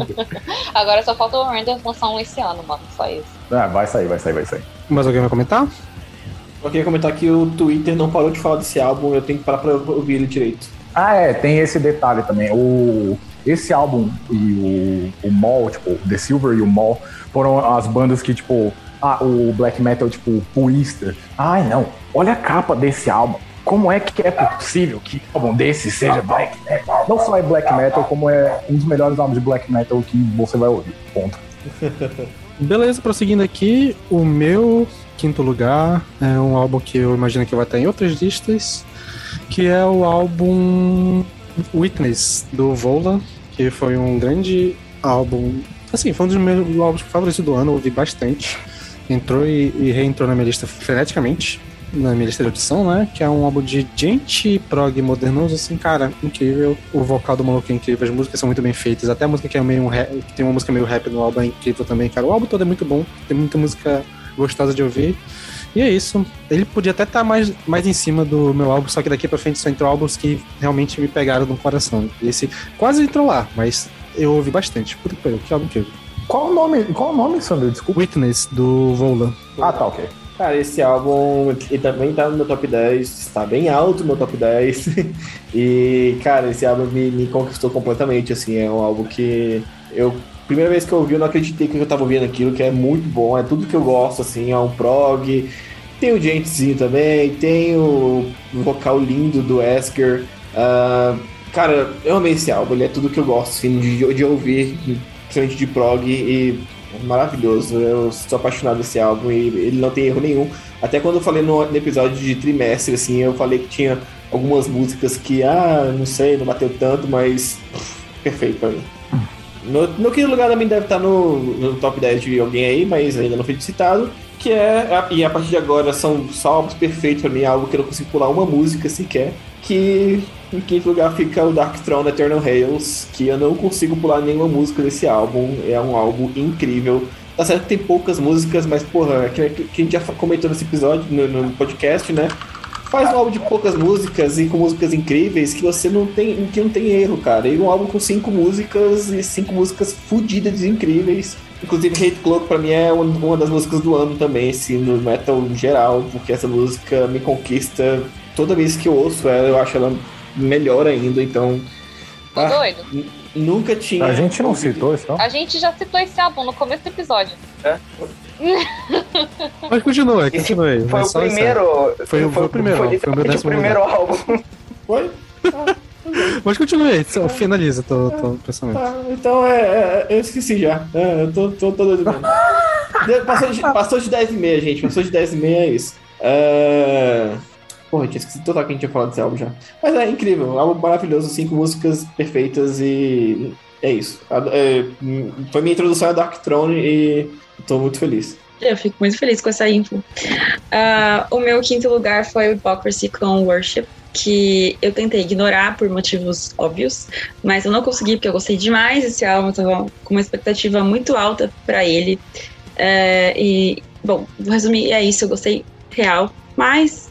Agora só falta o Randall lançar um esse ano, mano, só isso. Ah, vai sair, vai sair, vai sair. Mais alguém vai comentar? Eu queria comentar que o Twitter não parou de falar desse álbum, eu tenho que parar pra ouvir ele direito. Ah, é, tem esse detalhe também. O, esse álbum e o, o Mall, tipo, The Silver e o Mall, foram as bandas que, tipo, ah, o black metal, tipo, purista. Ai, não, olha a capa desse álbum. Como é que é possível que um álbum desse seja black metal? Não só é black metal, como é um dos melhores álbuns de black metal que você vai ouvir. Ponto. Beleza, prosseguindo aqui, o meu quinto lugar é um álbum que eu imagino que vai estar em outras listas, que é o álbum Witness, do Vola, que foi um grande álbum. Assim, foi um dos meus álbuns favoritos do ano, ouvi bastante. Entrou e, e reentrou na minha lista freneticamente, na minha lista de audição, né? Que é um álbum de gente prog modernoso, assim, cara, incrível. O vocal do maluco é incrível, as músicas são muito bem feitas, até a música que é meio rap, tem uma música meio rap no álbum é incrível também, cara. O álbum todo é muito bom, tem muita música gostosa de ouvir. E é isso. Ele podia até estar mais, mais em cima do meu álbum, só que daqui pra frente só entrou álbuns que realmente me pegaram no coração. Esse quase entrou lá, mas eu ouvi bastante. Puta que pariu, que álbum incrível. Qual o nome, qual o nome, Sandro? Desculpa. Witness, do Vola. Ah, tá, ok. Cara, esse álbum ele também tá no meu top 10, está bem alto no meu top 10. e, cara, esse álbum me, me conquistou completamente, assim, é um álbum que eu. Primeira vez que eu ouvi, eu não acreditei que eu tava ouvindo aquilo, que é muito bom, é tudo que eu gosto, assim, é um prog. Tem o Gentezinho também, tem o vocal lindo do Esker. Ah, cara, eu amei esse álbum, ele é tudo que eu gosto, assim, de, de ouvir, principalmente de prog, e é maravilhoso. Eu sou apaixonado desse álbum e ele não tem erro nenhum. Até quando eu falei no, no episódio de trimestre, assim, eu falei que tinha algumas músicas que, ah, não sei, não bateu tanto, mas pff, perfeito pra mim. No, no quinto lugar também deve estar no, no top 10 de alguém aí, mas ainda não foi citado. Que é, e a partir de agora são só álbuns perfeitos pra mim, algo que eu não consigo pular uma música sequer. Que em quinto lugar fica o Dark Throne Eternal Hails, que eu não consigo pular nenhuma música desse álbum. É um álbum incrível. Tá certo que tem poucas músicas, mas porra, que, que a gente já comentou nesse episódio, no, no podcast, né? Faz um álbum de poucas músicas e com músicas incríveis que você não tem, que não tem erro, cara. E um álbum com cinco músicas e cinco músicas fodidas e incríveis. Inclusive, Hate Cloak pra mim é uma das músicas do ano também, assim, no metal em geral, porque essa música me conquista toda vez que eu ouço ela, eu acho ela melhor ainda, então. Tô Ah, doido. nunca tinha. A gente não ouvido- citou isso, não? A gente já citou esse álbum no começo do episódio. Mas continua, Esse continua aí. foi o primeiro. Foi o- foi o primeiro, Foi foi o meu literalmente o primeiro álbum. Foi? Mas continue aí, só finaliza teu, teu pensamento. Ah, então é, é, Eu esqueci já. É, eu tô, tô, tô doido mesmo. De- Passou de, passou de 10 e meia, gente. Passou de 10 e meia, é isso. É... Porra, eu tinha esquecido total que a gente tinha falado desse álbum já. Mas é incrível, um álbum maravilhoso, cinco músicas perfeitas e é isso. A- é, foi minha introdução a Dark Throne e tô muito feliz. Eu fico muito feliz com essa info. Ah, o meu quinto lugar foi o Hypocrisy com Worship. que eu tentei ignorar por motivos óbvios, mas eu não consegui porque eu gostei demais desse álbum, eu tava com uma expectativa muito alta para ele. É, e, bom, vou resumir, é isso, eu gostei real, mas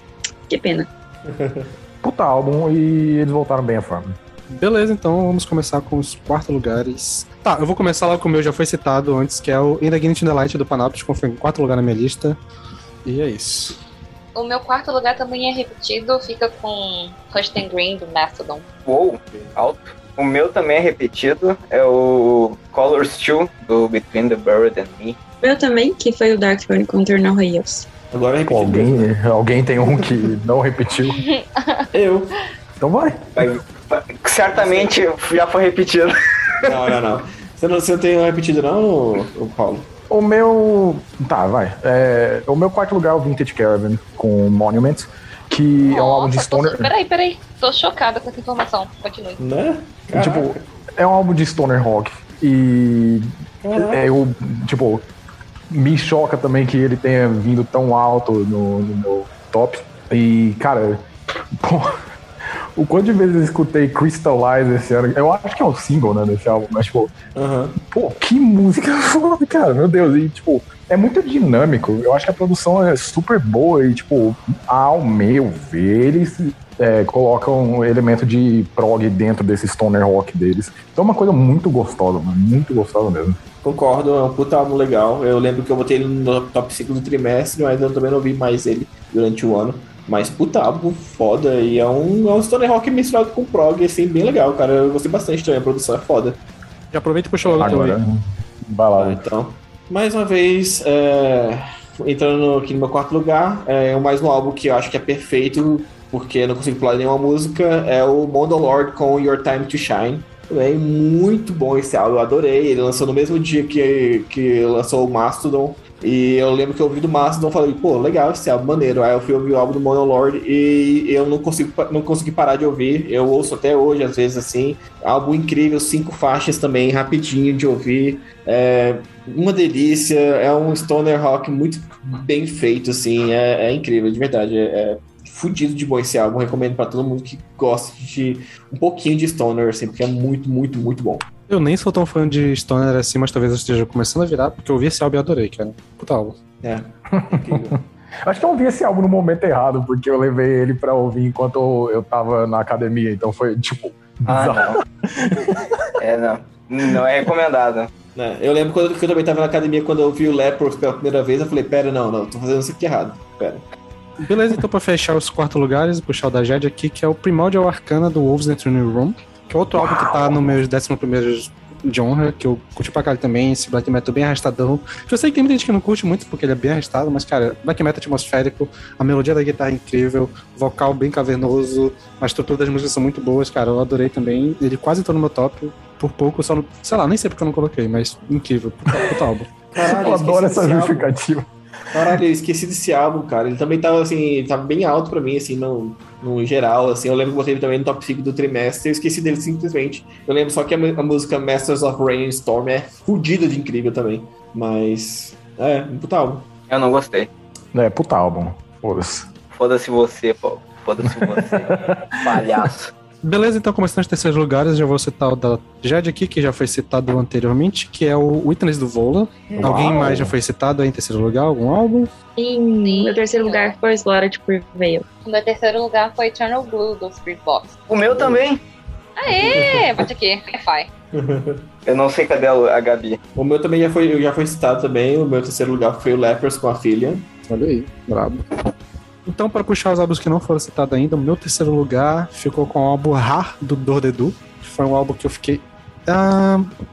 que pena. Puta álbum e eles voltaram bem à forma. Beleza, então vamos começar com os quartos lugares. Tá, eu vou começar lá com o meu, já foi citado antes, que é o In the Guinness the Light do Panopticon, foi em quarto lugar na minha lista. E é isso. O meu quarto lugar também é repetido, fica com Rustin Green do Mastodon. Uou, alto. O meu também é repetido, é o Colors 2 do Between the Buried and Me. Meu também, que foi o Dark Throne com Eternal Rails. Agora é repetido. alguém, alguém tem um que não repetiu. Eu. Então vai. Vai- vai- Certamente já foi repetido. Não, não, não. Você não, você não tem repetido, não, Paulo? O meu. Tá, vai. É, o meu quarto lugar é o Vintage Caravan com Monument, que é um álbum de Nossa, tô- Stoner. Peraí, peraí. Tô chocada com essa informação. Continue. Né? Caraca. Tipo, é um álbum de Stoner Rock. E Caraca. é, eu, tipo, me choca também que ele tenha vindo tão alto no, no meu top. E, cara, pô, o quanto de vezes eu escutei Crystallize esse ano, eu acho que é um single, né, desse álbum, mas, tipo, Aham. pô, que música foda, cara, meu Deus, e, tipo, é muito dinâmico, eu acho que a produção é super boa e, tipo, ao meu ver, eles é, colocam um elemento de prog dentro desse stoner rock deles. Então é uma coisa muito gostosa, mano, muito gostosa mesmo. Concordo, é um puta álbum legal. Eu lembro que eu botei ele no top 5 do trimestre, mas eu também não vi mais ele durante o ano. Mas puta álbum foda e é um, é um stoner rock misturado com prog, assim, bem legal, cara. Eu gostei bastante também, a produção é foda. Já aproveita e puxa logo Agora, também. vai lá. Ah, então, mais uma vez, é, entrando aqui no meu quarto lugar, é mais um álbum que eu acho que é perfeito, porque eu não consigo pular nenhuma música, é o Mondo Lord com Your Time to Shine. É muito bom esse álbum, eu adorei. Ele lançou no mesmo dia que, que lançou o Mastodon. E eu lembro que eu ouvi do Mastodon e falei, pô, legal esse álbum, maneiro. Aí eu fui ouvir o álbum do Mono Lord e eu não consigo, não consegui parar de ouvir. Eu ouço até hoje, às vezes, assim. Álbum incrível, cinco faixas também, rapidinho de ouvir. É uma delícia, é um stoner rock muito bem feito, assim. É, é incrível, de verdade. É, é fudido de bom esse álbum. Recomendo pra todo mundo que gosta de um pouquinho de stoner, assim, porque é muito, muito, muito bom. Eu nem sou tão fã de Stoner assim, mas talvez eu esteja começando a virar, porque eu vi esse álbum e adorei, cara. Puta álbum. É. Acho que eu ouvi esse álbum no momento errado, porque eu levei ele pra ouvir enquanto eu tava na academia, então foi tipo. bizarro. Ah, não. É, não. Não é recomendado. né? Eu lembro quando que eu também tava na academia, quando eu vi o Lepros pela primeira vez, eu falei, pera, não, não, tô fazendo isso aqui errado. Pera. Beleza, então pra fechar os quartos lugares, puxar o da Jade aqui, que é o Primordial Arcana do Wolves in the Tuning Room, que é outro álbum que tá no meus 11 de honra, que eu curti pra caralho também, esse black metal bem arrastadão. Eu sei que tem muita gente que não curte muito porque ele é bem arrastado, mas, cara, black metal atmosférico, a melodia da guitarra é incrível, vocal bem cavernoso, a estrutura das músicas são muito boas, cara, eu adorei também. Ele quase entrou no meu top, por pouco, só não, sei lá, nem sei porque eu não coloquei, mas incrível, puta, puta álbum. Caralho, eu adoro essa álbum. justificativa. Caralho, eu esqueci desse álbum, cara. Ele também tava assim, ele tava bem alto pra mim, assim, no, no geral, assim. Eu lembro que eu botei ele também no top 5 do trimestre, eu esqueci dele simplesmente. Eu lembro só que a, a música Masters of Rain and Storm é fodida de incrível também. Mas, é, um puta álbum. Eu não gostei. É, puta álbum. Foda-se. Foda-se você, Paulo. Foda-se você. Palhaço. Beleza, então começando os terceiros lugares, já vou citar o da Jade aqui, que já foi citado anteriormente, que é o Witness do Vola. Alguém mais já foi citado aí em terceiro lugar, algum álbum? Em meu terceiro lugar foi Slaughtered Prevail. O meu terceiro lugar foi Eternal Blue do Spirit Box. O meu também. Aê! Bate aqui, Wi-Fi. Eu não sei cadê a a Gabi. O meu também já foi, já foi citado também. O meu terceiro lugar foi o Lepers com a filha. Olha aí, brabo. Então, para puxar os álbuns que não foram citados ainda, o meu terceiro lugar ficou com o álbum Har do Dordedu. Foi um álbum que eu fiquei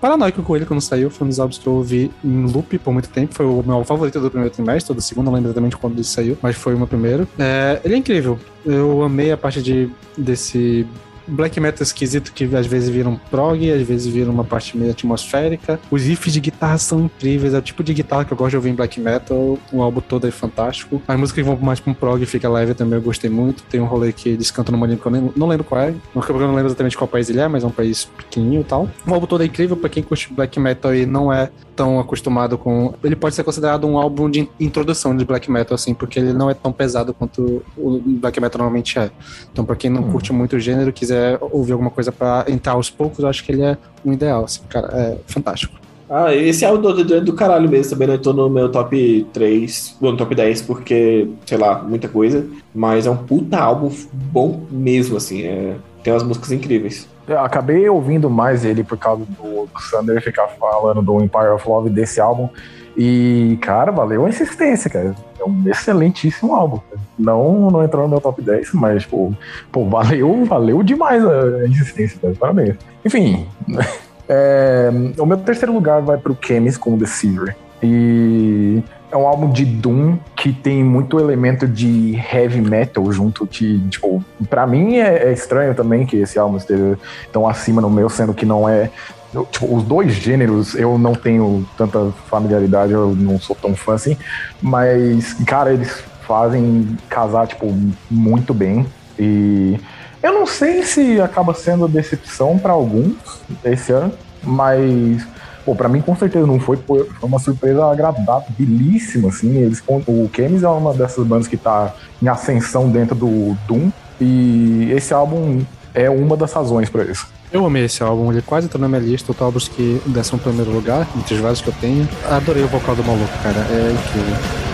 paranoico com ele quando saiu. Foi um dos álbuns que eu ouvi em loop por muito tempo. Foi o meu favorito do primeiro trimestre, do segundo, não lembro exatamente quando ele saiu, mas foi o meu primeiro. É, ele é incrível. Eu amei a parte de, desse black metal esquisito que às vezes vira um prog, às vezes vira uma parte meio atmosférica. Os riffs de guitarra são incríveis, é o tipo de guitarra que eu gosto de ouvir em black metal. O álbum todo é fantástico. As músicas que vão mais pra um prog fica leve também, eu gostei muito. Tem um rolê que eles cantam numa língua que eu nem, não lembro qual é. Não, eu não lembro exatamente qual país ele é, mas é um país pequenininho e tal. O álbum todo é incrível pra quem curte black metal e não é tão acostumado com. Ele pode ser considerado um álbum de introdução de black metal, assim, porque ele não é tão pesado quanto o black metal normalmente é. Então, pra quem não Hum. curte muito o gênero, quiser ouvir alguma coisa pra entrar aos poucos, eu acho que ele é um ideal, assim, cara, é fantástico. Ah, esse álbum do Dead é do caralho mesmo, também não entrou no meu top 3, ou no top 10, porque, sei lá, muita coisa. Mas é um puta álbum bom mesmo, assim. É... Tem umas músicas incríveis. Eu acabei ouvindo mais ele por causa do, do Sander ficar falando do Empire of Love desse álbum. E, cara, valeu a insistência, cara. Um excelentíssimo álbum. Não, não entrou no meu top 10, mas, pô, pô valeu, valeu demais a insistência, cara. Parabéns. Enfim, é, o meu terceiro lugar vai pro Chemis com Deceiver. E é um álbum de Doom que tem muito elemento de heavy metal junto, que, tipo, pra mim é, é estranho também que esse álbum esteja tão acima no meu, sendo que não é. Eu, Tipo, os dois gêneros eu não tenho tanta familiaridade, eu não sou tão fã assim, mas, cara, eles fazem casar, tipo, muito bem. E eu não sei se acaba sendo decepção pra alguns esse ano, mas Pô, pra mim com certeza não foi, foi uma surpresa agradabilíssima, assim. Eles, o Chemis é uma dessas bandas que tá em ascensão dentro do Doom, e esse álbum é uma das razões pra isso. Eu amei esse álbum, ele quase tá na minha lista, os álbuns que descem em primeiro lugar, entre os vários que eu tenho. Adorei o vocal do maluco, cara, é incrível.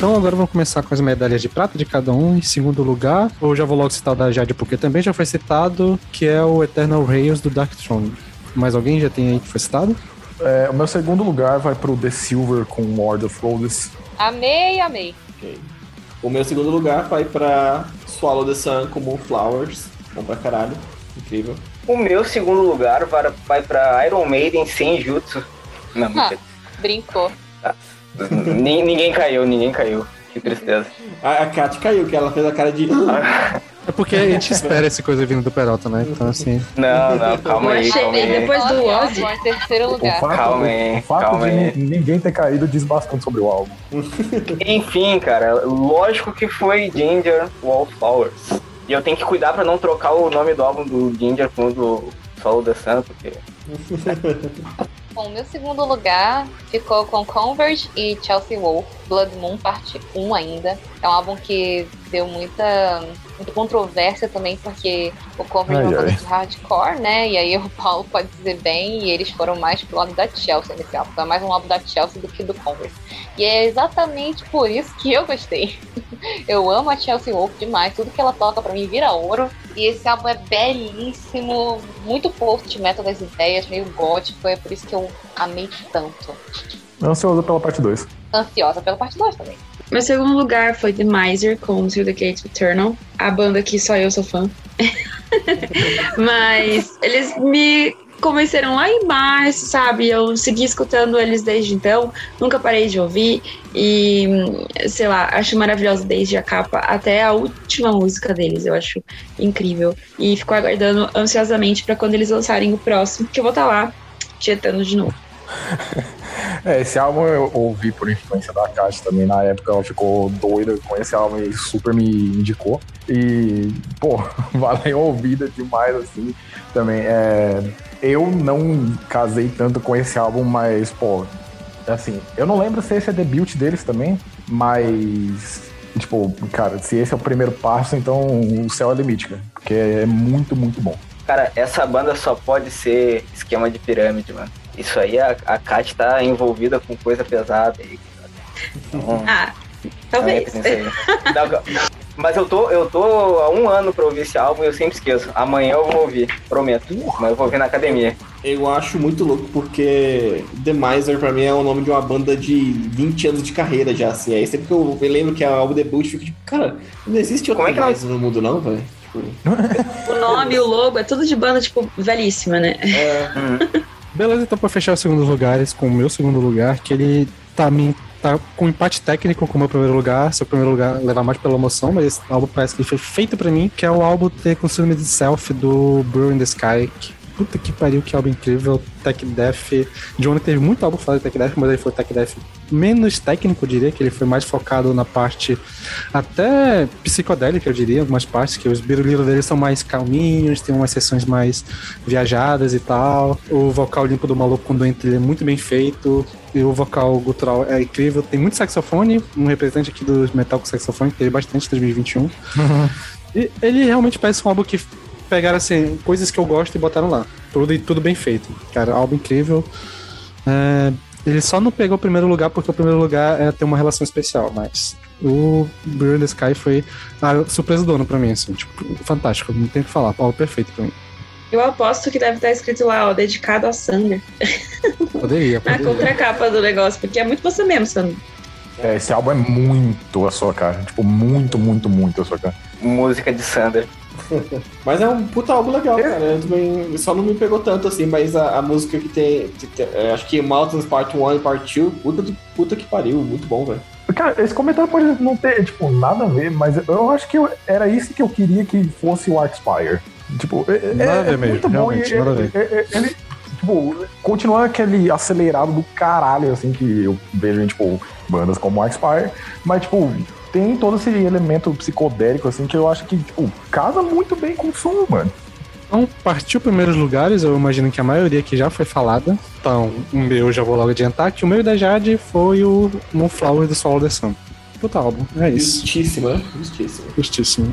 Então agora vamos começar com as medalhas de prata de cada um. Em segundo lugar, eu já vou logo citar o da Jade, porque também já foi citado, que é o Eternal Rails do Dark Throne. Mais alguém já tem aí que foi citado? É, o meu segundo lugar vai pro The Silver com Lord of Roses. Amei, amei. O meu segundo lugar vai pra Swallow the Sun com Moonflowers. Bom pra caralho. Incrível. O meu segundo lugar vai- pra Iron Maiden sem jutsu. Não, Ah, brincou. Ni- ninguém caiu, ninguém caiu. Que tristeza. A, a Kat caiu, que ela fez a cara de. É porque a gente espera essa coisa vindo do Peralta, né? Então, assim. Não, não, calma aí, calma aí. depois do Ozzy. Osborne, terceiro O lugar. fato, Calma o- aí, o fato calma de aí. ni- ninguém ter caído diz bastante sobre o álbum. Enfim, cara, lógico que foi Ginger Wallflowers. E eu tenho que cuidar pra não trocar o nome do álbum do Ginger com o do Solo the Sun, porque. Bom, meu segundo lugar ficou com Converge e Chelsea Wolf, Blood Moon Parte 1 ainda. É um álbum que deu muita, muita controvérsia também, porque o Converge é uma Ai, banda ai. de hardcore, né? E aí o Paulo pode dizer bem, e eles foram mais pro lado da Chelsea nesse álbum. Então é mais um álbum da Chelsea do que do Converse. E é exatamente por isso que eu gostei. Eu amo a Chelsea Wolf demais, tudo que ela toca pra mim vira ouro. E esse álbum é belíssimo, muito post-metal das ideias, meio gótico, é por isso que eu amei tanto. Ansioso pela parte 2. Ansiosa pela parte 2 também. Meu segundo lugar foi The Miser com Till the Gates Eternal, a banda que só eu sou fã. Mas eles me convenceram lá em março, sabe? Eu segui escutando eles desde então, nunca parei de ouvir e, sei lá, acho maravilhosa desde a capa até a última música deles, eu acho incrível. E fico aguardando ansiosamente pra quando eles lançarem o próximo, que eu vou estar lá tietando de novo. É, esse álbum eu ouvi por influência da Kat também. Na época ela ficou doida com esse álbum e super me indicou. E, pô, valeu ouvida demais, assim, também. É, eu não casei tanto com esse álbum, mas, pô, assim, eu não lembro se esse é debut deles também, mas, tipo, cara, se esse é o primeiro passo, então o céu é limite, cara. Porque é muito, muito bom. Cara, essa banda só pode ser esquema de pirâmide, mano. Isso aí, a, a Kat tá envolvida com coisa pesada aí. Então, Ah, é, talvez. Não, Mas eu tô, eu tô há um ano pra ouvir esse álbum e eu sempre esqueço. Amanhã eu vou ouvir, prometo. Mas eu vou ouvir na academia. Eu acho muito louco porque The Miser pra mim é o nome de uma banda de 20 anos de carreira já, assim. Aí sempre que eu me lembro que é o álbum debut, eu fico tipo, cara, não existe outro Como é que Miser no mundo não, velho? Tipo, O nome, o logo, é tudo de banda, tipo, velhíssima, né? é, Beleza, então pra fechar os segundos lugares com o meu segundo lugar, que ele tá, me, tá com empate técnico com o meu primeiro lugar. Seu primeiro lugar levar mais pela emoção, mas esse álbum parece que foi feito pra mim, que é o álbum The Consumed Itself do Brew in the Sky. Que, puta que pariu, que álbum incrível. Tech Death. John teve muito álbum falado de Tech Death, mas ele foi Tech Death menos técnico, eu diria, que ele foi mais focado na parte até psicodélica, eu diria, algumas partes, que os biruliros dele são mais calminhos, tem umas sessões mais viajadas e tal. O vocal limpo do maluco quando entra ele é muito bem feito. E o vocal gutural é incrível. Tem muito saxofone, um representante aqui do metal com saxofone, que teve bastante em 2021. E ele realmente parece um álbum que pegaram assim, coisas que eu gosto e botaram lá. Tudo e tudo bem feito. Cara, álbum incrível. É, ele só não pegou o primeiro lugar porque o primeiro lugar é ter uma relação especial, mas o Blue in the Sky foi a surpresa do ano pra mim, assim, tipo, fantástico, não tem o que falar, Paulo perfeito pra mim. Eu aposto que deve estar escrito lá, ó, dedicado a Sander. Poderia, Na poderia. contracapa do negócio, porque é muito você mesmo, Sander. É, esse álbum é muito a sua cara. Tipo, muito, muito, muito a sua cara. Música de Sander. Mas é um puta álbum legal, cara. Eu também, só não me pegou tanto assim, mas a, a música que tem. que tem- é, acho que Mountains Part 1 e Part 2, puta, do- puta que pariu, muito bom, velho. Cara, esse comentário pode não ter, tipo, nada a ver, mas eu acho que eu- era isso que eu queria que fosse o Arcspire. Tipo, é, é- Nada é mesmo, muito bom e a ver. é- é- é- ele, tipo, continua aquele acelerado do caralho, assim, que eu vejo em, tipo, bandas como Arcspire, mas, tipo, tem todo esse elemento psicodélico, assim, que eu acho que, tipo, casa muito bem com o som, mano. Então, partiu primeiros lugares, eu imagino que a maioria aqui já foi falada. Então, o meu já vou logo adiantar, que o meu da Jade foi o Moonflower do Solo The Sun. Puta álbum, é isso. Justíssimo, né? Justíssimo. Justíssimo.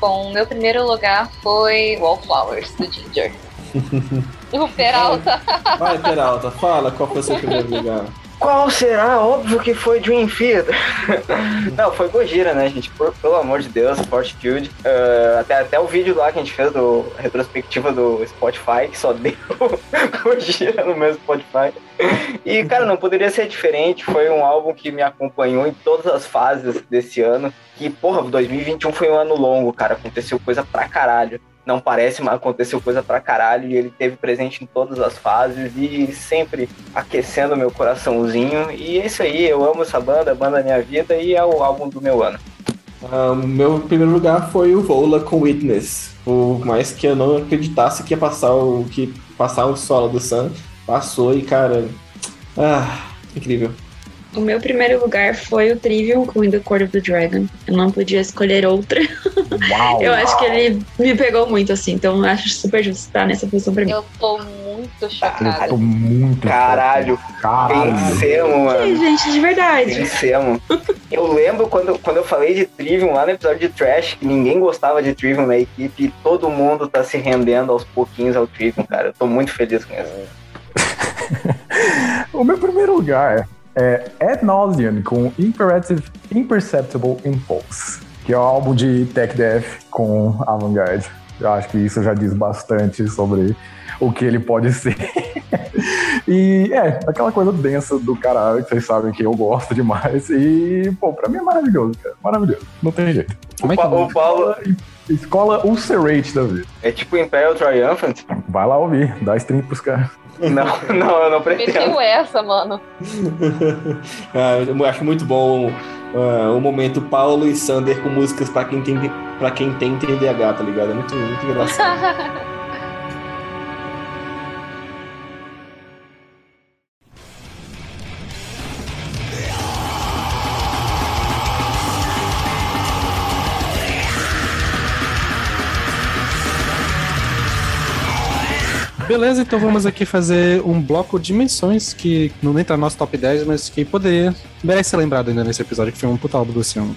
Bom, meu primeiro lugar foi Wallflowers, do Ginger. o Peralta. Vai, Peralta, fala qual foi o seu primeiro lugar. Qual será? Óbvio que foi Dream Theater. Não, foi Gojira, né, gente? Por- pelo amor de Deus, Fortitude. Uh, até, até o vídeo lá que a gente fez do retrospectiva do Spotify, que só deu Gojira no meu Spotify. E, cara, não poderia ser diferente. Foi um álbum que me acompanhou em todas as fases desse ano. Que, porra, 2021 foi um ano longo, cara. Aconteceu coisa pra caralho não parece, mas aconteceu coisa pra caralho e ele teve presente em todas as fases e sempre aquecendo meu coraçãozinho. E é isso aí, eu amo essa banda, a banda da minha vida e é o álbum do meu ano. Ah, O meu primeiro lugar foi o Vola com Witness. Por mais que eu não acreditasse que ia passar o que passar o solo do Sun, passou e cara, ah, incrível. O meu primeiro lugar foi o Trivium com In the Court of the Dragon. Eu não podia escolher outra. Uau! Eu acho que ele me pegou muito, assim. Então eu acho super justo estar nessa posição pra mim. Eu tô muito Eu chocada. tô muito. Caralho, Caralho. vencemos, Sim, mano. gente, de verdade. Vencemos. Eu lembro quando, quando eu falei de Trivium lá no episódio de Trash, que ninguém gostava de Trivium na equipe e todo mundo tá se rendendo aos pouquinhos ao Trivium, cara. Eu tô muito feliz com isso. O meu primeiro lugar é Ad Nauseam com Imperative Imperceptible Impulse, que é o álbum de Tech Death com Avantgarde. Eu acho que isso já diz bastante sobre o que ele pode ser. e é, aquela coisa densa do caralho, que vocês sabem que eu gosto demais. E, pô, pra mim é maravilhoso, cara. Maravilhoso. Não tem jeito. Como é O, que Pa- o Paulo Escola Ulcerate da vida. é tipo Imperial Triumphant? Vai lá ouvir, dá stream pros caras. Não, não, eu não pretendo. Meteu essa, mano. Ah, eu acho muito bom ah, o momento Paulo e Sander com músicas pra quem tem, pra quem tem TDAH, tá ligado? É muito, muito engraçado. Beleza, então vamos aqui fazer um bloco de menções que não entra no nosso top 10, mas que poderia, merece ser lembrado ainda nesse episódio, que foi um puta álbum do ano.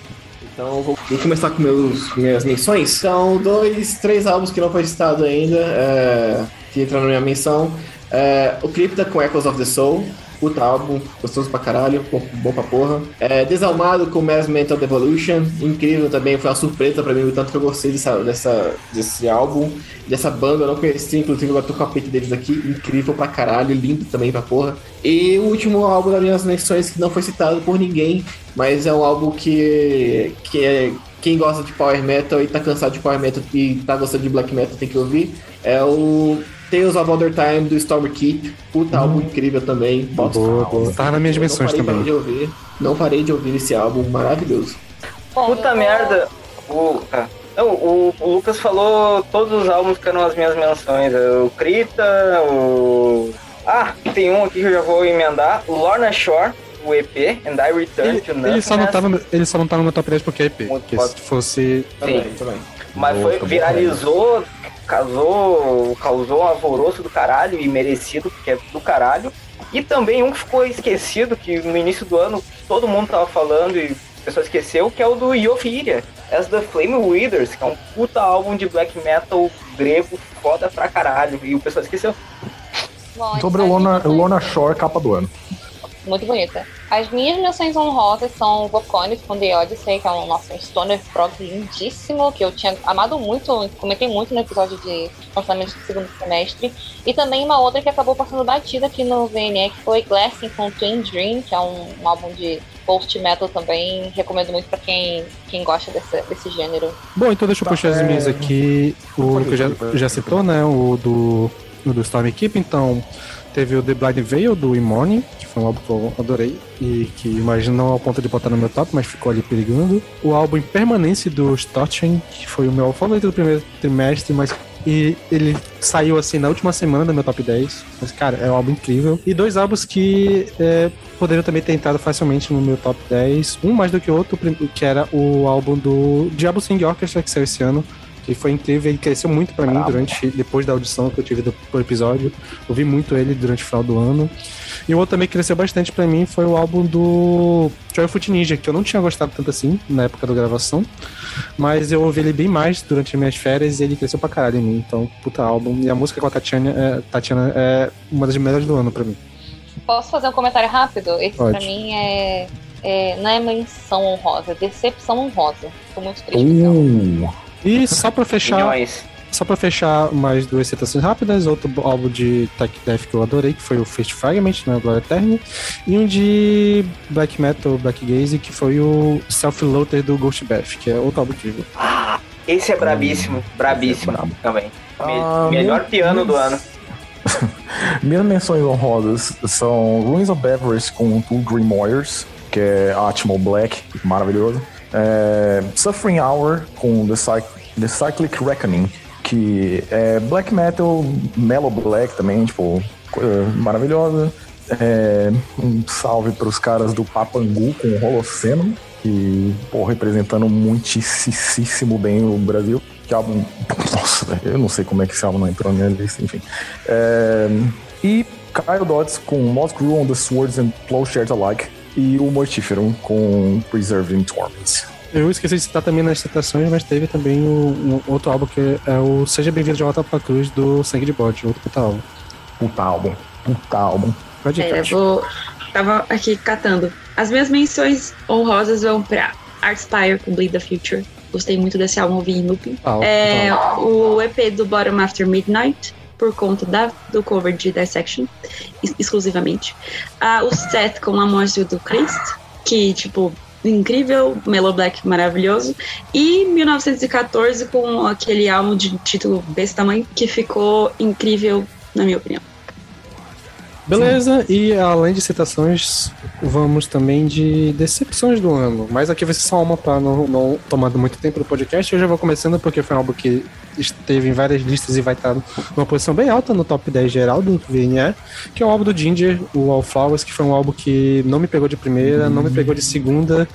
Então vou começar com meus, minhas menções. São dois, três álbuns que não foi citado ainda, é, que entraram na minha menção. É, o Crypta com Echoes of the Soul, puta álbum, gostoso pra caralho, bom, pra porra. É, Desalmado com Mass Mental Devolution, incrível também, foi uma surpresa pra mim, o tanto que eu gostei dessa, dessa, desse álbum, dessa banda, eu não conhecia, inclusive agora tô com a deles aqui, incrível pra caralho, lindo também pra porra. E o último álbum das minhas menções que não foi citado por ninguém, mas é um álbum que, que é, quem gosta de power metal e tá cansado de power metal e tá gostando de black metal tem que ouvir, é o Tales of Other Time do Stormkeep. Puta álbum incrível também. Bosta, Boa, boa. Tava nas minhas dimensões não parei também. de ouvir. Não parei de ouvir esse álbum maravilhoso. Puta merda. O, ah, não, o, o Lucas falou todos os álbuns que eram as minhas menções. O Krita, o. Ah, tem um aqui que eu já vou emendar. O Lorna Shore, o EP, And I Return Ele, to ele só não Nothingness. tá no, ele só não tá no meu top 10 porque é EP. Muito Porque foda. se fosse. Também, também. Mas Boa, foi, tá viralizou, causou, causou um alvoroço do caralho e merecido, porque é do caralho. E também um que ficou esquecido, que no início do ano todo mundo tava falando e a pessoa esqueceu, que é o do Yofiria, As the Flame Withers, que é um puta álbum de black metal grego foda pra caralho. E o pessoal esqueceu. Sobre o menções- Lorna Shore, capa do ano. Muito bonita. As minhas menções honrosas são Voconis com The Odyssey, que é um, nossa, um stoner prog lindíssimo, que eu tinha amado muito, comentei muito no episódio de lançamento do segundo semestre. E também uma outra que acabou passando batida aqui no VNE, que foi Glassing com Twin Dream, que é um, um álbum de post metal também. Recomendo muito pra quem, quem gosta desse, desse gênero. Bom, então deixa eu puxar as é. minhas aqui. O que já, já citou, né? O do, o do Stormkeep, então. Teve o The Blind Veil do Imone, que foi um álbum que eu adorei e que imagino não ao ponto de botar no meu top, mas ficou ali perigando. O álbum Impermanência do Storchen, que foi o meu favorito do primeiro trimestre, mas e ele saiu assim na última semana do meu top 10. Mas, cara, é um álbum incrível. E dois álbuns que é, poderiam também ter entrado facilmente no meu top 10. Um mais do que o outro, que era o álbum do Diablo Sing Orchestra, que saiu esse ano. Que foi incrível, ele cresceu muito pra mim durante, depois da audição que eu tive do pro episódio. Ouvi muito ele durante o final do ano. E o outro também que cresceu bastante pra mim foi o álbum do Joy Foot Ninja, que eu não tinha gostado tanto assim na época da gravação. Mas eu ouvi ele bem mais durante as minhas férias e ele cresceu pra caralho em mim. Então, puta álbum. E a música com a Tatiana é, Tatiana é uma das melhores do ano pra mim. Posso fazer um comentário rápido? Esse Pode. pra mim é, é. Não é menção honrosa, é decepção honrosa. Tô muito triste álbum. Uh, E só pra fechar, Milhões. só pra fechar mais duas citações rápidas, outro álbum de Tech Death que eu adorei, que foi o First Fragment, né, Glória Eterna, e um de Black Metal, Black Gaze, que foi o Self-Loader do Ghost Bath, que é outro álbum incrível. Esse é brabíssimo, brabíssimo brabo. também. Me- Ah, melhor piano do Deus. ano. Minhas menções honrosas são Ruins of Beverage com Two Dream Warriors, que é Atmo Black, maravilhoso. É, Suffering Hour com The, The Cyclic Reckoning, que é black metal, mellow black também, tipo, coisa maravilhosa. É, um salve pros caras do Papangu com o Holoceno, que, pô, representando muitíssimo bem o Brasil. Que álbum. Nossa, eu não sei como é que esse álbum não entrou na minha lista, enfim. É, e Kyle Dodds com Moss Grew on the Swords and Plowshares Alike. E o Mortífero com Preserving Torments. Eu esqueci de citar também nas citações, mas teve também o, um outro álbum que é o Seja Bem-vindo de Volta pra Cruz do Sangue de Bode, outro puta álbum. Puta álbum. Puta álbum. Pode ir, É, eu vou. Tava aqui catando. As minhas menções honrosas vão pra Artspire com Bleed the Future. Gostei muito desse álbum, ouvi em looping. Ah, o É, o EP do Bottom After Midnight, por conta da, do cover de Dissection, ex- exclusivamente. Ah, o Seth com A Monstro do Christ, que, tipo, incrível, Mellow Black maravilhoso. E 1914 com aquele álbum de título desse tamanho, que ficou incrível, na minha opinião. Beleza, e além de citações, vamos também de decepções do ano. Mas aqui vai ser só uma para não, não tomar muito tempo do podcast. Eu já vou começando porque foi um álbum que esteve em várias listas e vai estar numa posição bem alta no top 10 geral do VNE, que é o álbum do Ginger, o All Flowers, que foi um álbum que não me pegou de primeira, não me pegou de segunda.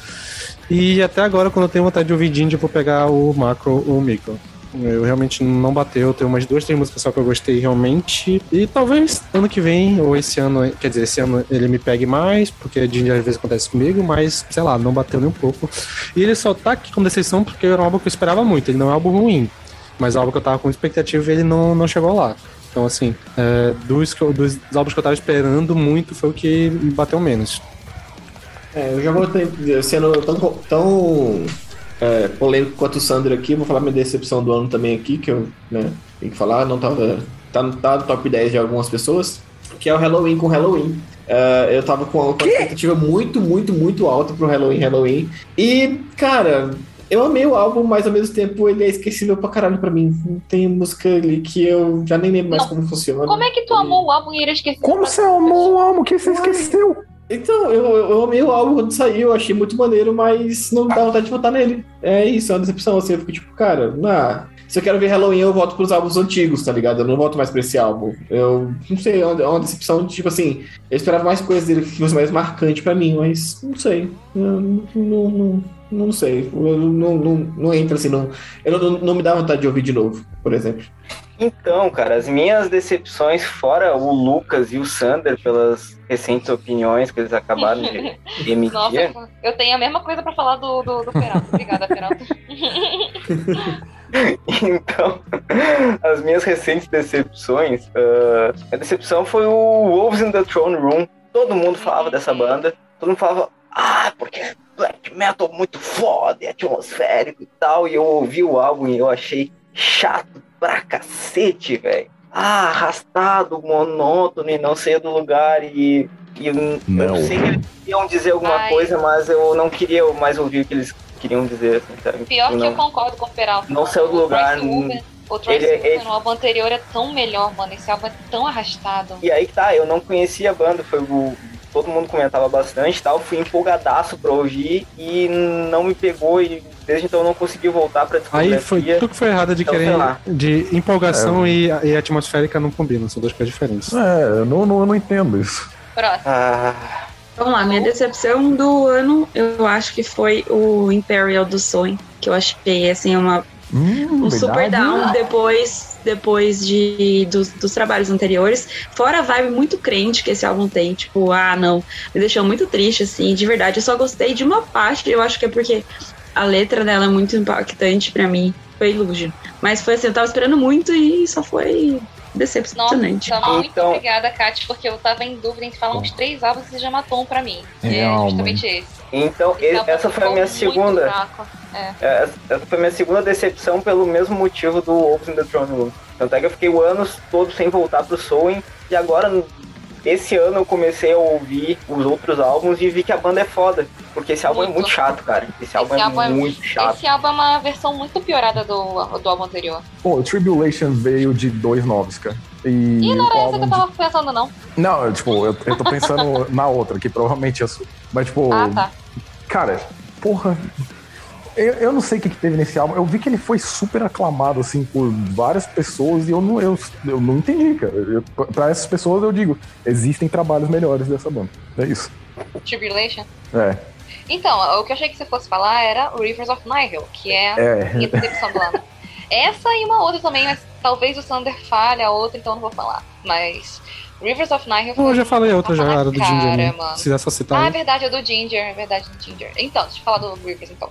E até agora, quando eu tenho vontade de ouvir Ginger, vou pegar o Macro ou o Micro. Eu realmente não bateu, tem umas duas, três músicas só que eu gostei realmente. E talvez ano que vem, ou esse ano, quer dizer, esse ano ele me pegue mais, porque Ginger às vezes acontece comigo, mas sei lá, não bateu nem um pouco. E ele só tá aqui com decepção porque era um álbum que eu esperava muito, ele não é um álbum ruim. Mas um álbum que eu tava com expectativa ele não, não chegou lá. Então, assim, é, dos, dos álbuns que eu tava esperando muito foi o que bateu menos. É, eu já vou ter- sendo tão, tão é, polêmico quanto o Sandro aqui, vou falar minha decepção do ano também aqui, que eu né, tenho que falar, não tava. Tá, no- tá no top 10 de algumas pessoas, que é o Halloween com Halloween. É, eu tava com uma expectativa muito, muito, muito alta pro Halloween Halloween. E, cara, eu amei o álbum, mas ao mesmo tempo ele é esquecível pra caralho pra mim. Tem música ali que eu já nem lembro mais Não. como funciona. Como é que tu amou o álbum e ele esqueceu? Como você amou o álbum que você esqueceu? Então, eu, eu amei o álbum quando saiu, achei muito maneiro, mas não dá vontade de votar nele. É isso, é uma decepção, assim, eu fico tipo, cara, nah, se eu quero ver Halloween, eu volto pros álbuns antigos, tá ligado? Eu não volto mais pra esse álbum. Eu não sei, é uma, é decepção, tipo assim, eu esperava mais coisas dele que fosse mais marcante pra mim, mas não sei. Não, não, não sei. Eu não, não, não entra assim, não, eu não, não me dá vontade de ouvir de novo, por exemplo. Então, cara, as minhas decepções, fora o Lucas e o Sander, pelas recentes opiniões que eles acabaram de emitir, Nossa, eu tenho a mesma coisa pra falar do, do, do Peralta. Obrigada, Peralta. Então, as minhas recentes decepções, ah, a decepção foi o Wolves in the Throne Room. Todo mundo falava dessa banda, todo mundo falava, ah, porque é black metal muito foda, é atmosférico e tal. E eu ouvi o álbum e eu achei chato pra cacete, velho. Ah, arrastado, monótono e não saía do lugar. E, e eu, eu Não. sei que eles queriam dizer alguma Ai. coisa, mas eu não queria mais ouvir o que eles queriam dizer. Assim, sabe? Pior que não. eu concordo com o Peralta. Não saiu do O lugar, Uber- O Tracy ele- no álbum anterior é tão melhor, mano. Esse álbum é tão arrastado. E aí tá, eu não conhecia a banda, foi o. Todo mundo comentava bastante e tal, fui empolgadaço pra ouvir e não me pegou e desde então eu não consegui voltar pra Aí foi tu que foi errado de Então, querer. De empolgação e, e atmosférica não combinam, são duas coisas diferentes. É, eu não, não, eu não entendo isso. Próximo. Ah, Vamos lá, minha decepção do ano, eu acho que foi o Imperial do Sonho, que eu achei, assim, uma, Hum, um super down depois, depois de, dos, dos trabalhos anteriores. Fora a vibe muito crente que esse álbum tem, tipo, ah, não, me deixou muito triste, assim, de verdade. Eu só gostei de uma parte, eu acho que é porque a letra dela é muito impactante pra mim, foi Illusion. Mas foi assim, eu tava esperando muito e só foi Nossa, decepcionante. muito Então- obrigada, Kátia, porque eu tava em dúvida entre falar uns três álbuns e já matou um pra mim. É, É, justamente esse. Então, e- álbum essa foi a minha segunda. fraco. é, Essa foi a minha segunda decepção pelo mesmo motivo do in the Throne Room. Tanto é que eu fiquei o ano todo sem voltar pro Soen e agora. Esse ano eu comecei a ouvir os outros álbuns e vi que a banda é foda. Porque esse álbum é Muito. muito chato, cara. Esse álbum Esse é álbum é- muito chato. Esse álbum é uma versão muito piorada do, do álbum anterior. Pô, Tribulation veio de dois noves, cara. E, E não era essa que álbum eu tava pensando, não. Não, eu, tipo, eu, eu tô pensando na outra, que provavelmente é a sua. Mas, tipo, Ah, tá. cara, porra. Eu, eu não sei o que, que teve nesse álbum. Eu vi que ele foi super aclamado, assim, por várias pessoas e eu não, eu, eu não entendi, cara. Eu, pra essas pessoas eu digo, existem trabalhos melhores dessa banda. É isso. Tribulation. É, Então, o que eu achei que você fosse falar era o Rivers of Nihil, que é a é. minha decepção do ano. Essa e uma outra também, mas talvez o Sander falhe a outra, então eu não vou falar. Mas Rivers of Nihil Eu já falei outra já, era do Ginger. cara, né? mano. Se quiser só citar Ah, é verdade, é do Ginger, é verdade, do Ginger. Então, deixa eu falar do Rivers, então.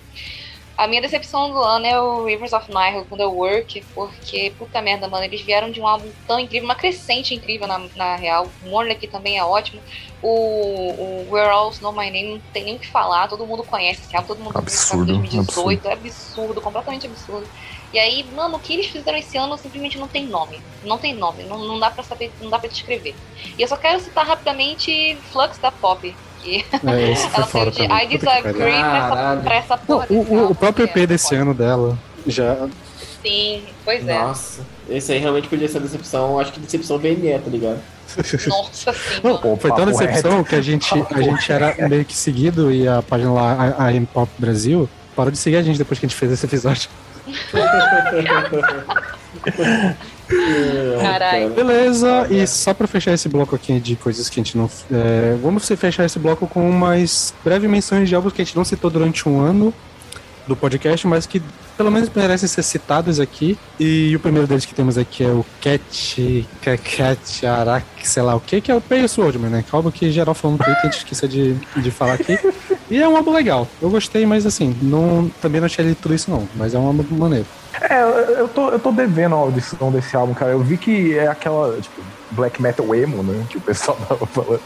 A minha decepção do ano é o Rivers of Nihil com The Work, porque, puta merda, mano, eles vieram de um álbum tão incrível, uma crescente incrível na, na real. Aqui também é ótimo. O, o Where All Know My Name não tem nem o que falar, todo mundo conhece esse álbum, todo mundo Absurdo, em 2018, é absurdo, completamente absurdo. E aí, mano, o que eles fizeram esse ano simplesmente não tem nome. Não tem nome, não, não dá pra saber, não dá pra descrever. E eu só quero citar rapidamente Flux da Pop, que É, esse foi ela fora saiu de. I Disagree pra pra essa Não, porra desse o, o- o próprio é EP desse ano dela já. Sim, pois é. Nossa, esse aí realmente podia ser decepção. Acho que decepção VNE, tá ligado? Nossa, sim, Não, foi tão decepção que a gente, a gente era meio que seguido e a página lá, a, a M-Pop Brasil, parou de seguir a gente depois que a gente fez esse episódio. Caralho. Beleza, e só pra fechar esse bloco aqui de coisas que a gente não. é, vamos fechar esse bloco com umas breves menções de álbuns que a gente não citou durante um ano do podcast, mas que pelo menos merecem ser citados aqui. E o primeiro deles que temos aqui é o Cat. Cat Arak, sei lá o que, que é o Pay Swordman, né? Que é algo que geral falando Twitter, a gente esqueceu de, de falar aqui. E é um álbum legal. Eu gostei, mas assim, não, também não achei ele tudo isso não. Mas é um álbum maneiro. É, eu, tô, eu tô devendo a audição desse álbum, cara. Eu vi que é aquela, tipo, black metal emo, né? Que o pessoal tava falando.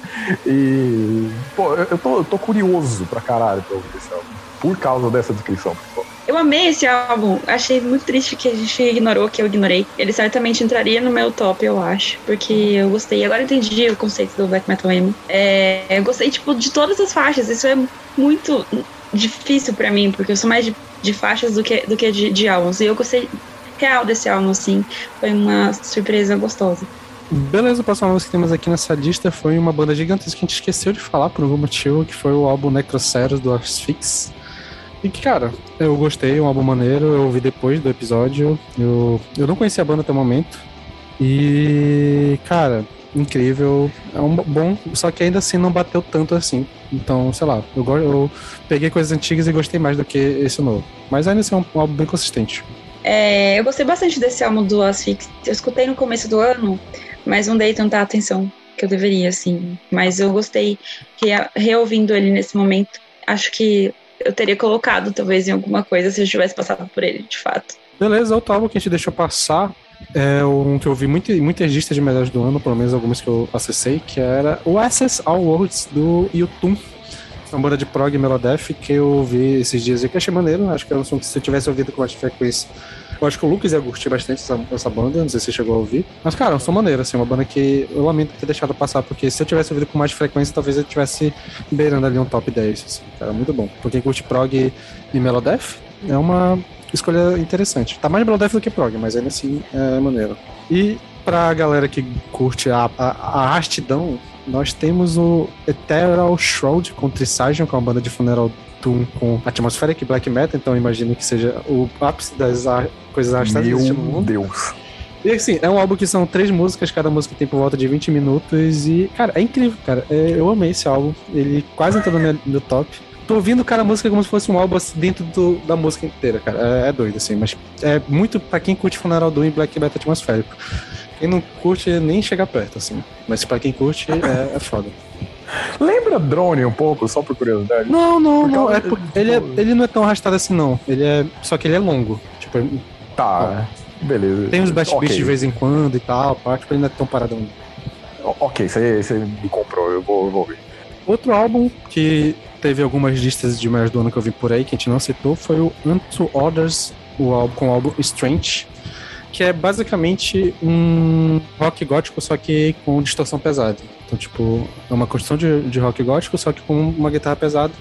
E. Pô, eu, tô, eu tô curioso pra caralho pra ouvir esse álbum. Por causa dessa descrição, pessoal. Eu amei esse álbum. Achei muito triste que a gente ignorou, que eu ignorei. Ele certamente entraria no meu top, eu acho. Porque eu gostei. Agora entendi o conceito do Black Metal Emo. É, eu gostei, tipo, de todas as faixas. Isso é muito difícil pra mim, porque eu sou mais de, de faixas do que, do que de, de álbuns. E eu gostei real desse álbum, assim. Foi uma surpresa gostosa. Beleza, o próximo álbum que temos aqui nessa lista foi uma banda gigantesca que a gente esqueceu de falar por algum motivo, que foi o álbum Necroceros do Asphyx. E que, cara, eu gostei, um álbum maneiro, eu ouvi depois do episódio. Eu, eu não conhecia a banda até o momento. E, cara, incrível. É um bom, só que ainda assim não bateu tanto assim. Então, sei lá, eu, eu peguei coisas antigas e gostei mais do que esse novo. Mas ainda assim é um, um álbum bem consistente. É, eu gostei bastante desse álbum do Asphyx. Eu escutei no começo do ano, mas não dei tanta atenção que eu deveria, assim. Mas eu gostei, re, reouvindo ele nesse momento. Acho que eu teria colocado, talvez, em alguma coisa se eu tivesse passado por ele, de fato. Beleza, outro álbum que a gente deixou passar é um que eu vi muito, muitas listas de melhores do ano, pelo menos algumas que eu acessei, que era o Access All Worlds do YouTube. Uma banda de prog Melodef que eu vi esses dias e que achei maneiro. Acho que é um som que se eu tivesse ouvido com mais frequência. Eu acho que o Lucas ia curtir bastante essa, essa banda, não sei se chegou a ouvir. Mas, cara, é um som maneiro, assim, uma banda que eu lamento ter deixado passar, porque se eu tivesse ouvido com mais frequência, talvez eu tivesse beirando ali um top 10, assim, cara, muito bom. Porque quem curte prog e Melodef é uma escolha interessante. Tá mais Melodef do que prog, mas ainda assim é maneiro. E pra galera que curte a, a, a nós temos o Ethereal Shroud com Trisagion, que é uma banda de funeral doom com atmospheric black metal, então imagino que seja o ápice das coisas arrastadas Meu mundo. Deus. E assim, é um álbum que são três músicas, cada música tem por volta de 20 minutos e, cara, é incrível, cara. É, eu amei esse álbum, ele quase entrou no meu, no top. Tô ouvindo cada música como se fosse um álbum assim, dentro do, da música inteira, cara. É, é, doido, assim, mas é muito pra quem curte Funeral Doom e Black Metal atmosférico. Quem não curte nem chega perto, assim. Mas pra quem curte, é, é foda. Lembra drone um pouco, só por curiosidade? Não, não, porque não. É, por, ele, é, ele não é tão arrastado assim, não. Ele é. Só que ele é longo. Tipo, tá, ó, beleza. Tem os Best okay. Beats de vez em quando e tal, pá, tipo, ele não é tão paradão. Ok, você, me comprou, eu vou, eu vou ver. Outro álbum que teve algumas listas de melhores do ano que eu vi por aí, que a gente não citou, foi o Unto Orders, o álbum, com o álbum Strange que é basicamente um rock gótico, só que com distorção pesada. Então, tipo, é uma construção de, de rock gótico, só que com uma guitarra pesada.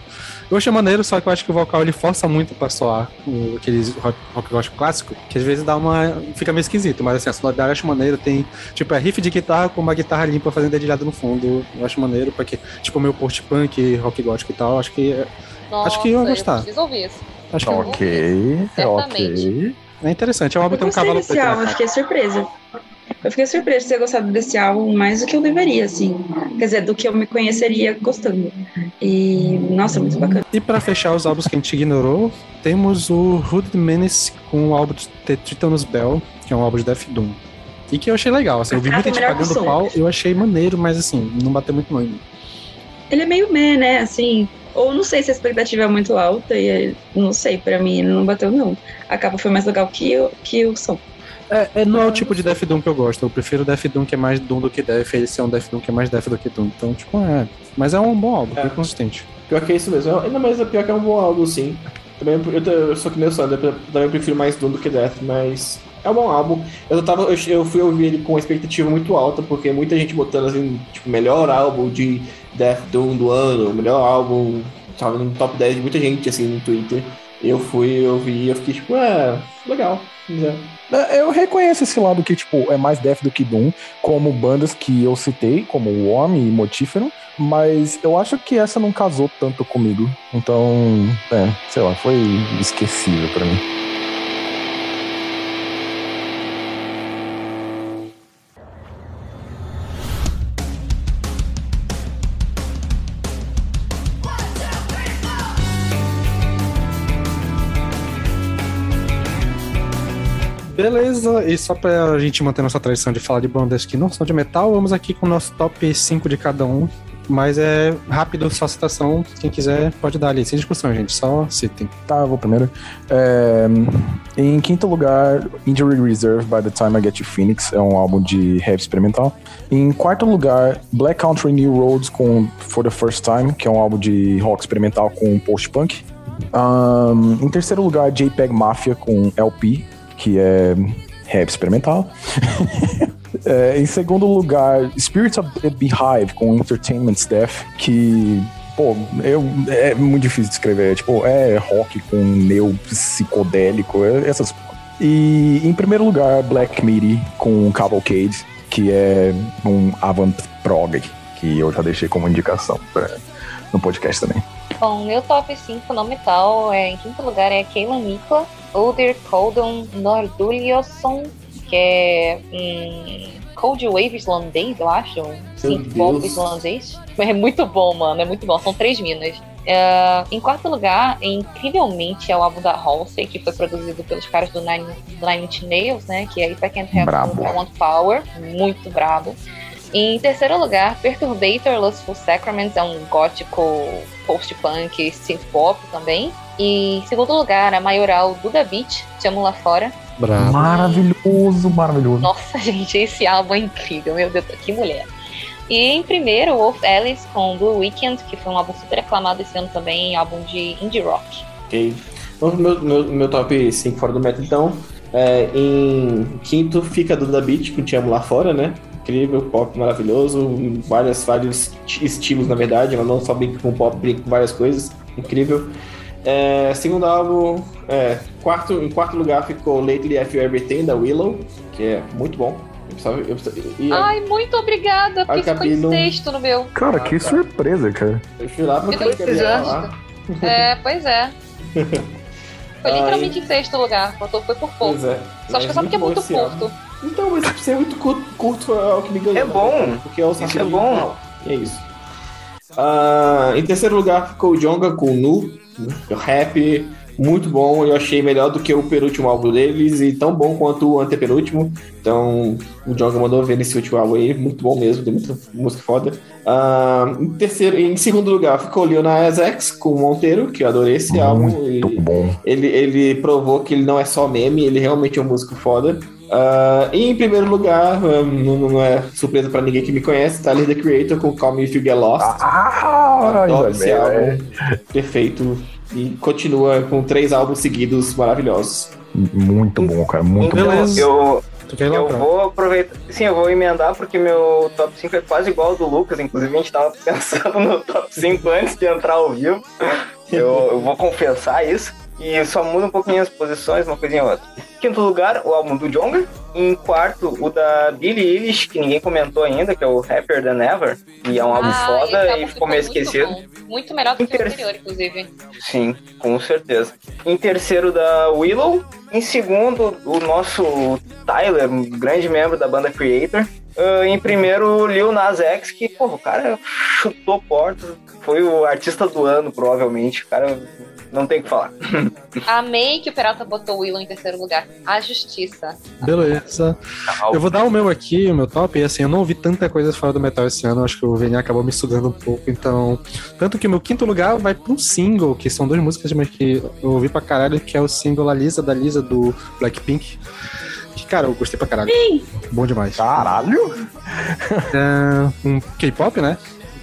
Eu achei maneiro, só que eu acho que o vocal ele força muito pra soar o, aqueles rock, rock gótico clássico, que às vezes dá uma. fica meio esquisito, mas assim, a sonoridade eu acho maneiro. Tem, tipo, é riff de guitarra com uma guitarra limpa fazendo dedilhada no fundo. Eu acho maneiro, porque, tipo, meu post-punk, rock gótico e tal, acho que. Nossa, acho que eu ia gostar. Eu preciso ouvir isso. Acho que ok, ok. É interessante, é um álbum tem um cavalo desse álbum, eu fiquei surpresa. Eu fiquei surpresa de ter gostado desse álbum mais do que eu deveria, assim. Quer dizer, do que eu me conheceria gostando. E, nossa, muito bacana. E para fechar os álbuns que a gente ignorou, temos o Hooded Menace com o álbum de The Tritonus Bell, que é um álbum de Death Doom. E que eu achei legal, assim, eu vi muita gente pagando pau, eu achei maneiro, mas assim, não bateu muito não. Ele é meio meh, né, assim, ou não sei se a expectativa é muito alta e não sei, para mim não bateu não. A capa foi mais legal que, que o som. É, é, não é o tipo de Death Doom que eu gosto. Eu prefiro Death Doom que é mais Doom do que Death. Esse é um Death Doom que é mais Death do que Doom. Então, tipo, é. Mas é um bom álbum, é. bem consistente. Pior que é isso mesmo. Ainda mais é pior que é um bom álbum, sim. Também, eu, eu sou que meu Sander, eu também prefiro mais Doom do que Death, mas é um bom álbum. Eu, tava, eu, eu fui ouvir ele com uma expectativa muito alta, porque muita gente botando assim, tipo, melhor álbum de Death Doom do ano, melhor álbum tava no top 10 de muita gente, assim, no Twitter. Eu fui, eu vi, eu fiquei tipo, é, legal. É. Eu reconheço esse lado que, tipo, é mais Death do que Doom, como bandas que eu citei, como Worm e Motífero, mas eu acho que essa não casou tanto comigo. Então, é, sei lá, foi esquecível para mim. Beleza, e só pra gente manter nossa tradição de falar de bandas que não são de metal, vamos aqui com o nosso top 5 de cada um. Mas é rápido, só citação. Quem quiser pode dar ali, sem discussão, gente. Só citem. Tá, eu vou primeiro. É, em quinto lugar, Injury Reserve by the Time I Get You Phoenix. É um álbum de heavy experimental. Em quarto lugar, Black Country New Roads com For the First Time, que é um álbum de rock experimental com post-punk. Um, em terceiro lugar, JPEG Mafia com LP, que é heavy experimental. É, em segundo lugar, Spirits of the Beehive com Entertainment Staff, que pô, eu, é muito difícil de escrever. Tipo, é rock com neo psicodélico, é, essas. E em primeiro lugar, Black Midi com Cavalcade, que é um avant prog, que eu já deixei como indicação pra, no podcast também. Bom, meu top 5 no metal, é, em quinto lugar é Keilan Mikla, Oder Koldon Norduliosson, que é um Cold Wave islandês, eu acho, synth pop islandês. É muito bom, mano, é muito bom, são três minas. É, em quarto lugar, incrivelmente, é o álbum da Halsey, que foi produzido pelos caras do Nine, Nine Inch Nails, né? Que é If I Can't Have I Want Power, muito brabo. Em terceiro lugar, Perturbator Lustful Sacraments é um gótico post-punk synth pop também. E em segundo lugar, a maioral Duda Beat, Te Amo Lá Fora. Bravo. Maravilhoso, maravilhoso. Nossa, gente, esse álbum é incrível, meu Deus, que mulher. E em primeiro, Wolf Alice com Blue Weekend, que foi um álbum super aclamado esse ano também, álbum de indie rock. Ok. Vamos pro meu, meu, meu top 5 fora do metal, então. É, em quinto fica Duda Beat, com Te Amo Lá Fora, né? Incrível, pop maravilhoso, várias, vários estilos, na verdade. Ela não só brinca com pop, brinca com várias coisas. Incrível. É, segundo álbum, é, quarto, em quarto lugar ficou Lately You Everything, da Willow, que é muito bom. Eu precisava- eu precisava- e Ai, muito obrigada, porque ficou em não- sexto no meu. Cara, Ah, que tá. surpresa, cara. eu fui lá Eu tô precisando. É, pois é. Foi Ai. literalmente em sexto lugar, faltou foi por pouco. Pois é. Só acho que é só porque é muito curto. Então, mas ser muito curto, curto é o que me ganhou. É bom. né? Porque é o Isso é bom. é isso. Ah, em terceiro lugar ficou o Jonga com Nu, o rap muito bom. Eu achei melhor do que o penúltimo álbum deles e tão bom quanto o antepenúltimo. Então, o Jonga mandou ver nesse último álbum aí, muito bom mesmo, tem muita música foda. Ah, em, terceiro, em segundo lugar ficou o Lil Nas X com o Monteiro, que eu adorei esse álbum. e- Muito bom. ele, ele provou que ele não é só meme, ele realmente é um músico foda. Ah, e em primeiro lugar, ah, não, não é surpresa pra ninguém que me conhece, Tyler the Creator com Call Me If You Get Lost. Ah, Adoro esse é. álbum, perfeito. E continua com três álbuns seguidos maravilhosos. Muito bom, cara. Muito bom. Beleza. eu, eu vou aproveitar. Sim, eu vou emendar porque meu top 5 é quase igual ao do Lucas. Inclusive, a gente tava pensando no top 5 antes de entrar ao vivo. Eu, eu vou confessar isso. E só muda um pouquinho as posições, uma coisinha ou outra. Quinto lugar, o álbum do Jonga. Em quarto, o da Billie Eilish, que ninguém comentou ainda, que é o Happier Than Ever. E é um álbum Ah, foda e ficou meio esquecido. bom. Muito melhor do que o Inter- anterior, inclusive. Sim, com certeza. Em terceiro, da Willow. Em segundo, o nosso Tyler, um grande membro da banda Creator. Ah, em primeiro, Lil Nas X, que, pô, o cara chutou portas. Foi o artista do ano, provavelmente. O cara não tem o que falar. Amei que o Peralta botou o Willow em terceiro lugar. A justiça. Beleza. Eu vou dar o meu aqui, o meu top, e assim, eu não ouvi tanta coisa fora do metal esse ano, acho que o VN acabou me sugando um pouco, então. Tanto que o meu quinto lugar vai pra um single, que são duas músicas, mas que eu ouvi pra caralho, que é o single A Lisa da Lisa do Blackpink. Que, cara, eu gostei pra caralho. Bom demais. Caralho! É, um K-pop, né?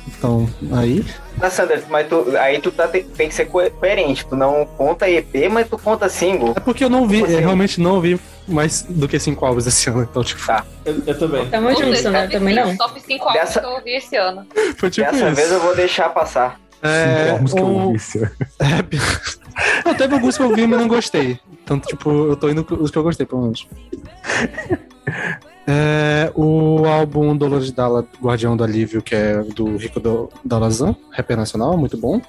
Então, aí. Mas, Sander, mas tu, aí tu tá, tem, tem que ser co- coerente. Tu não conta EP, mas tu conta single. É porque eu não vi, eu assim? realmente não ouvi mais do que cinco álbuns esse ano, então, tipo, Tá. Eu, eu também. Tamo Puta, junto, né? Também cinco- não. Top 5 álbuns Dessa- que eu ouvi esse ano. foi tipo Dessa isso. vez eu vou deixar passar. É, Vamos que eu ouvi esse ano. Não, teve alguns que eu vi, mas não gostei. Tanto, tipo, eu tô indo com os que eu gostei, pelo menos. É, o álbum Dolores Dalla, Guardião do Alívio, que é do Rico do, Dalazan, rapper nacional, muito bom.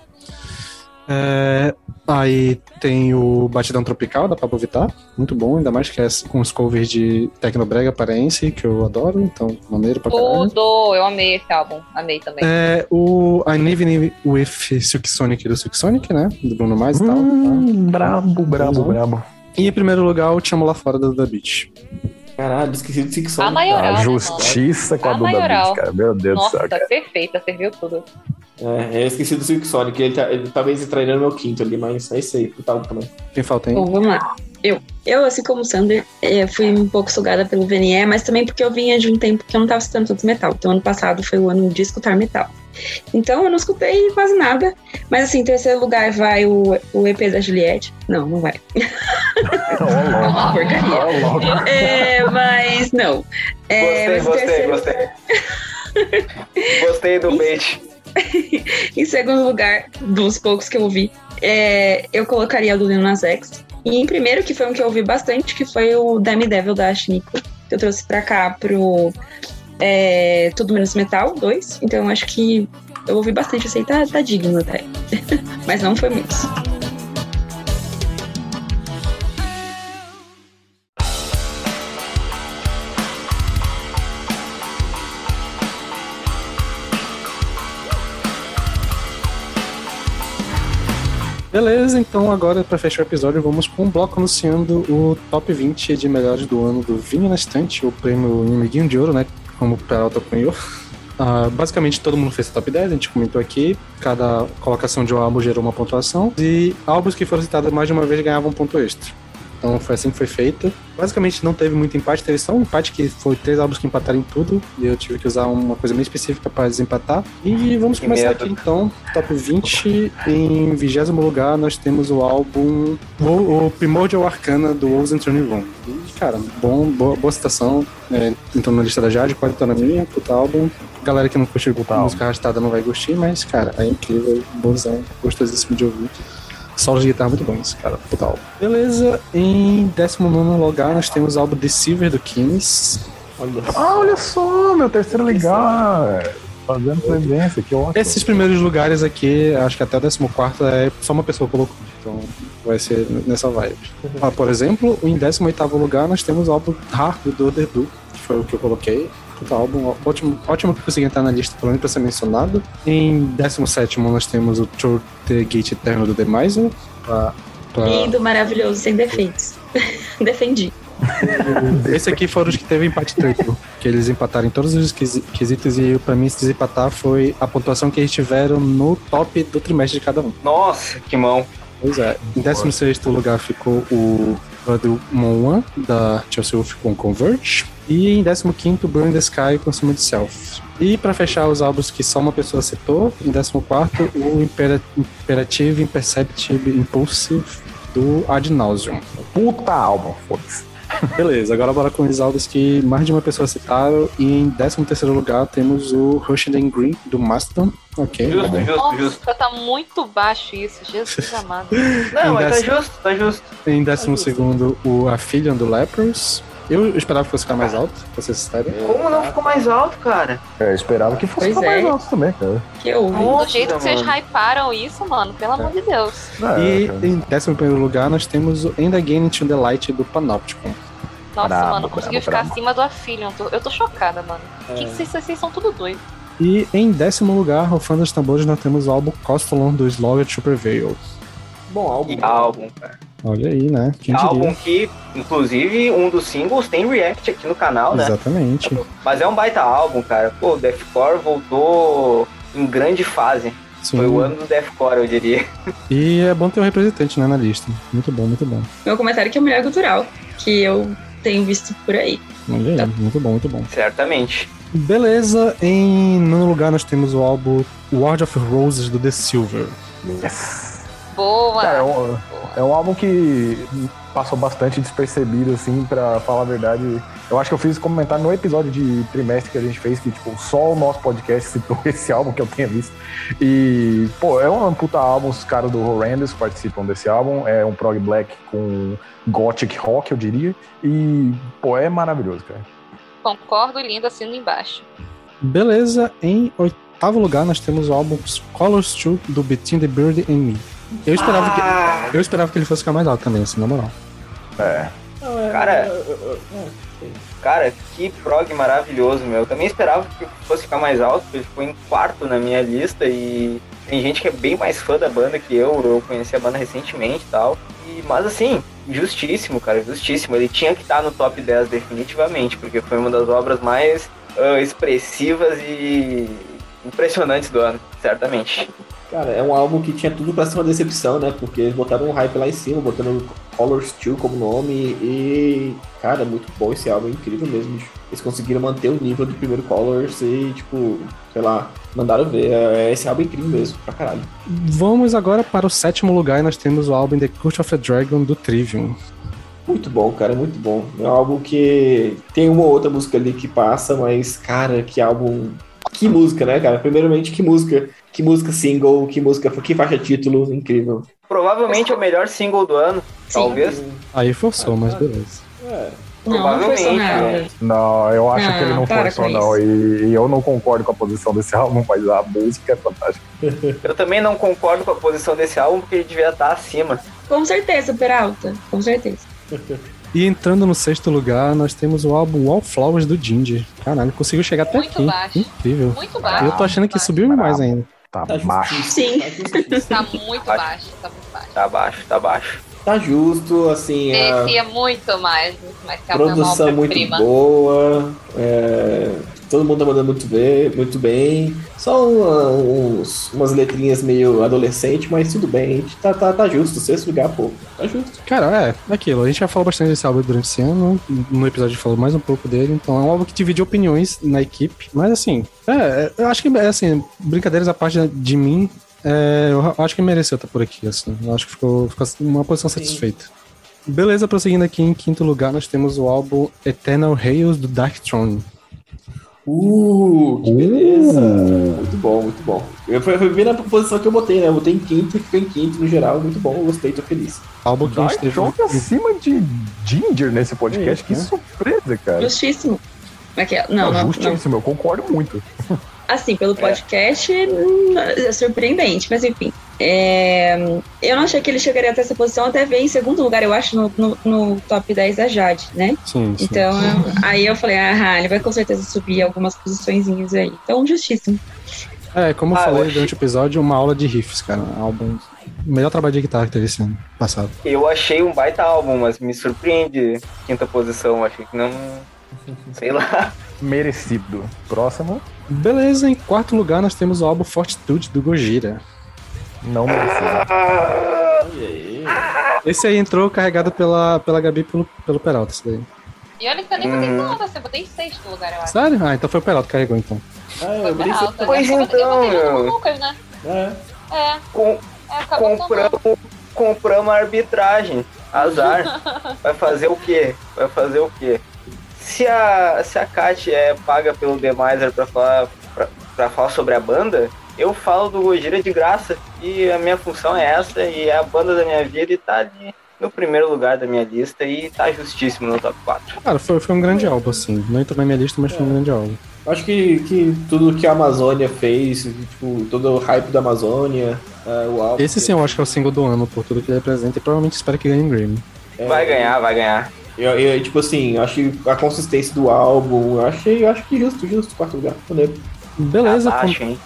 É, aí tem o Batidão Tropical, da Pablo Vittar, muito bom, ainda mais que é com os covers de Tecnobrega paraense, que eu adoro, então maneiro pra caralho. Tudo! Eu amei esse álbum. Amei também. É, o I Live with Silk Sonic do Silk Sonic, né? Do Bruno Mars e tal. tá? Hum, brabo, brabo, brabo. E em primeiro lugar, o Te Amo Lá Fora do The Beach. Caralho, esqueci do Six A Sonic. maioral, A né, justiça com a A Duda. Beat, cara. Meu Deus do Nossa, céu, cara. perfeita, serviu tudo. É, eu esqueci do Silk Sonic. Ele, tá, ele talvez entraria no meu quinto ali, mas é isso aí. Puta também. Quem falta aí? Bom, vamos lá. Eu, eu assim como o Sander, eh, fui um pouco sugada pelo VNE, mas também porque eu vinha de um tempo que eu não estava escutando tanto metal. Então, ano passado foi o ano de escutar metal. Então, eu não escutei quase nada. Mas, assim, em terceiro lugar vai o, o EP da Juliette. Não, não vai. É uma porcaria. É, mas não. É, Gostei, mas gostei, terceiro- gostei. Gostei do bait. Em segundo lugar, dos poucos que eu ouvi, é, eu colocaria do Lil Nas X. E em primeiro, que foi um que eu ouvi bastante, que foi o Dime Devil da Ashniko, que eu trouxe pra cá pro é, Tudo Menos Metal 2. Então acho que eu ouvi bastante, eu sei, tá, tá digno até. Mas não foi muito. Beleza, então agora pra fechar o episódio, vamos com um bloco anunciando o top 20 de melhores do ano do Vinho na Estante, o prêmio Inimiguinho de Ouro, né? Como o Peralta cunhou. Ah, basicamente todo mundo fez top 10, a gente comentou aqui. Cada colocação de um álbum gerou uma pontuação. E álbuns que foram citados mais de uma vez ganhavam um ponto extra. Então foi assim que foi feito. Basicamente não teve muito empate, teve só um empate que foi três álbuns que empataram em tudo. E eu tive que usar uma coisa bem específica para desempatar. E vamos Que começar medo. aqui então. Top 20. Em vigésimo lugar nós temos o álbum o, o Primordial Arcana do Wolves and Turning Room. E, cara, bom, boa, boa citação. É, entrou na lista da Jade, pode estar na minha, puta álbum. Galera que não curte música arrastada não vai gostar, mas, cara, é incrível, bonzão, gostosíssimo de ouvir. Solos de guitarra muito bons, cara, álbum. Beleza, em 19 lugar nós temos o álbum Deceiver do Kings. Olha só. Ah, olha só, meu terceiro lugar. Fazendo presença, que ótimo. Esses primeiros lugares aqui, acho que até o 14 é só uma pessoa colocou, então vai ser nessa vibe. Ah, por exemplo, em 18 lugar nós temos o álbum Hard do The Do, que foi o que eu coloquei. Puta álbum, ótimo, ótimo que consegui entrar na lista, pelo menos pra ser mencionado. Em 17 nós temos o Tour The Gate Eterno do The Miser. Pra, pra... Lindo, maravilhoso, sem defeitos. Defendi. Esse aqui foram os que teve empate triplo, que eles empataram em todos os quesitos e pra mim se desempatar foi a pontuação que eles tiveram no top do trimestre de cada um. Nossa, que mão. Pois é. Em 16 lugar ficou o Moon One, da Chelsea Wolf com Converge. E em 15 Burn the Sky com Summit Self. E pra fechar os álbuns que só uma pessoa citou, em 14 o Impera- Imperative Imperceptive Impulsive do Ad Nauseum. Puta álbum, foda-se. Beleza, agora bora com os álbuns que mais de uma pessoa citaram. E em 13 lugar temos o Rush and Green do Mastodon. Ok. Justo, bem. justo, justo. Nossa, tá muito baixo isso, Jesus amado. Não, mas tá Dessa- justo, tá justo. Em 12 o Aphelion do Lepros. Eu esperava que fosse ficar mais alto, pra ser sincero. Como não ficou mais alto, cara? É, eu esperava que fosse Pois ficar mais é. alto também, cara. Que eu ouvi. Do Nossa, jeito que vocês mano. hyparam isso, mano, pelo amor de Deus. É, E cara. em 11 lugar nós temos o End Again into the Light do Panopticon. Nossa, Brabo, mano, conseguiu brabo, ficar brabo. acima do Aphelion. Tô- Eu tô chocada, mano. Que que vocês, vocês são tudo doido. E em décimo lugar, rufando os tambores, nós temos o álbum Costalon do to Prevail. Bom álbum. Que álbum, cara. Olha aí, né? Quem álbum diria? que, inclusive, um dos singles tem react aqui no canal, né? Exatamente. Mas é um baita álbum, cara. Pô, o Deathcore voltou em grande fase. Sim. Foi o ano do Deathcore, eu diria. E é bom ter um representante né, na lista. Muito bom, muito bom. Meu comentário que é o melhor cultural, que eu tenho visto por aí. Olha aí, muito bom, muito bom. Certamente. Beleza, em nono lugar nós temos o álbum Ward of Roses do The Silver. Yes. Boa. Cara, é um, boa. é um álbum que passou bastante despercebido, assim, pra falar a verdade. Eu acho que eu fiz comentário no episódio de trimestre que a gente fez, que, tipo, só o nosso podcast citou esse álbum que eu tenha visto. E, pô, é um puta álbum, os caras do Horrendous participam desse álbum. É um prog black com gothic rock, eu diria. E, pô, é maravilhoso, cara. Concordo, lindo, assino embaixo. Beleza, em oitavo lugar nós temos o álbum Colors 2 do Between the Bird and Me. Eu esperava, Ah, que, eu esperava que ele fosse ficar mais alto também, assim, na moral. É. Cara, Cara, que prog maravilhoso, meu. Eu também esperava que fosse ficar mais alto, porque ele ficou em quarto na minha lista e tem gente que é bem mais fã da banda que eu. Eu conheci a banda recentemente e tal. E, mas assim, justíssimo, cara, justíssimo. Ele tinha que estar no top 10 definitivamente, porque foi uma das obras mais uh, expressivas e impressionantes do ano, certamente. Cara, é um álbum que tinha tudo pra ser uma decepção, né? Porque eles botaram um hype lá em cima, botando Colors 2 como nome e, cara, muito bom esse álbum, é incrível mesmo. Eles conseguiram manter o nível do primeiro Colors e, tipo, sei lá, mandaram ver. É, esse álbum é incrível mesmo, pra caralho. Vamos agora para o sétimo lugar e nós temos o álbum The Cult of a Dragon do Trivium. Muito bom, cara, muito bom. É um álbum que tem uma ou outra música ali que passa, mas, cara, que álbum. Que música, né, cara? Primeiramente, que música. Que música single, que música, que faixa título, incrível. Provavelmente é o melhor single do ano, Sim. talvez. Aí forçou, mas beleza. É. Não, não né? Não, eu acho Não, que ele não forçou, não. E, e eu não concordo com a posição desse álbum, mas a música é fantástica. Eu também não concordo com a posição desse álbum, porque ele devia estar acima. Com certeza, Peralta. Com certeza. E entrando no sexto lugar, nós temos o álbum Wallflowers do Ginger. Caralho, conseguiu chegar até Muito aqui. baixo. Incrível. Muito baixo. eu tô achando que baixo. subiu mais ainda. Tá Tá baixo. Sim. Tá. Tá muito baixo, tá muito baixo. Tá baixo, tá baixo. Tá justo, assim, a Merecia muito mais, mas que é uma produção muito obra-prima. boa, é, todo mundo tá mandando muito bem, muito bem. Só uma- uns- umas letrinhas meio adolescente, mas tudo bem. Tá, tá, tá justo, sexto lugar, pô. Tá justo. Cara, é, é aquilo. A gente já falou bastante desse álbum durante esse ano. No episódio a gente falou mais um pouco dele. Então é um álbum que divide opiniões na equipe. Mas assim, é, é, eu acho que, é, assim, brincadeiras à parte de mim, é, eu acho que mereceu estar por aqui, assim. Eu acho que ficou, ficou uma posição satisfeita. Beleza, prosseguindo aqui em quinto lugar, nós temos o álbum Eternal Hails do Dark Throne. Uh, que beleza. Muito bom, muito bom. Eu, foi, foi bem na posição que eu botei, né? Eu botei em quinto e ficou em quinto no geral. Muito bom, gostei, tô feliz. Álbum que a gente Dark teve. Throne acima de Ginger nesse podcast. É, que né? surpresa, cara. Justíssimo. Aqui, ó. não, não, não. justíssimo, eu concordo muito. Assim, pelo podcast, hum, é surpreendente, mas enfim. É, eu não achei que ele chegaria até essa posição, até veio em segundo lugar, eu acho, no, no, no top 10 da Jade, né? Sim, sim. Então, eu- aí eu falei, ah, ele vai com certeza subir algumas posiçõezinhas aí. Então, justíssimo. É, como eu Ah, eu falei achei- durante o episódio, uma aula de riffs, cara. Um álbum. O melhor trabalho de guitarra que teve esse ano passado. Eu achei um baita álbum, mas me surpreende quinta posição. Achei que não. Sei lá. Merecido. Próximo, Beleza, em quarto lugar nós temos o álbum Fortitude do Gojira. não aí. Esse aí entrou carregado pela, pela Gabi pelo, pelo Peralta, esse daí. E olha que eu nem botei Hum. nada, assim, eu botei em sexto lugar, eu acho. Sério? Ah, então foi o Peralta que carregou então. Ah, Foi eu botei Peralta, Pois né? Eu botei- então, eu Lucas, né? É. É, Com, é, compramos, compramos a arbitragem. Azar. Vai fazer o quê? Vai fazer o quê? Se a, se a Kat é paga pelo Demiser pra falar, pra, pra falar sobre a banda, eu falo do Gojira de graça. E a minha função é essa, e é a banda da minha vida e tá ali no primeiro lugar da minha lista e tá justíssimo no top 4. Cara, foi, foi um grande álbum, assim. Não entrou na minha lista, mas foi um grande álbum. Acho que, que tudo que a Amazônia fez, tipo, todo o hype da Amazônia, é, o álbum. Esse sim eu acho que é o single do ano, por tudo que ele representa, e provavelmente espero que ganhe um Grammy. É, Vai ganhar, vai ganhar. Eu, eu, tipo assim, acho que a consistência do álbum, eu achei, eu acho que justo, justo, quarto lugar. Maneiro. Beleza, com- Abaixo, hein?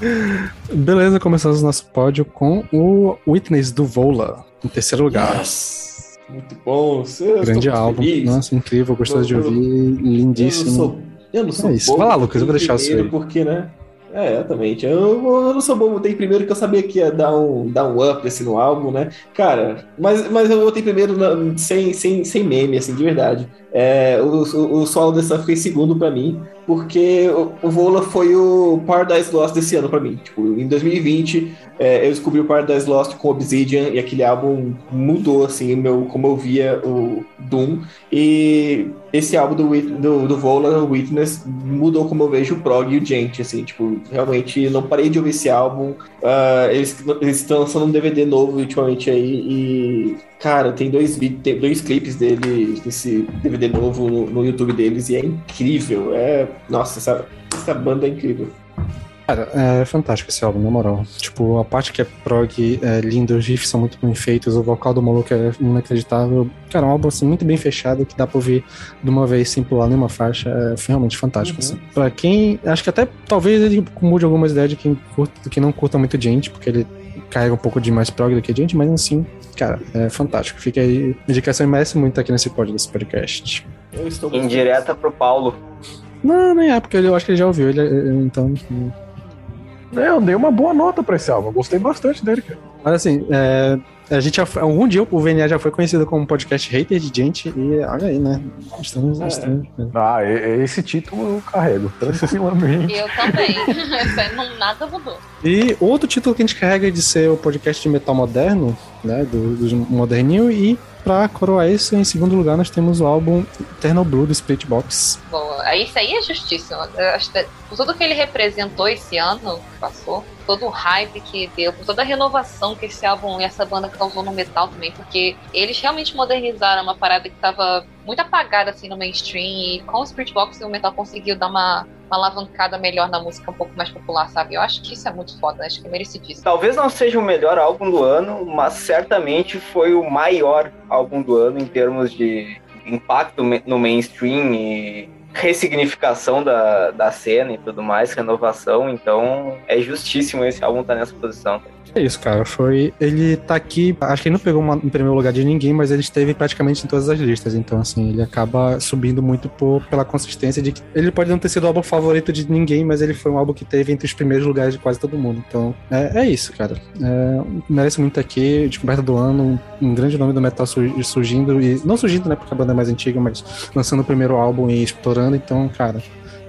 beleza, começamos o nosso pódio com o Witness do Vola, em terceiro lugar. Yes. Muito bom. Grande álbum. feliz. Nossa, incrível, gostoso de Eu- ouvir, Eu não lindíssimo. sou, eu não sou É isso. Vai lá, Lucas, eu vou deixar o seu. Porque, né? É, exatamente. Eu, eu não sou bom, botei primeiro que eu sabia que ia dar um, dar um up assim, no álbum, né? Cara, mas, mas eu botei primeiro na- sem, sem, sem meme, assim, de verdade. É, o, o, solo dessa foi segundo pra mim, porque o, o Vola foi o Paradise Lost desse ano pra mim. Tipo, em 2020, é, eu descobri o Paradise Lost com Obsidian e aquele álbum mudou, assim, meu, como eu via o Doom. E esse álbum do, do, do Vola, Witness, mudou como eu vejo o prog e o gente, assim, tipo, realmente não parei de ouvir esse álbum. Ah, eles, eles estão lançando um DVD novo ultimamente aí e, cara, tem dois, tem dois clipes dele, desse DVD novo no, no YouTube deles e é incrível. É, nossa, essa, essa banda é incrível. Cara, é fantástico esse álbum, na moral. Tipo, a parte que é prog é linda, os riffs são muito bem feitos, o vocal do maluco é inacreditável. Cara, é um álbum assim, muito bem fechado, que dá pra ouvir de uma vez sem pular nenhuma faixa. É realmente fantástico. Uhum. Assim. Pra quem. Acho que até talvez ele mude algumas ideias de quem, curta, que não curta muito gente, porque ele carrega um pouco de mais prog do que gente, mas assim, cara, é fantástico. Fica aí. A indicação merece muito aqui nesse pod desse podcast. Eu estou Indireta pro Paulo. Não, nem é, porque eu acho que ele já ouviu, ele, então. É, eu dei uma boa nota pra esse álbum. Eu gostei bastante dele, cara. Mas assim, é, a gente já, algum dia o VNA já foi conhecido como podcast hater de gente e olha aí, né? Estamos, É. estamos Ah, esse título eu carrego, tranquilamente. Eu também. Não, nada mudou. E outro título que a gente carrega é de ser o podcast de metal moderno, né? Do, do moderninho. E pra coroar isso, em segundo lugar, nós temos o álbum Eternal Blue do Split Box. Boa. Aí, Isso aí é justíssimo. Tudo que ele representou esse ano que passou, todo o hype que deu, por toda a renovação que esse álbum e essa banda causou no metal também, porque eles realmente modernizaram uma parada que tava muito apagada assim no mainstream e com o Spirit Box o metal conseguiu dar uma, uma alavancada melhor na música um pouco mais popular, sabe? Eu acho que isso é muito foda, acho que é merecidíssimo. Talvez não seja o melhor álbum do ano, mas certamente foi o maior álbum do ano em termos de impacto no mainstream e ressignificação da, da cena e tudo mais, renovação. Então é justíssimo esse álbum estar nessa posição. É isso, cara. Foi. Ele tá aqui. Acho que ele não pegou uma, em primeiro lugar de ninguém, mas ele esteve praticamente em todas as listas. Então, assim, ele acaba subindo muito por, pela consistência de que. Ele pode não ter sido o álbum favorito de ninguém, mas ele foi um álbum que teve entre os primeiros lugares de quase todo mundo. Então, é, é isso, cara. É, merece muito aqui. Descoberta do ano, um, um grande nome do metal su- surgindo. E não surgindo, né? Porque a banda é mais antiga, mas lançando o primeiro álbum e explorando. Então, cara,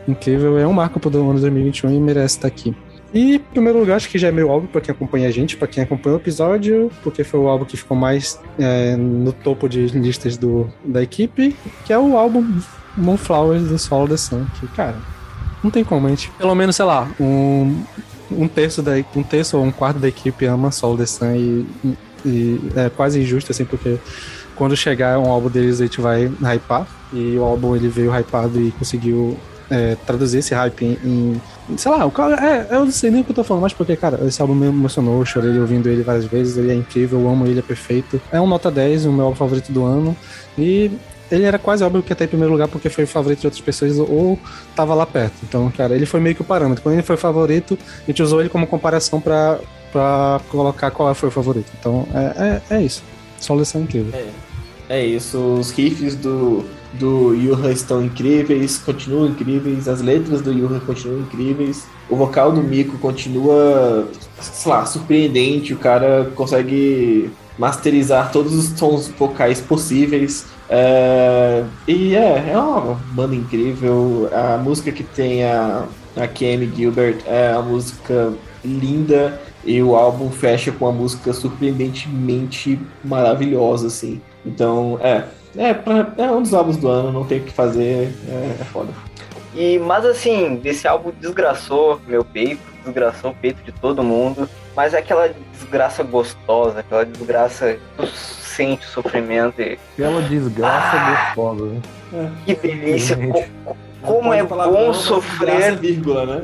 incrível. É um marco pro ano de 2021 e merece estar aqui. E, em primeiro lugar, acho que já é meio óbvio pra quem acompanha a gente, pra quem acompanhou o episódio, porque foi o álbum que ficou mais é, no topo de listas do, da equipe, que é o álbum Moonflowers do Solo The Sun, que, cara, não tem como, a gente, pelo menos, sei lá, um, um terço da um terço ou um quarto da equipe ama Solo The Sun e, e é quase injusto, assim, porque quando chegar um álbum deles a gente vai hypar, e o álbum ele veio hypado e conseguiu é, traduzir esse hype em, em- Sei lá, o cara. É, eu não sei nem o que eu tô falando mais, porque, cara, esse álbum me emocionou, eu chorei ouvindo ele várias vezes, ele é incrível, eu amo ele, é perfeito. É um nota 10, o meu álbum favorito do ano. E ele era quase óbvio que ia estar em primeiro lugar porque foi favorito de outras pessoas ou tava lá perto. Então, cara, ele foi meio que o parâmetro. Quando ele foi favorito, a gente usou ele como comparação pra colocar qual foi o favorito. Então, é, é, é isso. Só lição incrível. É isso, os riffs do, do Yuha estão incríveis, continuam incríveis, as letras do Yuha continuam incríveis, o vocal do Miko continua, sei lá, surpreendente, o cara consegue masterizar todos os tons vocais possíveis. É, e é, é uma banda incrível. A música que tem a, a Kemi Gilbert é uma música linda e o álbum fecha com uma música surpreendentemente maravilhosa, assim. Então, é, é, pra- é um dos álbuns do ano, não tem o que fazer, é, é foda. E, mas assim, esse álbum desgraçou meu peito, desgraçou o peito de todo mundo, mas é aquela desgraça gostosa, aquela desgraça que tu sente o sofrimento e Aquela desgraça Ah. gostosa. né? que delícia, co- como é bom sofrer, vírgula, né?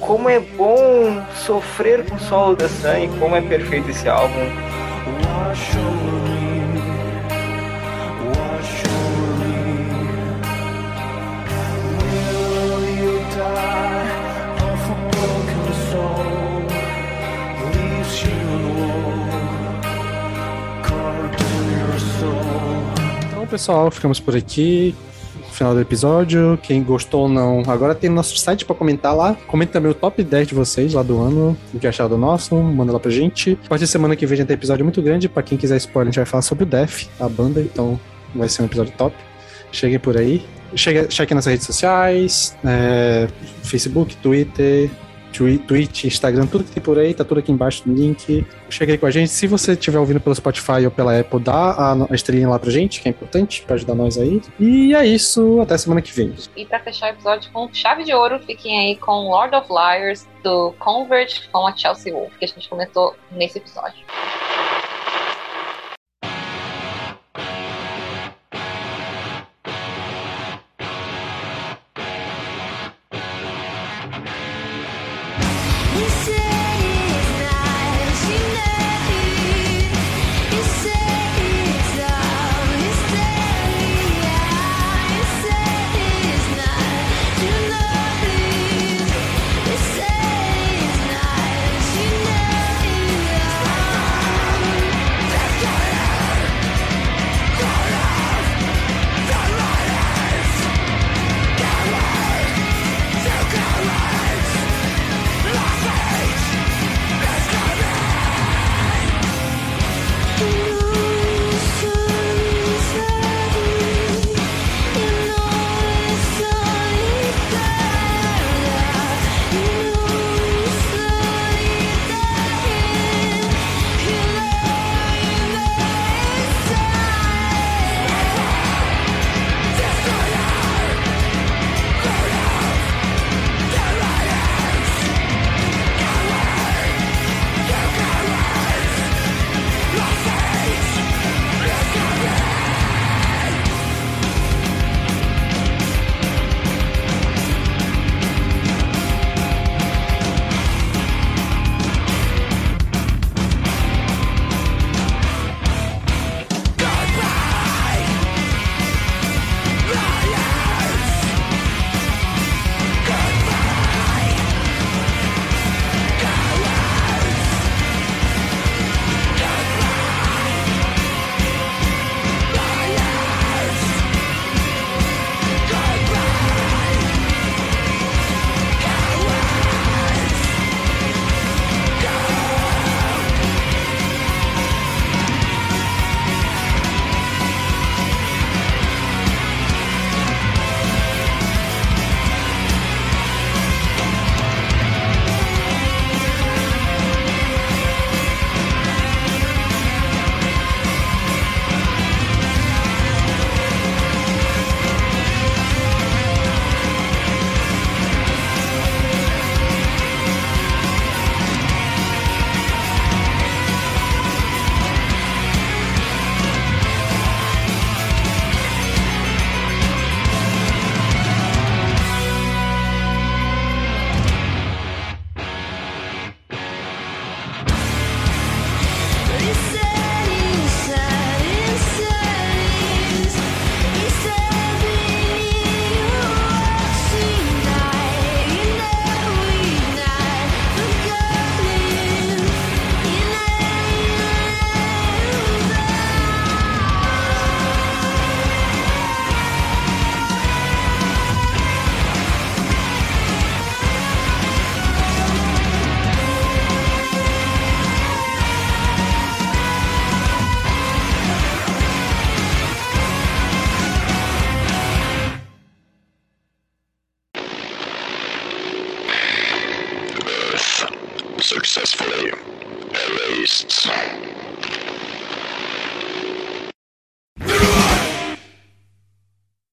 como é bom sofrer com o solo da Sun e como é perfeito esse álbum. Pessoal, ficamos por aqui. Final do episódio. Quem gostou ou não, agora tem nosso site pra comentar lá. Comenta também o top 10 de vocês lá do ano. O que acharam do nosso, manda lá pra gente. A partir de semana que vem gente tem episódio muito grande. Pra quem quiser spoiler, a gente vai falar sobre o Def, a banda. Então vai ser um episódio top. Cheguem por aí. Chegue, chequem nas redes sociais: é, Facebook, Twitter. Twi- Twitch, Instagram, tudo que tem por aí, tá tudo aqui embaixo no link. Cheguei com a gente. Se você estiver ouvindo pelo Spotify ou pela Apple, dá a, a estrelinha lá pra gente, que é importante pra ajudar nós aí. E é isso, até semana que vem. E pra fechar o episódio com chave de ouro, fiquem aí com Lord of Liars do Convert com a Chelsea Wolf, que a gente comentou nesse episódio.